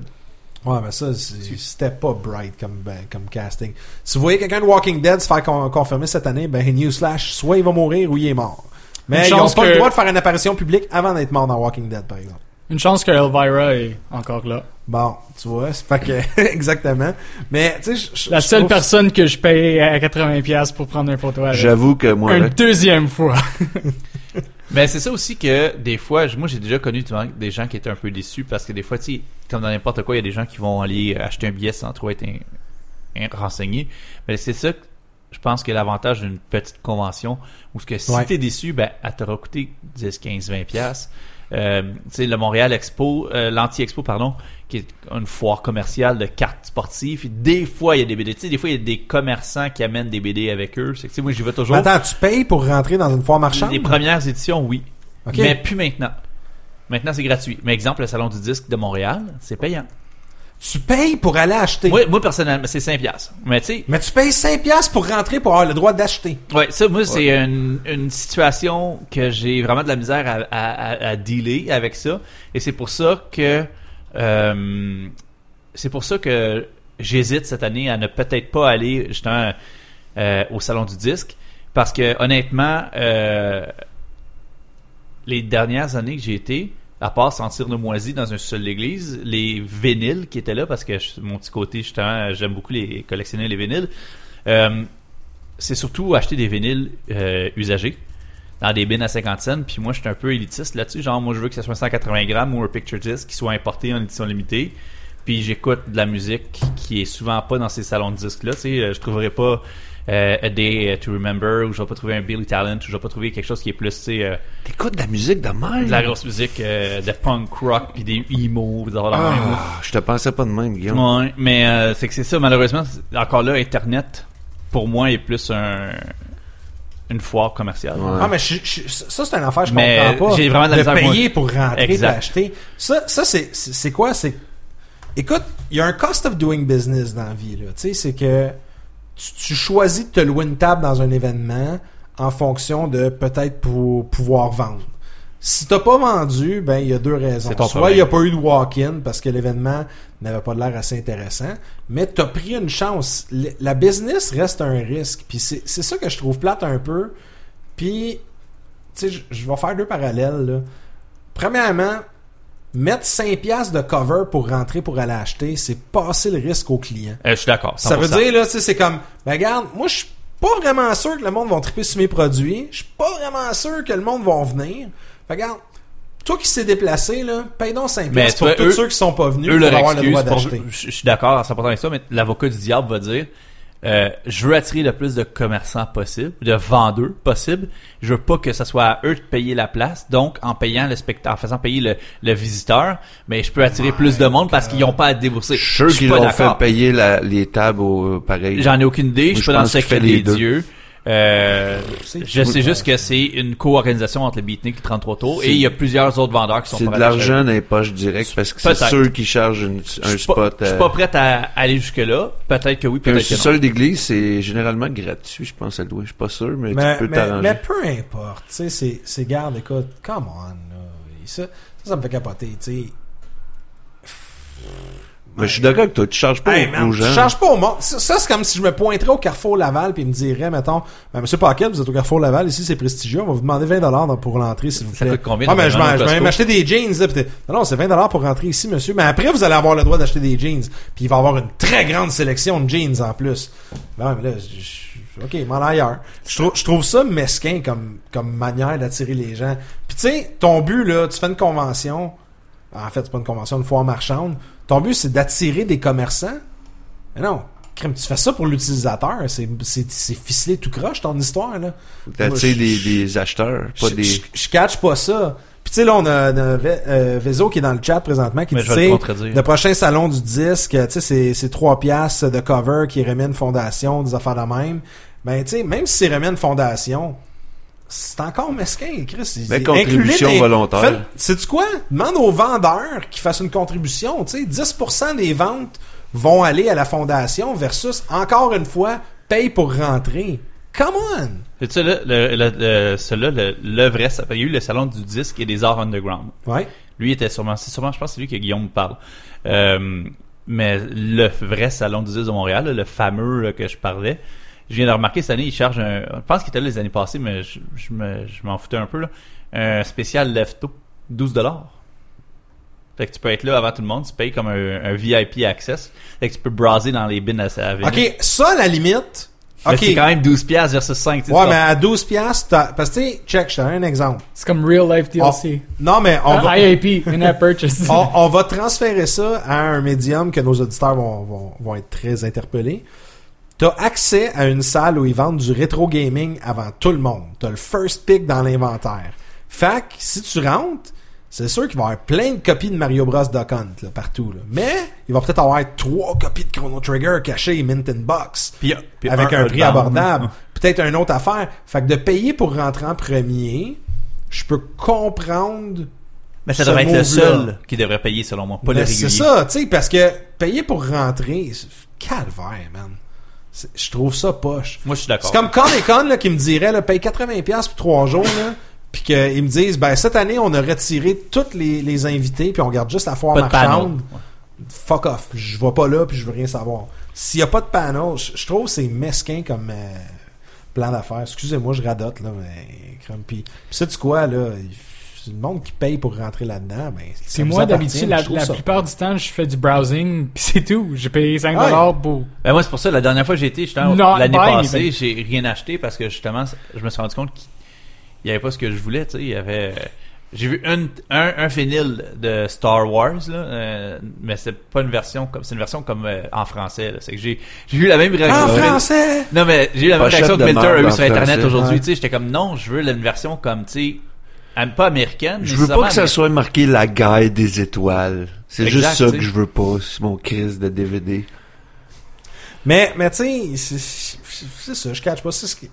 Speaker 2: Ouais, mais ça, c'est- c'était pas bright comme, ben, comme casting. Si vous voyez quelqu'un de Walking Dead se faire con- confirmer cette année, ben, newsflash, soit il va mourir ou il est mort. Mais ils ont
Speaker 3: chance
Speaker 2: pas
Speaker 3: que-
Speaker 2: le droit de faire une apparition publique avant d'être mort dans Walking Dead, par exemple.
Speaker 3: Une chance que Elvira est encore là.
Speaker 2: Bon, tu vois, c'est fait que, exactement. Mais, tu sais,
Speaker 3: La seule
Speaker 2: trouve-
Speaker 3: personne que je paye à 80$ pour prendre une photo avec.
Speaker 4: J'avoue que moi,
Speaker 3: Une
Speaker 4: là,
Speaker 3: deuxième fois.
Speaker 1: Mais c'est ça aussi que des fois, moi j'ai déjà connu vois, des gens qui étaient un peu déçus parce que des fois, tu sais, comme dans n'importe quoi, il y a des gens qui vont aller acheter un billet sans trop être in- renseignés. Mais c'est ça que je pense que l'avantage d'une petite convention où ce que si
Speaker 2: Ouais.
Speaker 1: t'es déçu, ben, elle t'aura coûté 10, 15, 20 piastres. Euh, tu sais, le Montréal Expo, euh, l'Anti-Expo, pardon, qui est une foire commerciale de cartes sportives. Des fois, il y a des BD. Tu sais, des fois, il y a des commerçants qui amènent des BD avec eux. C'est que, tu sais, moi, j'y vais toujours.
Speaker 2: Mais attends, tu payes pour rentrer dans une foire marchande?
Speaker 1: Les premières éditions, oui. Mais plus maintenant. Maintenant, c'est gratuit. Mais exemple, le Salon du Disque de Montréal, c'est payant.
Speaker 2: Tu payes pour aller acheter.
Speaker 1: Moi, moi personnellement, c'est 5 piastres. Mais tu sais,
Speaker 2: Mais tu payes 5$ piastres pour rentrer pour avoir le droit d'acheter.
Speaker 1: ouais, ça, moi, c'est une, une situation que j'ai vraiment de la misère à, à, à- à dealer avec ça. Et c'est pour ça que, euh, c'est pour ça que j'hésite cette année à ne peut-être pas aller, justement, euh, au Salon du Disque. Parce que, honnêtement, euh, les dernières années que j'ai été, à part sentir le moisi dans un seul église, les vinyles qui étaient là, parce que mon petit côté, justement, j'aime beaucoup les collectionner les vinyles, euh, c'est surtout acheter des vinyles euh, usagés dans des bins à 50 cents. Puis moi, je suis un peu élitiste là-dessus. Genre, moi, je veux que ce soit 180 grammes ou un picture disc qui soit importé en édition limitée. Puis j'écoute de la musique qui est souvent pas dans ces salons de disques-là. Tu sais, euh, je trouverai pas euh, A Day to Remember ou je vais pas trouver un Billy Talent ou je vais pas trouver quelque chose qui est plus, tu sais, euh,
Speaker 4: T'écoutes de la musique de même?
Speaker 1: de la grosse musique euh, de punk rock puis des emo. des.
Speaker 4: Ah, je te pensais pas de même, Guillaume.
Speaker 1: Ouais, mais euh, c'est que c'est ça, malheureusement, encore là, Internet, pour moi, est plus un une foire commerciale.
Speaker 4: Ouais.
Speaker 2: Ah, mais je- je- ça, c'est un affaire que je
Speaker 1: Mais
Speaker 2: comprends pas.
Speaker 1: j'ai vraiment de
Speaker 2: payer
Speaker 1: moi.
Speaker 2: pour rentrer et
Speaker 1: Exact.
Speaker 2: acheter. Ça, ça c'est, c'est c'est quoi? C'est, écoute, il y a un cost of doing business dans la vie, là. Tu sais, c'est que tu, tu choisis de te louer une table dans un événement en fonction de peut-être pour pouvoir vendre. Si t'as pas vendu, ben il y a deux raisons. Soit il n'y a pas eu de walk-in parce que l'événement n'avait pas l'air assez intéressant, mais t'as pris une chance. La business reste un risque. Puis c'est c'est ça que je trouve plate un peu. Puis, tu sais, je- je vais faire deux parallèles. Là. Premièrement, mettre 5 piastres de cover pour rentrer pour aller acheter, c'est passer le risque au client.
Speaker 1: Euh, je suis d'accord.
Speaker 2: Ça veut
Speaker 1: 100%.
Speaker 2: dire, là, tu sais, c'est comme, ben regarde, moi, je suis pas vraiment sûr que le monde va triper sur mes produits. Je suis pas vraiment sûr que le monde va venir. Fait regarde, toi qui s'est déplacé, là, paye donc 5
Speaker 1: Mais
Speaker 2: piastres
Speaker 1: tu
Speaker 2: pour tous
Speaker 1: eux-
Speaker 2: ceux qui sont pas venus
Speaker 1: eux,
Speaker 2: pour
Speaker 1: leur
Speaker 2: avoir le
Speaker 1: excuse,
Speaker 2: droit
Speaker 1: pour-
Speaker 2: d'acheter.
Speaker 1: je, je suis d'accord à 100% avec ça, mais l'avocat du diable va dire euh, je veux attirer le plus de commerçants possible, de vendeurs possible. Je veux pas que ce soit à eux de payer la place. Donc, en payant le spectateur, en faisant payer le, le visiteur, mais je peux attirer plus de monde parce qu'ils n'ont pas à débourser.
Speaker 4: Je suis sûr qu'ils l'ont fait payer la- les tables au pareil.
Speaker 1: J'en ai aucune idée. Je suis pas dans le secret des
Speaker 4: deux.
Speaker 1: dieux. Euh, je sais juste que c'est une co-organisation entre le Beatnik et 33 Tours et il y a plusieurs autres vendeurs qui sont
Speaker 4: C'est de l'argent dans les poches direct parce que c'est ceux qui chargent une- un spot.
Speaker 1: Je suis
Speaker 4: euh,
Speaker 1: pas prête à aller jusque là. Peut-être que oui,
Speaker 4: un
Speaker 1: peut-être que non.
Speaker 4: sous-sol d'église, c'est généralement gratuit, je pense, à louer. Je suis pas sûr, mais,
Speaker 2: mais,
Speaker 4: tu peux
Speaker 2: mais,
Speaker 4: t'arranger.
Speaker 2: mais peu importe, tu sais, c'est, c'est garde, écoute, come on, là. Ça, ça, ça me fait capoter, tu sais.
Speaker 4: Mais je suis d'accord avec toi, tu charges pas
Speaker 2: Hey,
Speaker 4: aux-
Speaker 2: man,
Speaker 4: aux
Speaker 2: tu
Speaker 4: gens.
Speaker 2: charges pas au monde. Ça, ça, c'est comme si je me pointerais au Carrefour Laval puis il me dirait, mettons, ben, Monsieur Paquet, vous êtes au Carrefour Laval, ici c'est prestigieux, on va vous demander 20 dollars pour l'entrée, s'il vous
Speaker 1: Ça
Speaker 2: plaît.
Speaker 1: coûte combien,
Speaker 2: Ah, mais je vais, je vais m'acheter des jeans, là, pis non, non, c'est 20 dollars pour rentrer ici, monsieur. Mais après, vous allez avoir le droit d'acheter des jeans. Puis il va y avoir une très grande sélection de jeans en plus. Ben, mais là, je- je- ok, m'en ailleurs. Je trouve, je trouve ça mesquin comme, comme manière d'attirer les gens. Puis tu sais, ton but, là, tu fais une convention. En fait, c'est pas une convention, une foire marchande. Ton but, c'est d'attirer des commerçants? Mais non, crème, tu fais ça pour l'utilisateur. C'est, c'est, c'est ficelé tout croche, ton histoire, là. Moi,
Speaker 4: des, acheteurs, pas
Speaker 2: je,
Speaker 4: des...
Speaker 2: je, je catch pas ça. Puis tu sais, là, on a, on a euh, Vezo qui est dans le chat présentement qui
Speaker 1: Mais
Speaker 2: dit,
Speaker 1: le
Speaker 2: prochain salon du disque, tu sais, c'est, c'est 3 piastres de cover qui remet une fondation, des affaires de même. Ben, tu sais, même si c'est remet une fondation, c'est encore mesquin, Chris.
Speaker 4: Ben, contribution
Speaker 2: Inclus-les
Speaker 4: volontaire.
Speaker 2: Sais-tu quoi? Demande aux vendeurs qui fassent une contribution. Tu sais, 10% des ventes vont aller à la fondation versus, encore une fois, paye pour rentrer. Come on!
Speaker 1: Tu sais, là, le, le, le, celui-là, le, le vrai, ça- il y a eu le salon du disque et des arts underground.
Speaker 2: Ouais.
Speaker 1: Lui était sûrement, c'est sûrement, je pense que c'est lui que Guillaume parle. Euh, mais le vrai salon du disque de Montréal, le fameux que je parlais, je viens de remarquer cette année, il charge un, je pense qu'il était là les années passées, mais je, je me- je m'en foutais un peu, là, un spécial lefto, 12 dollars. Fait que tu peux être là avant tout le monde, tu payes comme un, un VIP access. Fait que tu peux browser dans les bins à ville.
Speaker 2: OK, ça, à la limite...
Speaker 1: Mais
Speaker 2: OK.
Speaker 1: c'est quand même 12 piastres versus 5. tu sais,
Speaker 2: Ouais, mais à 12 piastres, t'as- parce que tu sais, check, je te donne un exemple.
Speaker 3: C'est comme real life DLC.
Speaker 2: Non, mais on va,
Speaker 3: Ah, IAP, in-app purchase.
Speaker 2: on, on va transférer ça à un médium que nos auditeurs vont, vont, vont être très interpellés. T'as accès à une salle où ils vendent du rétro gaming avant tout le monde. T'as le first pick dans l'inventaire. Fait que, si tu rentres, c'est sûr qu'il va y avoir plein de copies de Mario Bros. Duck Hunt là, partout. Là. Mais il va peut-être avoir trois copies de Chrono Trigger cachées mint in box
Speaker 1: Puis, puis
Speaker 2: avec un, prix
Speaker 1: Earthbound.
Speaker 2: abordable. Peut-être une autre affaire. Fait que de payer pour rentrer en premier, je peux comprendre.
Speaker 1: Mais ça devrait être le seul qui devrait payer, selon moi, pas le régulier.
Speaker 2: c'est ça, tu sais, parce que payer pour rentrer, c'est calvaire, man. Je trouve ça poche.
Speaker 1: Moi, je suis d'accord.
Speaker 2: C'est comme Comic Con là, qui me dirait là, paye 80$ pour trois jours là, puis qu'ils me disent ben cette année on a retiré tous les, les invités puis on garde juste la foire marchande. Fuck off, je vais pas là puis je veux rien savoir. S'il y a pas de panneau, je, je trouve que c'est mesquin comme euh, plan d'affaires. Excusez-moi, je radote là, mais crème puis puis sais-tu quoi là, le monde qui paye pour rentrer là-dedans, ben
Speaker 3: C'est moi d'habitude, la,
Speaker 2: ça
Speaker 3: plupart du temps, je fais du browsing, puis c'est tout. J'ai payé 5$
Speaker 2: Ouais.
Speaker 3: pour.
Speaker 1: Ben moi, c'est pour ça, la dernière fois que j'ai été, l'année passée, j'ai rien acheté parce que justement, je me suis rendu compte qu'il n'y avait pas ce que je voulais, tu sais. Il y avait. J'ai vu un, un, un vinyle de Star Wars, là, euh, mais c'est pas une version comme. C'est une version comme euh, en français. C'est que j'ai j'ai eu la même réaction.
Speaker 2: En français.
Speaker 1: Non, mais j'ai eu la même
Speaker 4: Pochette
Speaker 1: réaction que Milter a eu sur Internet aujourd'hui,
Speaker 2: Ouais.
Speaker 1: tu sais. J'étais comme, non, je veux une version comme, tu sais, pas américaine.
Speaker 4: Je veux pas que ça soit marqué la guide des étoiles. C'est juste ça que je veux pas. C'est mon crise de DVD.
Speaker 2: Mais, mais tu sais, c'est- ça, je catch pas. C'est ce qui...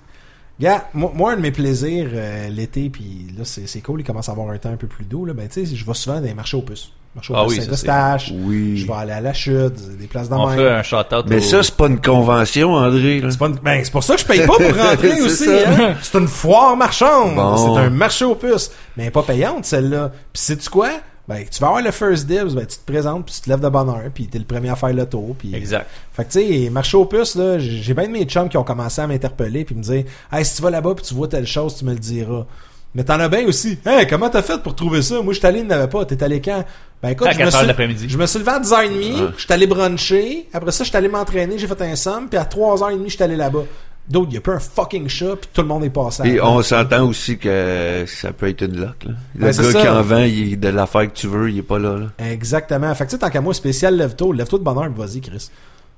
Speaker 2: Moi, moi, un de mes plaisirs euh, l'été, puis là, c'est c'est cool, il commence à avoir un temps un peu plus doux, là, ben tu sais, je vais souvent dans les marchés aux puces. Marché aux
Speaker 1: Ah oui,
Speaker 2: Saint-Eustache,
Speaker 4: Oui.
Speaker 2: je vais aller à la chute, des places
Speaker 1: mais On
Speaker 2: dans
Speaker 1: fait un shout-out
Speaker 4: Mais
Speaker 1: au-
Speaker 4: ça, c'est pas une convention, André. Là.
Speaker 2: C'est pas une- ben, c'est pour ça que je paye pas pour rentrer aussi. hein. C'est une foire marchande.
Speaker 4: Bon.
Speaker 2: C'est un marché aux puces. Mais pas payante, celle-là. Puis sais-tu quoi? Ben, tu vas avoir le first dibs, ben, tu te présentes, puis tu te lèves de bonne heure, puis t'es le premier à faire le tour, puis...
Speaker 1: Exact.
Speaker 2: Fait que tu sais, marché aux puces, là, j'ai j'ai bien de mes chums qui ont commencé à m'interpeller puis me dire Hey, si tu vas là-bas puis tu vois telle chose, tu me le diras. Mais t'en as bien aussi. Hey, comment t'as fait pour trouver ça? Moi, je suis allé, il n'avait pas. T'es allé quand? Ben écoute,
Speaker 1: À
Speaker 2: je me,
Speaker 1: 4 heures
Speaker 2: suis,
Speaker 1: de l'après-midi.
Speaker 2: je me suis levé à 10h30,
Speaker 4: Ouais.
Speaker 2: je suis allé bruncher, après ça, je suis allé m'entraîner, j'ai fait un somme, puis à 3h30, je suis allé là-bas. D'autres, il y a pas un fucking chat, puis tout le monde est passé.
Speaker 4: Et on s'entend aussi que ça peut être une lock. Là. Le
Speaker 2: Ben,
Speaker 4: gars
Speaker 2: ça.
Speaker 4: qui en vend, il est de l'affaire que tu veux, il est pas là. là.
Speaker 2: Exactement. Fait que tu sais, tant qu'à moi, spécial lève-tôt, lève-toi de bonne heure, puis vas-y, Chris.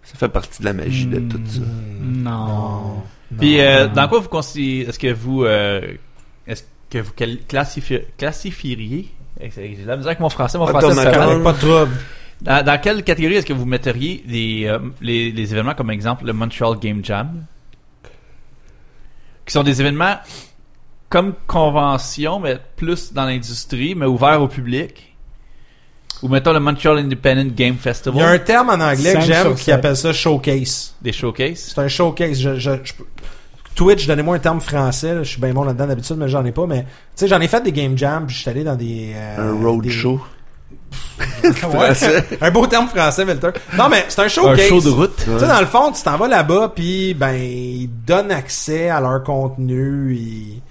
Speaker 4: Ça fait partie de la magie de tout ça.
Speaker 3: Non.
Speaker 2: Non.
Speaker 1: Puis, euh, dans quoi vous considérez, est-ce que vous, euh, est-ce que vous quali- classifi- classifieriez, j'ai de la misère avec mon français, mon
Speaker 4: Pas
Speaker 1: français, correct.
Speaker 2: Pas de trouble.
Speaker 1: dans, dans quelle catégorie est-ce que vous metteriez les, euh, les, les événements comme exemple le Montreal Game Jam, qui sont des événements comme convention, mais plus dans l'industrie, mais ouverts au public? Ou mettons le Montreal Independent Game
Speaker 2: Il y a un
Speaker 1: Festival,
Speaker 2: terme en anglais que j'aime qui appelle ça showcase.
Speaker 1: des showcases.
Speaker 2: C'est un showcase. Je, je, je peux- Twitch, donnez-moi un terme français. là. Je suis bien bon là-dedans d'habitude, mais j'en ai pas. Mais tu sais, j'en ai fait des game jams, puis je suis allé dans des. euh,
Speaker 4: Un road
Speaker 2: des-
Speaker 4: show.
Speaker 2: Ouais.
Speaker 4: Français.
Speaker 2: un beau terme français, Milter. Non, mais c'est un
Speaker 1: Un
Speaker 2: showcase.
Speaker 1: show de route.
Speaker 2: Tu sais, dans le fond, tu t'en vas là-bas, puis ben, ils donnent accès à leur contenu. Ils...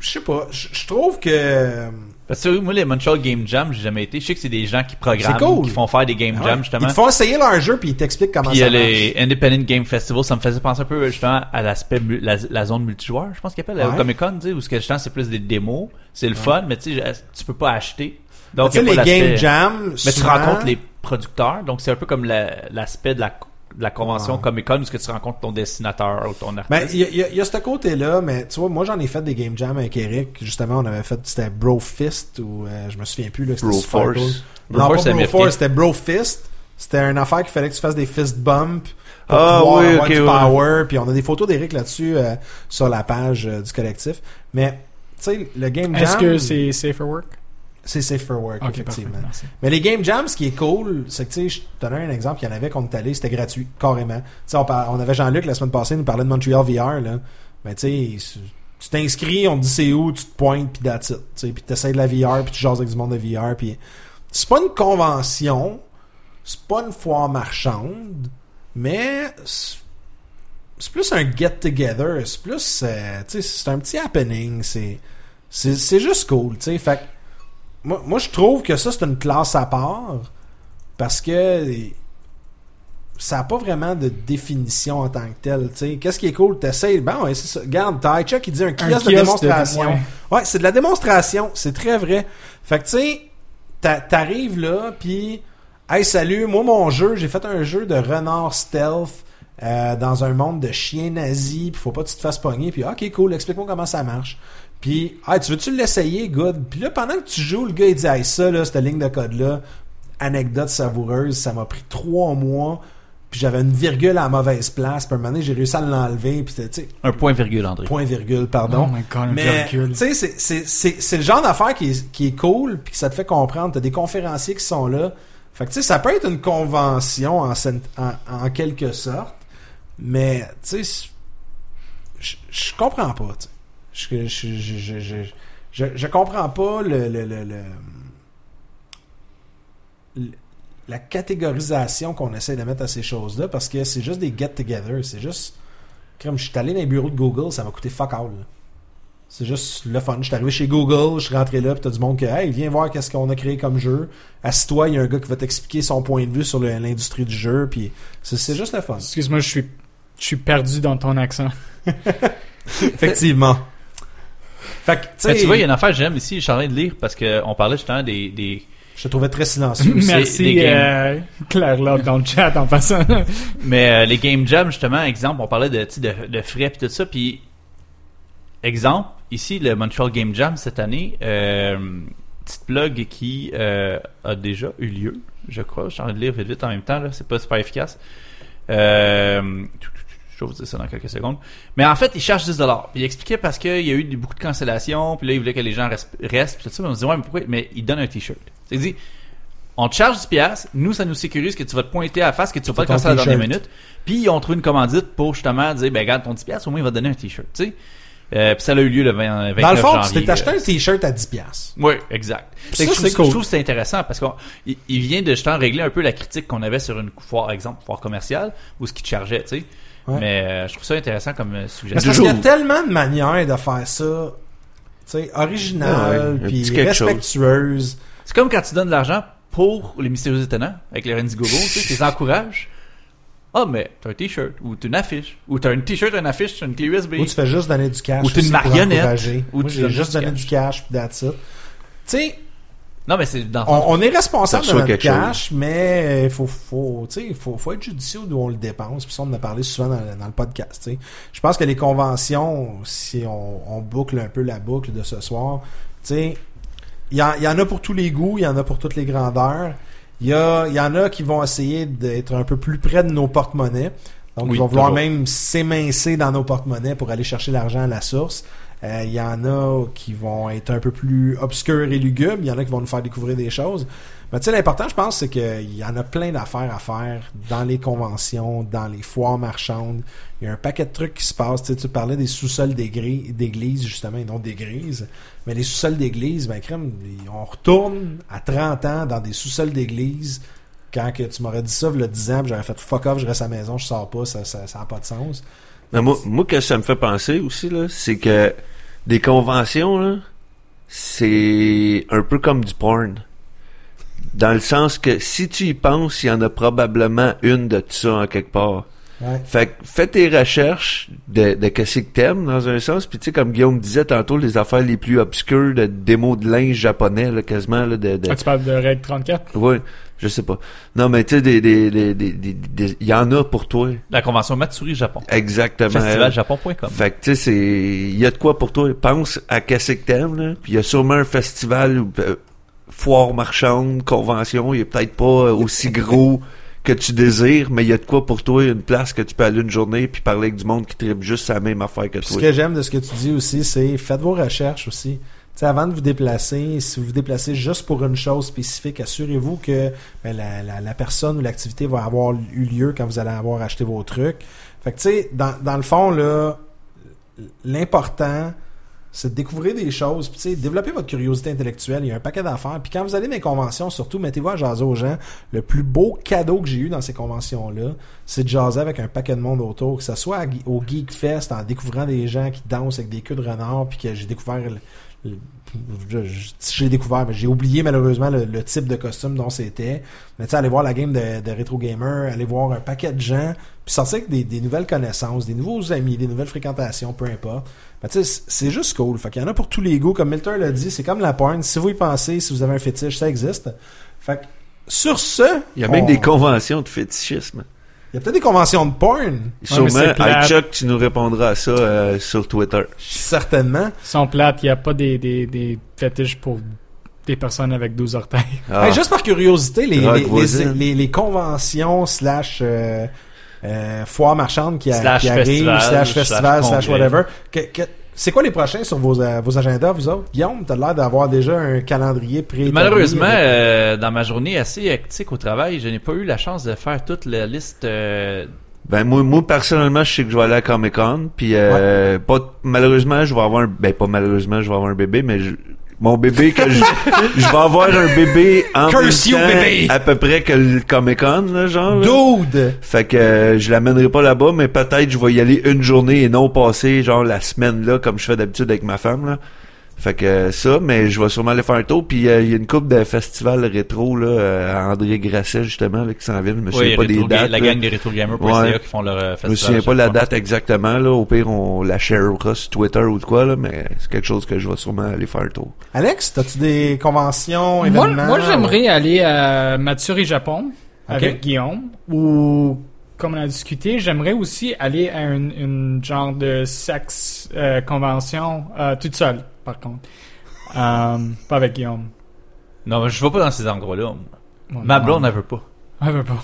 Speaker 2: Je sais pas. Je je trouve que.
Speaker 1: Parce que moi, les Montreal Game Jam, j'ai jamais été. Je sais que c'est des gens qui programment,
Speaker 2: C'est cool.
Speaker 1: qui font faire des Game
Speaker 2: Ah
Speaker 1: Jam,
Speaker 2: ouais,
Speaker 1: justement.
Speaker 2: Ils te font essayer leur jeu, puis ils t'expliquent comment
Speaker 1: Puis
Speaker 2: ça marche.
Speaker 1: les Independent Game Festival, ça me faisait penser un peu justement à l'aspect la, la zone multijoueur, je pense qu'il appelle
Speaker 2: Ouais.
Speaker 1: au Comic Con, tu sais, où ce que justement c'est plus des démos, c'est le fun, mais tu sais, tu peux pas acheter. Donc
Speaker 2: tu sais, les game jams.
Speaker 1: Mais tu rencontres les producteurs, donc c'est un peu comme la- l'aspect de la, de la convention
Speaker 2: Ouais.
Speaker 1: Comic Con où ce que tu rencontres ton dessinateur ou ton artiste?
Speaker 2: Ben, il y, a- il y a- il y a ce côté-là, mais tu vois, moi j'en ai fait des game jams avec Eric. Justement, on avait fait, c'était Bro Fist ou euh, je me souviens plus là. c'était
Speaker 4: Bro
Speaker 2: super
Speaker 4: Force.
Speaker 2: cool.
Speaker 1: Bro
Speaker 2: non,
Speaker 1: Force,
Speaker 2: pas Bro. Force, c'était Bro Fist. C'était une affaire qu'il fallait que tu fasses des fist bump pour
Speaker 4: Ah,
Speaker 2: pouvoir
Speaker 4: oui,
Speaker 2: avoir
Speaker 4: ok,
Speaker 2: du
Speaker 4: ouais.
Speaker 2: power. Puis on a des photos d'Eric là-dessus euh, sur la page euh, du collectif. Mais tu sais, le game jam,
Speaker 3: Est-ce que c'est safe for work?
Speaker 2: C'est safe for work
Speaker 3: parfait.
Speaker 2: effectivement.
Speaker 3: Merci.
Speaker 2: Mais les game jams, ce qui est cool, c'est que tu sais, je te donnais un exemple, il y en avait qu'on est allé, c'était gratuit, carrément. Tu sais, on, par- on avait Jean-Luc la semaine passée, il nous parlait de Montreal VR, là. Ben tu sais, tu t'inscris, on te dit c'est où, tu te pointes, puis that's it. Tu sais, puis t'essayes de la VR, puis tu jases avec du monde de VR, puis c'est pas une convention, c'est pas une foire marchande, mais c'est plus un get-together, c'est plus, euh, tu sais, c'est un petit happening, c'est c'est c'est juste cool, tu sais, fait que moi, moi, je trouve que ça, c'est une classe à part parce que ça n'a pas vraiment de définition en tant que tel. tu sais. Qu'est-ce qui est cool? T'essayes? Ben ouais, c'est ça. Regarde, Taicha qui dit un kiosque, de
Speaker 3: kiosque de-
Speaker 2: démonstration.
Speaker 3: ouais.
Speaker 2: Ouais, c'est de la démonstration. C'est très vrai. Fait que tu sais, t'a- t'arrives là, puis Hey, salut, moi, mon jeu, j'ai fait un jeu de renard stealth euh, dans un monde de chiens nazis, puis faut pas que tu te fasses pogner, puis ok, cool, explique-moi comment ça marche. Puis, ah, tu veux-tu l'essayer, good? Puis là, pendant que tu joues, le gars, il dit, hey, ça, là, cette ligne de code-là, anecdote savoureuse, ça m'a pris trois mois, puis j'avais une virgule à la mauvaise place, puis un moment donné, j'ai réussi à l'enlever, puis tu sais,
Speaker 1: Un point virgule, André.
Speaker 2: point virgule, pardon.
Speaker 3: Oh my God, un
Speaker 2: Mais, tu sais, c'est- c'est- c'est c'est le genre d'affaire qui est, qui est cool, puis que ça te fait comprendre. T'as des conférenciers qui sont là. Fait que, tu sais, ça peut être une convention en, en, en quelque sorte, mais, tu sais, je- je comprends pas, tu sais. Je, je, je, je, je, comprends pas le, le, le, le- la catégorisation qu'on essaie de mettre à ces choses-là, parce que c'est juste des get-together, c'est juste... Comme je suis allé dans les bureaux de Google, ça m'a coûté fuck all. C'est juste le fun. Je suis arrivé chez Google, je suis rentré là, puis t'as du monde que, hey, viens voir qu'est-ce qu'on a créé comme jeu. Assis-toi, il y a un gars qui va t'expliquer son point de vue sur l'industrie du jeu, puis c'est c'est juste le fun.
Speaker 3: Excuse-moi, je suis, je suis perdu dans ton accent.
Speaker 2: Effectivement. Fait que, tu
Speaker 1: tu vois, il y a une affaire que j'aime ici, je suis en train de lire parce qu'on parlait justement des, des,
Speaker 2: je te trouvais très silencieux.
Speaker 3: Merci, euh, Claire Love dans le chat en passant.
Speaker 1: Mais euh, les game jams, justement, exemple, on parlait de, de, de frais puis tout ça, puis exemple, ici, le Montreal Game Jam cette année, euh, petite plug qui euh, a déjà eu lieu, je crois. Je suis en train de lire vite vite en même temps, là, c'est pas super efficace. Euh, je vais vous dire ça dans quelques secondes. Mais en fait, il cherche 10 dollars. Il expliquait parce qu'il y a eu beaucoup de cancellations, puis là, il voulait que les gens restent, restent puis tout ça. Mais on se dit, ouais, mais pourquoi? Mais il donne un t-shirt. C'est dit, on te charge 10 piastres, nous, ça nous sécurise que tu vas te pointer à la face, que tu vas pas
Speaker 2: ton
Speaker 1: canceller à la dernière minute. Puis ils ont trouvé une commandite pour justement dire, ben regarde, ton 10 piastres, au moins, il va te donner un t-shirt, tu sais. Euh, puis ça a eu lieu le 20, 29
Speaker 2: Dans le fond, tu
Speaker 1: janvier,
Speaker 2: t'es acheté
Speaker 1: euh,
Speaker 2: un t-shirt à 10$. piastres.
Speaker 1: oui, exact.
Speaker 2: Ça,
Speaker 1: que je, trouve,
Speaker 2: cool.
Speaker 1: je trouve que c'est intéressant parce qu'il il vient de justement régler un peu la critique qu'on avait sur une foire, exemple, foire commerciale, ou ce qu'il te chargeait, tu sais.
Speaker 2: Ouais.
Speaker 1: Mais euh, je trouve ça intéressant comme euh, suggestion.
Speaker 2: parce qu'il y a tellement de manières de faire ça, tu sais, original,
Speaker 4: ouais, un
Speaker 2: puis respectueuse.
Speaker 1: C'est comme quand tu donnes de l'argent pour les mystérieux étonnants avec les Rendigogo, tu sais, tu les encourages. Ah, mais t'as un t-shirt, ou t'as une affiche, ou t'as un t-shirt, une affiche, t'as une clé USB.
Speaker 2: Ou tu fais juste donner du cash.
Speaker 1: Ou t'es une marionnette. Ou tu donnes
Speaker 2: juste donné du cash, puis that's it. Tu sais,
Speaker 1: Non, mais c'est dans
Speaker 2: on, on est responsable de notre
Speaker 4: chose.
Speaker 2: cash, mais il faut, faut, tu sais, faut, faut être judicieux d'où on le dépense. Puis ça, on en a parlé souvent dans, dans le podcast. tu sais. Je pense que les conventions, si on, on boucle un peu la boucle de ce soir, tu sais, il y, en- y en a pour tous les goûts, il y en a pour toutes les grandeurs. Il y, a, il y en a qui vont essayer d'être un peu plus près de nos porte-monnaies. Donc,
Speaker 1: Oui,
Speaker 2: ils vont vouloir
Speaker 1: toujours.
Speaker 2: même s'émincer dans nos porte-monnaies pour aller chercher l'argent à la source. Euh, Il y en a qui vont être un peu plus obscurs et lugubres. Il y en a qui vont nous faire découvrir des choses. Mais tu sais, l'important, je pense, c'est qu'il y en a plein d'affaires à faire dans les conventions, dans les foires marchandes. Il y a un paquet de trucs qui se passent. Tu sais, tu parlais des sous-sols d'église, justement, et non d'église. Mais les sous-sols d'église, ben, crème, on retourne à 30 ans dans des sous-sols d'église. Quand que tu m'aurais dit ça, a 10 ans, j'aurais fait fuck off, je reste à la maison, je sors pas, ça, ça, ça a pas de sens.
Speaker 4: Mais moi, moi, que ça me fait penser aussi, là, c'est que des conventions, là, c'est un peu comme du porn. Dans le sens que si tu y penses, il y en a probablement une de tout ça en quelque part.
Speaker 2: Ouais.
Speaker 4: Fait que fais tes recherches de, de qu'est-ce que t'aimes dans un sens. Puis tu sais, comme Guillaume disait tantôt, les affaires les plus obscures de démos de linge japonais, là, quasiment, là, de, de-
Speaker 3: Ah, tu parles de Règle 34?
Speaker 4: Ouais, je sais pas. Non, mais tu sais, des, des, des, des, des- des- il y en a pour toi.
Speaker 1: la convention Matsuri Japon.
Speaker 4: Exactement.
Speaker 1: Festivaljapon.com.
Speaker 4: Fait que tu sais, c'est il y a de quoi pour toi. Pense à qu'est-ce que t'aimes là. Puis il y a sûrement un festival ou euh, foire marchande, convention. Il est peut-être pas euh, aussi gros que tu désires, mais il y a de quoi pour toi. Une place que tu peux aller une journée puis parler avec du monde qui tripe juste la même affaire que
Speaker 2: Puis ce
Speaker 4: toi.
Speaker 2: que j'aime de ce que tu dis aussi, c'est faites vos recherches aussi. Tu sais, avant de vous déplacer, si vous vous déplacez juste pour une chose spécifique, assurez-vous que ben, la, personne ou l'activité va avoir eu lieu quand vous allez avoir acheté vos trucs. Fait que tu sais, dans, dans le fond, là, l'important, c'est de découvrir des choses, puis tu sais, développer votre curiosité intellectuelle. Il y a un paquet d'affaires. Puis quand vous allez dans les conventions, surtout, mettez-vous à jaser aux gens. Le plus beau cadeau que j'ai eu dans ces conventions-là, c'est de jaser avec un paquet de monde autour, que ce soit au Geek Fest, en découvrant des gens qui dansent avec des queues de renard, puis que j'ai découvert... j'ai découvert, mais j'ai oublié malheureusement le, le type de costume dont c'était. Mais tu sais, aller voir la game de, de Retro Gamer, aller voir un paquet de gens, puis sortir avec des, des nouvelles connaissances, des nouveaux amis, des nouvelles fréquentations, peu importe. Ben, tu sais, c'est- juste cool. Fait qu'il y en a pour tous les goûts. Comme Milton l'a dit, c'est comme la porn. Si vous y pensez, si vous avez un fétiche, ça existe. Fait que, sur ce...
Speaker 4: Il y a même des conventions de fétichisme.
Speaker 2: Il y a peut-être des conventions de porn.
Speaker 4: Sûrement, hey, Chuck, tu nous répondras à ça euh, sur Twitter.
Speaker 2: Certainement.
Speaker 3: Ils sont plates, il n'y a pas des, des, des fétiches pour des personnes avec 12 orteils.
Speaker 4: Ah.
Speaker 2: Hey, juste par curiosité, les, les, les,
Speaker 4: voisine.
Speaker 2: les- les conventions slash euh, euh, foires marchandes qui, a-
Speaker 1: Slash
Speaker 2: qui arrivent,
Speaker 1: festival,
Speaker 2: slash festival, whatever. Que- que- c'est quoi les prochains sur vos, euh, vos agendas, vous autres? Guillaume, t'as l'air d'avoir déjà un calendrier pré
Speaker 1: Malheureusement, euh, dans ma journée assez hectique au travail, je n'ai pas eu la chance de faire toute la liste. euh,
Speaker 4: Ben moi, moi personnellement, je sais que je vais aller à Comic Con, puis euh, pas malheureusement, je vais avoir un, ben pas malheureusement, je vais avoir un bébé, mais je- mon bébé que je, je vais avoir un bébé en
Speaker 2: Curse
Speaker 4: même
Speaker 2: you,
Speaker 4: temps,
Speaker 2: bébé!
Speaker 4: à peu près que le Comic Con, là, genre. là.
Speaker 2: Dude!
Speaker 4: Fait que euh, je l'amènerai pas là-bas, mais peut-être je vais y aller une journée et non passer genre la semaine là comme je fais d'habitude avec ma femme là. Fait que euh, ça, mais je vais sûrement aller faire un tour. Puis euh, il y a une coupe de festivals rétro là, euh, à André Grasset justement là, qui s'en vient. Je me souviens
Speaker 1: oui,
Speaker 4: pas
Speaker 1: rétro-
Speaker 4: des dates.
Speaker 1: la
Speaker 4: là.
Speaker 1: gang des Retro Gamers
Speaker 4: Ouais.
Speaker 1: qui font leur euh,
Speaker 4: Je me
Speaker 1: festival.
Speaker 4: souviens pas la
Speaker 1: fois.
Speaker 4: date exactement là. Au pire, on la sharera sur Twitter ou de quoi là, mais c'est quelque chose que je vais sûrement aller faire un tour.
Speaker 2: Alex, t'as-tu des conventions, événements?
Speaker 3: moi j'aimerais aller à Matsuri Japon avec Guillaume ou comme on a discuté, j'aimerais aussi aller à une, une genre de sexe euh, convention euh, toute seule par contre. Euh, pas avec Guillaume.
Speaker 1: Non, mais je vais pas dans ces endroits-là.
Speaker 3: Ouais,
Speaker 1: Ma
Speaker 3: non.
Speaker 1: blonde, elle veut pas.
Speaker 3: Elle veut pas.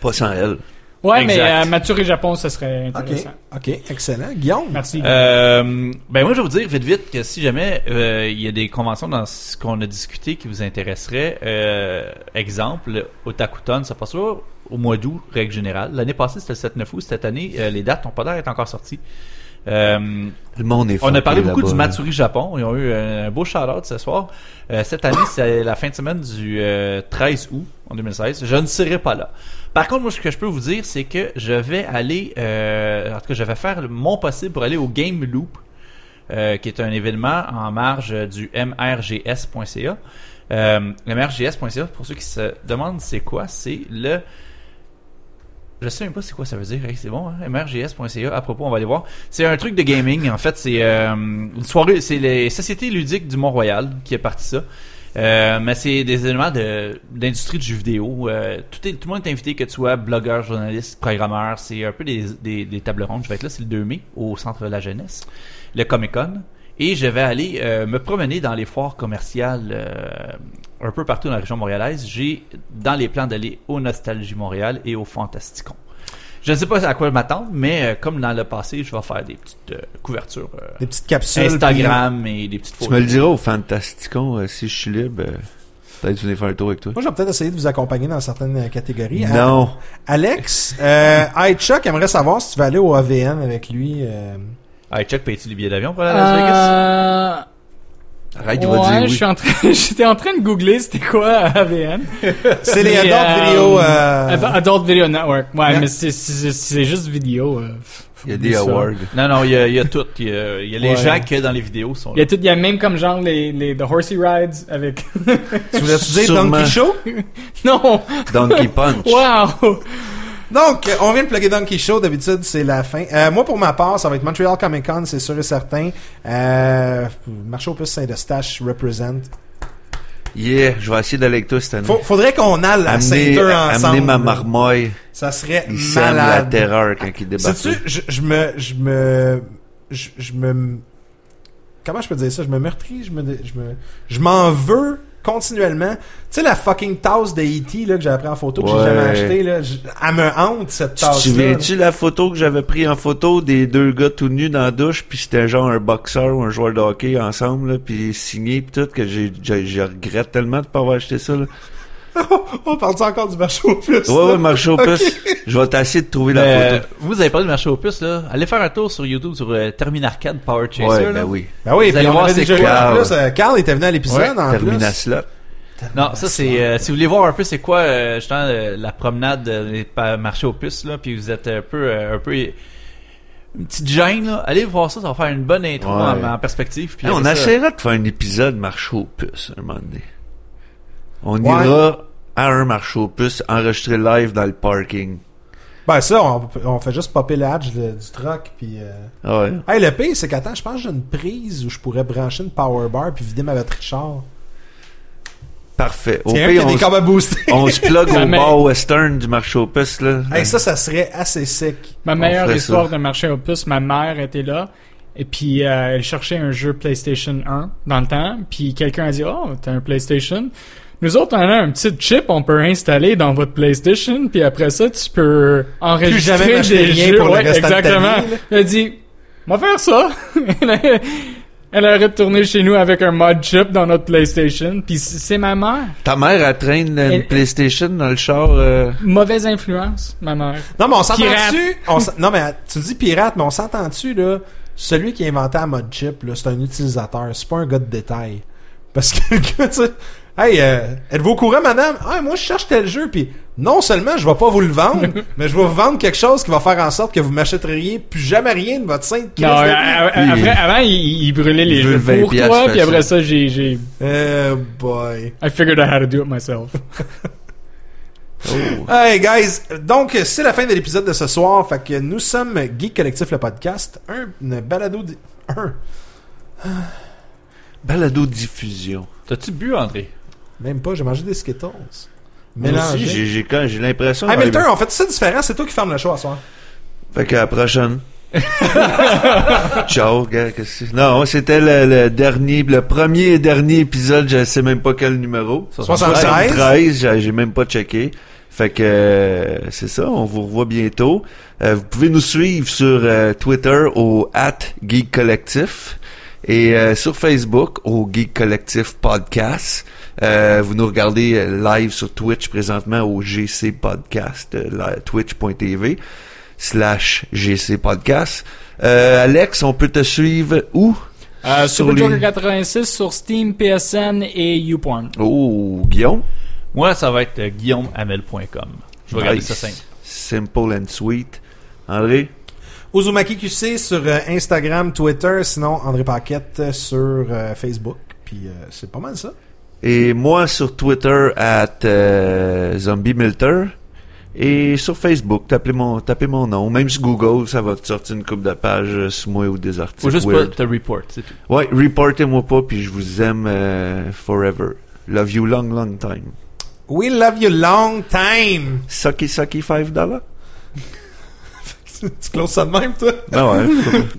Speaker 4: Pas sans elle.
Speaker 3: Ouais,
Speaker 1: Exact.
Speaker 3: mais euh, Matsuri Japon, ça serait intéressant.
Speaker 2: ok, excellent. Guillaume?
Speaker 3: Merci.
Speaker 1: Euh, ben moi je vais vous dire vite vite que si jamais euh, il y a des conventions dans ce qu'on a discuté qui vous intéresseraient, euh, exemple, Otakuton, ça passera au mois d'août, règle générale. L'année passée c'était le 7-9 août, cette année euh, les dates n'ont pas l'air d'être encore sorties. Euh,
Speaker 4: Le monde est
Speaker 1: on a parlé beaucoup du. Matsuri Japon. Ils ont eu un beau shout-out ce soir. Euh, cette année, c'est la fin de semaine du euh, 13 août en 2016. Je ne serai pas là. Par contre, moi, ce que je peux vous dire, c'est que je vais aller... Euh, en tout cas, je vais faire mon possible pour aller au Game Loop, euh, qui est un événement en marge du mrgs.ca. Euh, le mrgs.ca, pour ceux qui se demandent c'est quoi, c'est le... Je sais même pas c'est quoi ça veut dire. Hey, c'est bon, hein? mrgs.ca. À propos, on va aller voir. C'est un truc de gaming. En fait, c'est euh, une soirée. C'est les sociétés ludiques du Mont-Royal qui est parti ça. Euh, mais c'est des éléments de d'industrie de jeux vidéo. Euh, tout, est, tout le monde est invité, que tu sois blogueur, journaliste, programmeur. C'est un peu des, des, des tables rondes. Je vais être là, c'est le 2 mai, au Centre de la Jeunesse, le Comic Con. Et je vais aller euh, me promener dans les foires commerciales euh, un peu partout dans la région montréalaise. J'ai dans les plans d'aller au Nostalgie Montréal et au Fantasticon. Je ne sais pas à quoi m'attendre, mais euh, comme dans le passé, je vais faire des petites euh, couvertures euh,
Speaker 2: Des petites capsules.
Speaker 1: Instagram et des petites
Speaker 4: Tu
Speaker 1: photos.
Speaker 4: me le diras au Fantasticon euh, si je suis libre. euh, Peut-être venir faire un tour avec toi.
Speaker 2: Moi, je vais peut-être essayer de vous accompagner dans certaines catégories.
Speaker 4: Non.
Speaker 2: Alex, euh, hey, Chuck aimerait savoir si tu vas aller au AVN avec lui. euh,
Speaker 1: Hey, Chuck, payes-tu les billets d'avion pour aller à Las Vegas?
Speaker 3: Euh,
Speaker 4: Arrête, il
Speaker 3: ouais,
Speaker 4: va dire
Speaker 3: je
Speaker 4: oui.
Speaker 3: suis en train, j'étais en train de googler c'était quoi AVN.
Speaker 2: C'est les
Speaker 3: Mais,
Speaker 2: adult
Speaker 3: euh,
Speaker 2: vidéo. euh,
Speaker 3: Ad- Adult Video Network. Ouais,
Speaker 2: Yeah.
Speaker 3: mais c'est, juste vidéo. euh,
Speaker 4: Il y a des awards.
Speaker 1: Non, non, il y a, il y a tout. Il y a, il y a les
Speaker 3: Ouais.
Speaker 1: gens que dans les vidéos sont
Speaker 3: Il y a tout, il y a même comme genre les, les The Horsey Rides avec,
Speaker 2: tu voulais-tu dire. Donkey Show?
Speaker 3: non!
Speaker 4: Donkey Punch.
Speaker 3: Wow!
Speaker 2: Donc, euh, on vient de plugger Donkey Show. D'habitude, c'est la fin. Euh, moi, pour ma part, ça va être Montreal Comic Con, c'est sûr et certain. Euh, marché au plus Saint-Eustache represent.
Speaker 4: Yeah, je vais essayer d'aller avec toi cette année.
Speaker 2: Faut, faudrait qu'on aille à Saint-Eustache ensemble.
Speaker 4: amener ma marmoille.
Speaker 2: Ça serait
Speaker 4: Il sème la
Speaker 2: malade.
Speaker 4: terreur quand il débarque.
Speaker 2: Sais-tu, je, je me, je me, je, je me, comment je peux dire ça? Je me meurtris, je me, je me, je m'en veux continuellement. Tu sais, la fucking tasse de E.T. là, que j'avais pris en photo, que j'ai jamais acheté, là, je- elle me hante, cette
Speaker 4: Tu te
Speaker 2: tasse-là.
Speaker 4: souviens-tu la photo que j'avais pris en photo des deux gars tout nus dans la douche, puis c'était genre un boxeur ou un joueur de hockey ensemble, là, puis signé pis tout, que j'ai, j'ai- je regrette tellement de pas avoir acheté ça. Là.
Speaker 2: On parle encore du marché au plus?
Speaker 4: Ouais,
Speaker 2: là?
Speaker 4: ouais, marché au plus. Je vais t'essayer de trouver la photo.
Speaker 1: vous avez parlé de marché aux puces, là. Allez faire un tour sur YouTube sur euh, Terminarcade Power Chaser.
Speaker 4: Ouais,
Speaker 1: là.
Speaker 4: ben oui.
Speaker 2: Ben oui,
Speaker 1: Vous
Speaker 2: puis
Speaker 1: allez
Speaker 2: on
Speaker 1: voir c'est
Speaker 2: en plus. euh, Carl était venu à l'épisode
Speaker 1: Ouais,
Speaker 2: en
Speaker 4: Termina
Speaker 2: plus.
Speaker 4: slot.
Speaker 1: Non, ça c'est euh, si vous voulez voir un peu c'est quoi euh, justement euh, la promenade euh, des marchés aux puces là, puis vous êtes un peu euh, un peu une petite gêne là, allez voir ça, ça va faire une bonne intro
Speaker 4: Ouais.
Speaker 1: en, en perspective. Puis
Speaker 4: Hey, on
Speaker 1: ça-
Speaker 4: essaiera de faire un épisode marché aux puces un moment donné. On
Speaker 2: Ouais.
Speaker 4: ira à un marché aux puces, enregistrer live dans le parking.
Speaker 2: Ben ça, on, on fait juste popper le hatch de- du truck, puis... Euh...
Speaker 4: Ah ouais.
Speaker 2: Hey, le pire, c'est qu'attends, je pense que j'ai une prise où je pourrais brancher une power bar puis vider ma batterie de char.
Speaker 4: Parfait. Au pire, on, on se plug au bar western du marché aux puces, là.
Speaker 2: Hey, ça, ça serait assez sick.
Speaker 3: Ma meilleure histoire
Speaker 4: ça.
Speaker 3: de marché au puce, ma mère était là. Et puis, euh, elle cherchait un jeu PlayStation 1 dans le temps. Puis, quelqu'un a dit, oh, t'as un PlayStation? Nous autres, on a un petit chip, on peut installer dans votre PlayStation. Puis après ça, tu peux enregistrer
Speaker 2: jamais
Speaker 3: des
Speaker 2: rien
Speaker 3: jeux.
Speaker 2: pour le
Speaker 3: Ouais,
Speaker 2: de ta
Speaker 3: exactement.
Speaker 2: vie.
Speaker 3: Elle a dit, on va faire ça. elle, a, retourné chez nous avec un mod chip dans notre PlayStation. Puis, c'est ma mère.
Speaker 4: Ta mère, elle traîne une
Speaker 3: Elle-
Speaker 4: PlayStation dans le char. euh,
Speaker 3: Mauvaise influence, ma mère.
Speaker 2: Non, mais on s'entend
Speaker 3: Pirate.
Speaker 2: dessus. On s'en- non, mais tu dis pirate, mais on s'entend dessus, là? Celui qui a inventé la mode chip, là, c'est un utilisateur. C'est pas un gars de détail. Parce que le gars, tu sais, hey, euh, êtes-vous au courant, madame? Ah, moi, je cherche tel jeu, puis non seulement je vais pas vous le vendre, mais je vais vous vendre quelque chose qui va faire en sorte que vous m'achèteriez plus jamais rien de votre sainte
Speaker 3: Non,
Speaker 2: de
Speaker 3: euh, euh,
Speaker 4: Puis-
Speaker 3: après, avant, il, il brûlait les jeux
Speaker 4: veut 20
Speaker 3: pour toi, puis après ça, j'ai, j'ai,
Speaker 2: Euh, boy.
Speaker 3: I figured out how to do it myself.
Speaker 4: Oh.
Speaker 2: Hey guys, donc c'est la fin de l'épisode de ce soir, fait que nous sommes Geek Collectif le podcast, un une balado di- un
Speaker 4: Balado diffusion.
Speaker 1: T'as-tu bu, André?
Speaker 2: Même pas, j'ai mangé des Skittles.
Speaker 4: Aussi, j'ai, l'impression.
Speaker 2: Hamilton, on fait ça différent, c'est toi qui ferme le show à soir.
Speaker 4: Fait qu'à la prochaine. Ciao, gars. Non, c'était le, le dernier, le premier et dernier épisode, je sais même pas quel numéro.
Speaker 2: 73.
Speaker 4: 73, j'ai, même pas checké. Fait que euh, c'est ça, on vous revoit bientôt. Euh, vous pouvez nous suivre sur euh, Twitter au at Geek Collectif et sur Facebook au Geek Collectif Podcast. Euh, vous nous regardez euh, live sur Twitch présentement au GC Podcast, euh, twitch.tv slash GC Podcast. Euh, Alex, on peut te suivre où?
Speaker 3: Euh,
Speaker 4: Sur
Speaker 3: Super
Speaker 4: les-
Speaker 3: Joker 86 sur Steam, PSN et YouPorn.
Speaker 4: Oh, Guillaume?
Speaker 1: Moi, ça va être euh, guillaumehamel.com. Je vais regarder ça simple.
Speaker 4: Simple and sweet. André?
Speaker 2: Uzumaki QC sur euh, Instagram, Twitter, sinon André Paquette sur euh, Facebook. Puis euh, c'est pas mal ça.
Speaker 4: Et moi sur Twitter at euh, Zombie Milter. Et sur Facebook, tapez mon, tapez mon nom. Même sur Google, ça va te sortir une coupe de pages euh, sur moi ou des articles.
Speaker 1: Faut juste
Speaker 4: weird.
Speaker 1: pas te report, c'est tout.
Speaker 4: Ouais, reportez-moi pas, puis je vous aime euh, forever. Love you long, long time.
Speaker 2: We love you long time.
Speaker 4: Sucky, sucky, five dollars?
Speaker 2: Tu closes ça de même, toi?
Speaker 4: Ben ouais.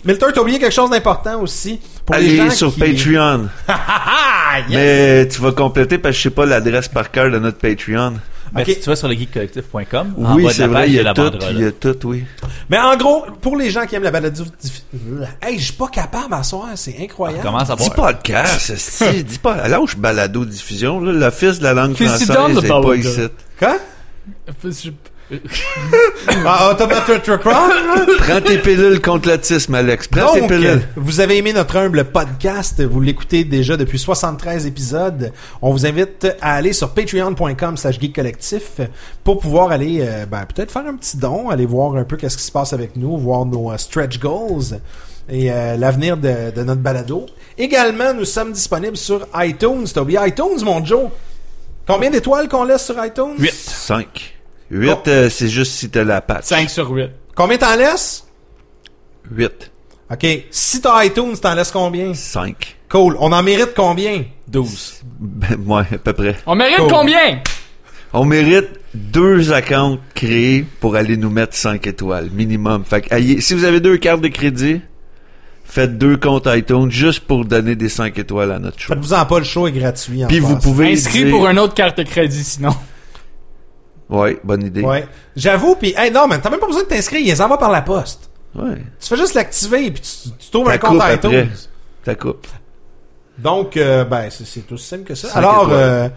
Speaker 2: Milter, t'as oublié quelque chose d'important aussi. Pour les gens
Speaker 4: Allez sur
Speaker 2: qui-
Speaker 4: Patreon.
Speaker 2: Ah, yes!
Speaker 4: Mais tu vas compléter parce que je sais pas l'adresse par cœur de notre Patreon.
Speaker 1: Mais
Speaker 2: Ok.
Speaker 1: si tu vas sur le geekcollectif.com,
Speaker 4: Oui,
Speaker 1: bas de
Speaker 4: c'est
Speaker 1: la
Speaker 4: vrai,
Speaker 1: page,
Speaker 4: il y a tout, il y a tout, oui.
Speaker 2: Mais en gros, pour les gens qui aiment la balade Hey, je suis pas capable à soir, c'est incroyable.
Speaker 1: Commence à
Speaker 4: Dis
Speaker 1: boire.
Speaker 4: podcast, si, dis pas, lâche balado diffusion, là, l'office de la langue française est pas
Speaker 3: balado.
Speaker 4: ici.
Speaker 2: Quoi? Ah, automatic
Speaker 4: Prends tes pilules contre l'autisme, Alex. Prends tes
Speaker 2: Donc,
Speaker 4: pilules.
Speaker 2: vous avez aimé notre humble podcast, vous l'écoutez déjà depuis 73 épisodes. On vous invite à aller sur patreon.com slash geek collectif pour pouvoir aller euh, ben, peut-être faire un petit don, aller voir un peu qu'est-ce qui se passe avec nous, voir nos euh, stretch goals et euh, l'avenir de, de notre balado. Également, nous sommes disponibles sur iTunes. T'as oublié iTunes, mon Joe? Combien d'étoiles qu'on laisse sur iTunes?
Speaker 1: 8.
Speaker 4: 5. 8, euh, c'est juste si t'as la patte.
Speaker 3: 5 sur 8.
Speaker 2: Combien t'en laisses?
Speaker 4: 8.
Speaker 2: OK. Si t'as iTunes, t'en laisses combien?
Speaker 4: 5.
Speaker 2: Cool. On en mérite combien?
Speaker 1: 12.
Speaker 4: Ben, ouais, à peu près.
Speaker 3: On mérite
Speaker 2: Cool.
Speaker 3: combien?
Speaker 4: On mérite deux accounts créés pour aller nous mettre 5 étoiles, minimum. Fait que, si vous avez deux cartes de crédit, faites deux comptes iTunes juste pour donner des 5 étoiles à notre show.
Speaker 2: Faites-vous en pas, le show est gratuit. en
Speaker 4: Puis vous pouvez
Speaker 3: Inscrit
Speaker 4: dire-
Speaker 3: pour une autre carte de crédit, sinon.
Speaker 4: Ouais, bonne idée.
Speaker 2: Ouais. J'avoue, puis hey, non, mais t'as même pas besoin de t'inscrire, il les envoie par la poste.
Speaker 4: Ouais.
Speaker 2: Tu fais juste l'activer, puis tu, tu trouves
Speaker 4: Ta
Speaker 2: un compte
Speaker 4: coupe
Speaker 2: iTunes.
Speaker 4: Ta coupe.
Speaker 2: Donc, euh, ben, c'est, c'est aussi simple que ça.
Speaker 4: Cinq
Speaker 2: Alors, euh,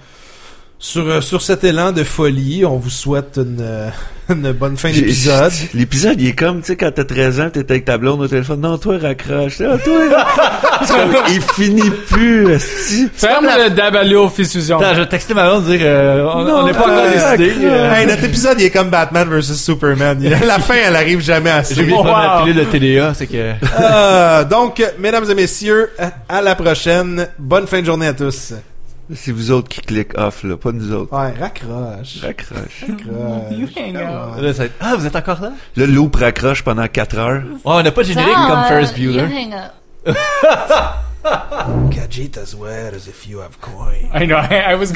Speaker 2: sur, euh, sur cet élan de folie, on vous souhaite une, euh, une bonne fin d'épisode.
Speaker 4: L'épisode, il est comme, tu sais, quand t'as 13 ans, t'es avec ta blonde au téléphone. Non, toi, raccroche. Ah, toi, raccroche. C'est comme, il finit plus.
Speaker 3: Ferme le Dabalio Fusion.
Speaker 1: Attends, je vais texter ma blonde dire euh, on n'est pas encore décidé. euh,
Speaker 2: Hey, notre épisode, il est comme Batman vs Superman. La fin, elle arrive jamais à
Speaker 1: J'ai oublié de de TDA, c'est que...
Speaker 2: Euh, donc, mesdames et messieurs, à la prochaine. Bonne fin de journée à tous.
Speaker 4: C'est vous autres qui cliquez off, là, pas nous autres.
Speaker 2: Ouais, raccroche.
Speaker 4: Raccroche.
Speaker 2: Raccroche.
Speaker 3: hang out.
Speaker 1: Là, ça va être, ah, vous êtes encore là?
Speaker 4: Le loup raccroche pendant 4 heures.
Speaker 1: Ouais, on n'a pas de générique
Speaker 5: Ça,
Speaker 1: comme
Speaker 5: euh,
Speaker 1: Ferris
Speaker 5: you
Speaker 1: Bueller.
Speaker 5: hang up.
Speaker 2: Kajita's wet as if you have coin.
Speaker 3: I know, I, I was